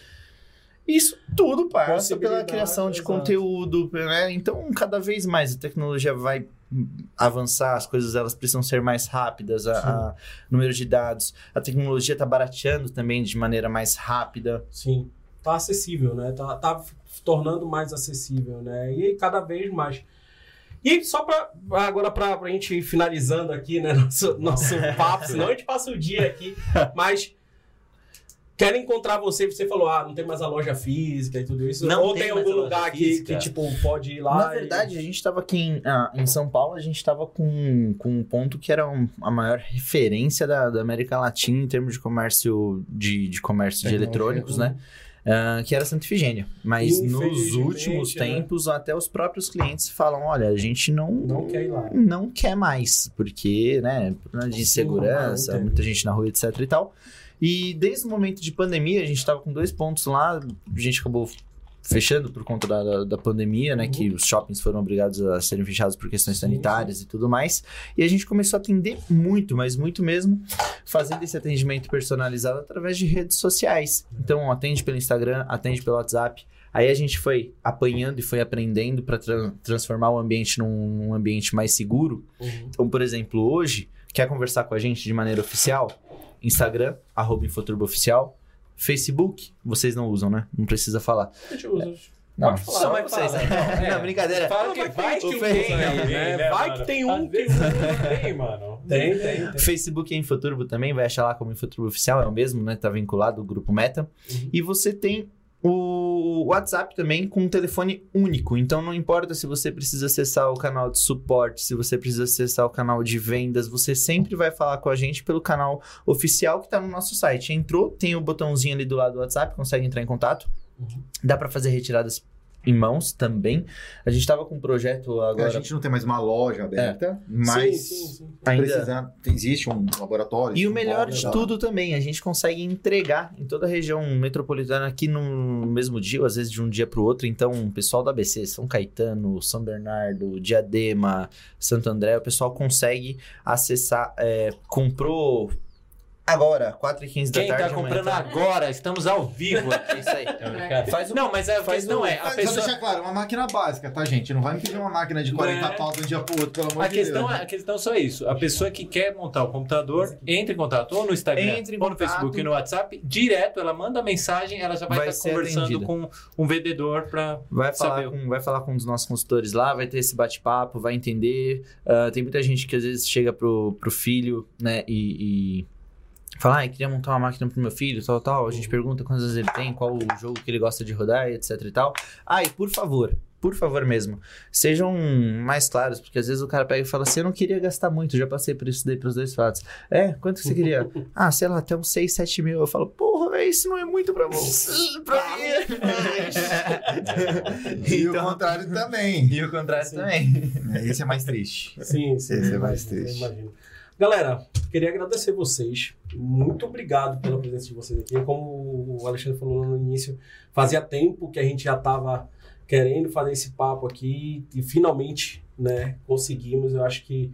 Speaker 4: Isso tudo passa pela criação de
Speaker 2: exato.
Speaker 4: conteúdo, né? Então, cada vez mais a tecnologia vai avançar, as coisas elas precisam ser mais rápidas, a, a número de dados, a tecnologia está barateando também de maneira mais rápida.
Speaker 2: Sim. Tá acessível, né? Tá, tá se tornando mais acessível, né? E cada vez mais. E só pra, agora pra, pra gente ir finalizando aqui, né, nosso, nosso papo, senão a gente passa o dia aqui, mas quero encontrar você, você falou, ah, não tem mais a loja física e tudo isso,
Speaker 3: Não
Speaker 2: ou
Speaker 3: tem
Speaker 2: tem, algum lugar aqui
Speaker 3: física.
Speaker 2: que, tipo, pode ir lá
Speaker 4: Na
Speaker 2: e-
Speaker 4: verdade, a gente estava aqui em, ah, em São Paulo, a gente estava com, com um ponto que era um- a maior referência da, da América Latina em termos de comércio de, de comércio de eletrônicos, né? Ah, que era Santa Ifigênia. Mas nos últimos
Speaker 2: né?
Speaker 4: tempos, até os próprios clientes falam: olha, a gente não,
Speaker 2: Não quer ir lá.
Speaker 4: não quer mais, porque, né, de segurança,
Speaker 2: não
Speaker 4: muita gente na rua, etc e tal. E desde o momento de pandemia, a gente estava com dois pontos lá, a gente acabou fechando por conta da, da, pandemia, né?
Speaker 2: Uhum.
Speaker 4: Que os shoppings foram obrigados a serem fechados por questões sanitárias e tudo mais. E a gente começou a atender muito, mas muito mesmo, fazendo esse atendimento personalizado através de redes sociais. Então, atende pelo Instagram, atende pelo WhatsApp. Aí a gente foi apanhando e foi aprendendo para transformar o ambiente num, num ambiente mais seguro.
Speaker 2: Uhum.
Speaker 4: Então, por exemplo, hoje, quer conversar com a gente de maneira oficial? Instagram, arroba Infoturbo Oficial. Facebook, vocês não usam, né? Não precisa falar.
Speaker 2: A gente usa.
Speaker 4: Não,
Speaker 2: Pode falar,
Speaker 4: só vocês.
Speaker 3: fala,
Speaker 4: né?
Speaker 3: não, é.
Speaker 4: Não, brincadeira.
Speaker 3: Fala que vai que
Speaker 4: Face-
Speaker 3: tem
Speaker 2: né?
Speaker 3: né,
Speaker 2: Vai
Speaker 3: mano?
Speaker 2: que tem um que
Speaker 3: não tem, mano.
Speaker 2: Tem, tem, tem.
Speaker 4: Facebook é Infoturbo também, vai achar lá como Infoturbo Oficial, é o mesmo, né? Tá vinculado ao grupo Meta.
Speaker 2: Uhum.
Speaker 4: E você tem o WhatsApp também com um telefone único. Então não importa se você precisa acessar o canal de suporte, se você precisa acessar o canal de vendas, você sempre vai falar com a gente pelo canal oficial que tá no nosso site. Entrou, tem o botãozinho ali do lado do WhatsApp, consegue entrar em contato.
Speaker 2: Uhum.
Speaker 4: Dá para fazer retiradas em mãos também. A gente tava com um projeto agora.
Speaker 5: A gente não tem mais uma loja aberta, mas
Speaker 2: Sim, sim, sim.
Speaker 4: ainda
Speaker 5: existe um laboratório.
Speaker 4: E o melhor de tudo também, a gente consegue entregar em toda a região metropolitana aqui no mesmo dia, ou às vezes de um dia para o outro. Então, o pessoal do ABC, São Caetano, São Bernardo, Diadema, Santo André, o pessoal consegue acessar. é, comprou agora, 4h15 da
Speaker 3: Quem
Speaker 4: tarde.
Speaker 3: tá
Speaker 4: amanhã
Speaker 3: comprando
Speaker 4: tá-
Speaker 3: agora, estamos ao vivo aqui.
Speaker 4: É isso aí.
Speaker 3: Faz não, mas a
Speaker 4: faz
Speaker 3: questão
Speaker 4: um-
Speaker 3: é, a
Speaker 5: Mas
Speaker 3: pessoa...
Speaker 5: Só deixar claro, uma máquina básica, tá, gente? Não vai me pedir uma máquina de 40
Speaker 2: Né?
Speaker 5: pau de um dia pro outro, pelo amor
Speaker 3: A
Speaker 5: de
Speaker 3: questão,
Speaker 5: Deus.
Speaker 3: é, a questão é só isso. A pessoa que quer montar o computador, entra em contato ou no Instagram,
Speaker 4: Entre
Speaker 3: ou no
Speaker 4: contato.
Speaker 3: Facebook e no WhatsApp, direto, ela manda mensagem, ela já vai,
Speaker 4: Vai
Speaker 3: estar
Speaker 4: ser
Speaker 3: conversando
Speaker 4: atendida.
Speaker 3: com um vendedor para
Speaker 4: Vai falar,
Speaker 3: Saber.
Speaker 4: com, vai falar com um dos nossos consultores lá, vai ter esse bate-papo, vai entender. Ah, tem muita gente que às vezes chega pro, pro filho, né, e, e fala, ah, eu queria montar uma máquina pro meu filho, tal, tal. A gente pergunta quantas vezes ele tem, qual o jogo que ele gosta de rodar, etc e tal. Ah, e por favor, por favor mesmo, sejam mais claros, porque às vezes o cara pega e fala assim, eu não queria gastar muito, já passei por isso daí pros dois fatos. É, quanto que você queria? ah, sei lá, até uns 6, 7 mil. Eu falo, porra, velho, isso não é muito pra você. pra mim.
Speaker 5: E o
Speaker 4: Então-
Speaker 5: contrário também.
Speaker 4: E o contrário também.
Speaker 5: Esse é mais triste.
Speaker 2: Sim, sim.
Speaker 5: Esse é mais triste.
Speaker 2: imagino. Galera, queria agradecer vocês. Muito obrigado pela presença de vocês aqui. Como o Alexandre falou no início, fazia tempo que a gente já estava querendo fazer esse papo aqui e finalmente, né, conseguimos. Eu acho que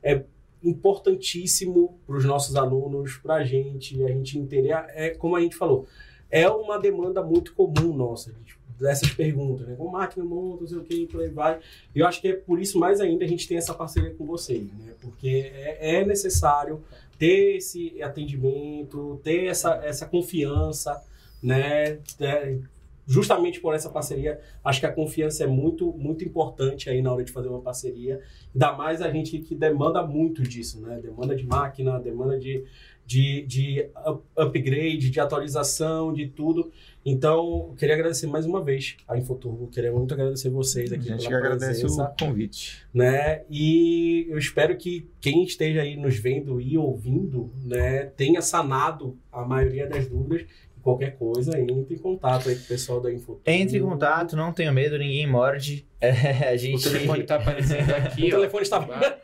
Speaker 2: é importantíssimo para os nossos alunos, para a gente, a gente entender. É como a gente falou, é uma demanda muito comum nossa, tipo, dessas perguntas, né? Como máquina monta, não sei o que, e por aí vai. Eu acho que é por isso mais ainda a gente tem essa parceria com vocês, né? Porque é, é necessário ter esse atendimento, ter essa, essa confiança, né? É, justamente por essa parceria, acho que a confiança é muito, muito importante aí na hora de fazer uma parceria. Ainda mais a gente que demanda muito disso, né? Demanda de máquina, demanda de, de, de up- upgrade, de atualização, de tudo. Então, eu queria agradecer mais uma vez a Infoturbo, queria muito agradecer vocês
Speaker 5: A
Speaker 2: aqui
Speaker 5: gente que agradece
Speaker 2: presença
Speaker 5: o convite.
Speaker 2: né? E eu espero que quem esteja aí nos vendo e ouvindo, né, tenha sanado a maioria das dúvidas. E qualquer coisa, entre em contato aí com o pessoal da Info.
Speaker 4: Entre em contato, não tenha medo, ninguém morde. É, a
Speaker 3: O
Speaker 4: gente.
Speaker 3: telefone tá aparecendo aqui,
Speaker 2: O
Speaker 3: ó.
Speaker 2: telefone está-
Speaker 3: Vai.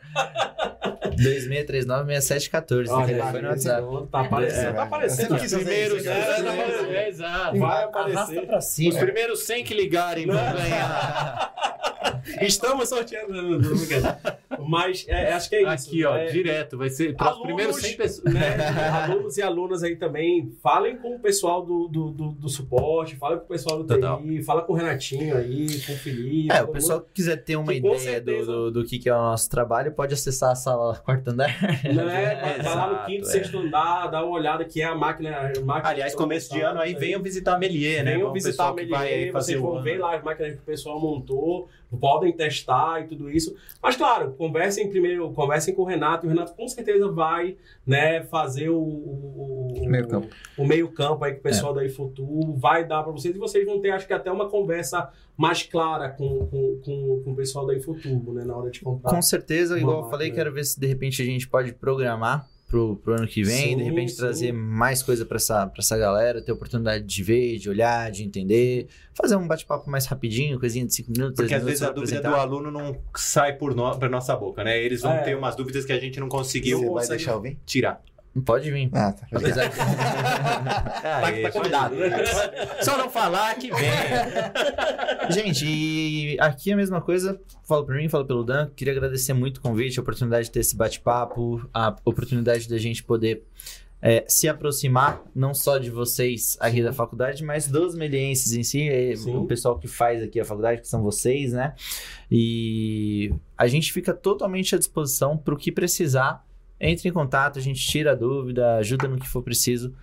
Speaker 4: 2639-6714.
Speaker 2: Olha,
Speaker 4: telefone no WhatsApp.
Speaker 2: Tá aparecendo,
Speaker 5: É,
Speaker 2: tá aparecendo. Os primeiros, né, tá.
Speaker 3: É, exato.
Speaker 2: Vai aparecer.
Speaker 4: pra cima.
Speaker 3: Os primeiros 100 que ligarem vão ganhar.
Speaker 2: Estamos sorteando. Mas é, acho que é isso.
Speaker 3: Aqui, ó,
Speaker 2: é,
Speaker 3: direto. Vai ser para os primeiros 100 pessoas.
Speaker 2: né, alunos e alunas aí também, falem com o pessoal do, do, do, do suporte, falem com o pessoal do
Speaker 3: Total.
Speaker 2: TI, fala com o Renatinho aí, com o Felipe.
Speaker 4: É, o pessoal que quiser ter uma
Speaker 2: Que
Speaker 4: ideia do,
Speaker 2: certeza-
Speaker 4: do, do que, que é o nosso trabalho, pode acessar a sala quarto andar.
Speaker 2: mundo, Né? Vai, vai lá no quinto,
Speaker 4: é.
Speaker 2: sexto andar, dá uma olhada que é a máquina. a máquina
Speaker 3: Aliás, começo de ano aí, venham visitar a Melier, né?
Speaker 2: Venham
Speaker 3: Vamos
Speaker 2: visitar a
Speaker 3: pessoal que vai
Speaker 2: Melier, vocês
Speaker 3: o
Speaker 2: vão
Speaker 3: ano.
Speaker 2: ver lá as máquinas que o pessoal montou, podem testar e tudo isso. Mas claro, conversem primeiro, conversem com o Renato, e o Renato com certeza vai né, fazer o, o, o-
Speaker 5: Meio campo.
Speaker 2: o meio campo aí com o
Speaker 3: É.
Speaker 2: pessoal da Infoturo, vai dar para vocês, e vocês vão ter, acho que até uma conversa mais clara com, com, com, com o pessoal da Infoturbo, né, na hora de comprar.
Speaker 4: Com certeza, igual eu falei, quero ver se de repente a gente pode programar pro, pro ano que vem,
Speaker 2: Sim,
Speaker 4: de repente
Speaker 2: sim.
Speaker 4: trazer mais coisa pra essa, pra essa galera, ter oportunidade de ver, de olhar, de entender, fazer um bate-papo mais rapidinho, coisinha de 5 minutos,
Speaker 3: Porque
Speaker 4: 10
Speaker 3: às vezes
Speaker 4: minutos
Speaker 3: a
Speaker 4: pra
Speaker 3: dúvida do aluno não sai por no, pra nossa boca, né? Eles vão
Speaker 2: É.
Speaker 3: ter umas dúvidas que a gente não conseguiu
Speaker 5: Você vai deixar
Speaker 3: tirar.
Speaker 4: Pode vir.
Speaker 5: Ah, tá.
Speaker 4: Apesar que...
Speaker 2: Tá,
Speaker 3: Aê,
Speaker 2: tá convidado?
Speaker 3: Só não falar que vem.
Speaker 4: Gente, e aqui a mesma coisa, falo por mim, falo pelo Dan. Queria agradecer muito o convite, a oportunidade de ter esse bate-papo, a oportunidade da gente poder é, se aproximar, não só de vocês aqui da faculdade, mas dos melienses em si, é,
Speaker 2: Sim.
Speaker 4: o pessoal que faz aqui a faculdade, que são vocês, né? E a gente fica totalmente à disposição para o que precisar. Entre em contato, a gente tira a dúvida, ajuda no que for preciso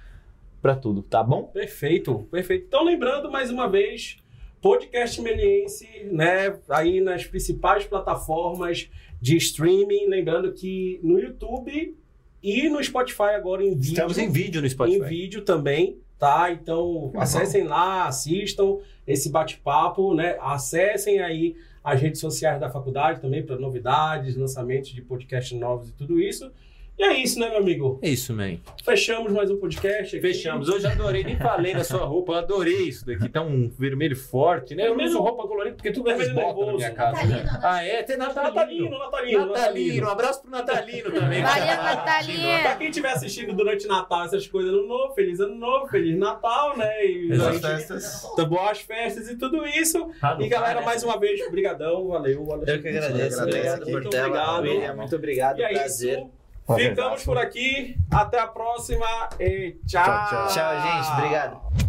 Speaker 4: para tudo, tá bom?
Speaker 2: Perfeito, perfeito. Então, lembrando mais uma vez, podcast Meliense, né? Aí nas principais plataformas de streaming. Lembrando que no YouTube e no Spotify agora em vídeo.
Speaker 3: Estamos em vídeo no
Speaker 2: em
Speaker 3: Spotify.
Speaker 2: vídeo também, tá? Então acessem lá, assistam esse bate-papo, né? Acessem aí as redes sociais da faculdade também para novidades, lançamentos de podcast novos e tudo isso. E é isso, né, meu amigo?
Speaker 3: É isso, man.
Speaker 2: Fechamos mais um podcast. aqui.
Speaker 3: Fechamos. Hoje adorei, nem falei da sua roupa, eu adorei isso daqui. Tá um vermelho forte, né? Eu não uso roupa colorida porque tu
Speaker 2: vermelho
Speaker 3: bota na
Speaker 2: nervoso.
Speaker 3: minha casa.
Speaker 6: Natalino, né?
Speaker 3: Ah, é? Tem Natalino.
Speaker 2: Natalino, Natalino,
Speaker 3: Natalino. Um abraço pro Natalino também.
Speaker 6: Valeu, Natalino.
Speaker 2: Pra quem estiver assistindo durante Natal, essas coisas, ano novo, feliz ano novo, feliz Natal, né? E
Speaker 5: festas.
Speaker 2: Tá, boas festas e tudo isso.
Speaker 3: Tá
Speaker 2: E galera, mais uma vez, brigadão, valeu.
Speaker 4: Eu que agradeço.
Speaker 5: agradeço
Speaker 4: Obrigado por
Speaker 2: Muito obrigado.
Speaker 4: William. Muito obrigado.
Speaker 2: É
Speaker 4: prazer.
Speaker 2: isso.
Speaker 5: Prazer.
Speaker 2: Ficamos por aqui. Até a próxima. E tchau.
Speaker 5: Tchau, tchau.
Speaker 4: Tchau, gente. Obrigado.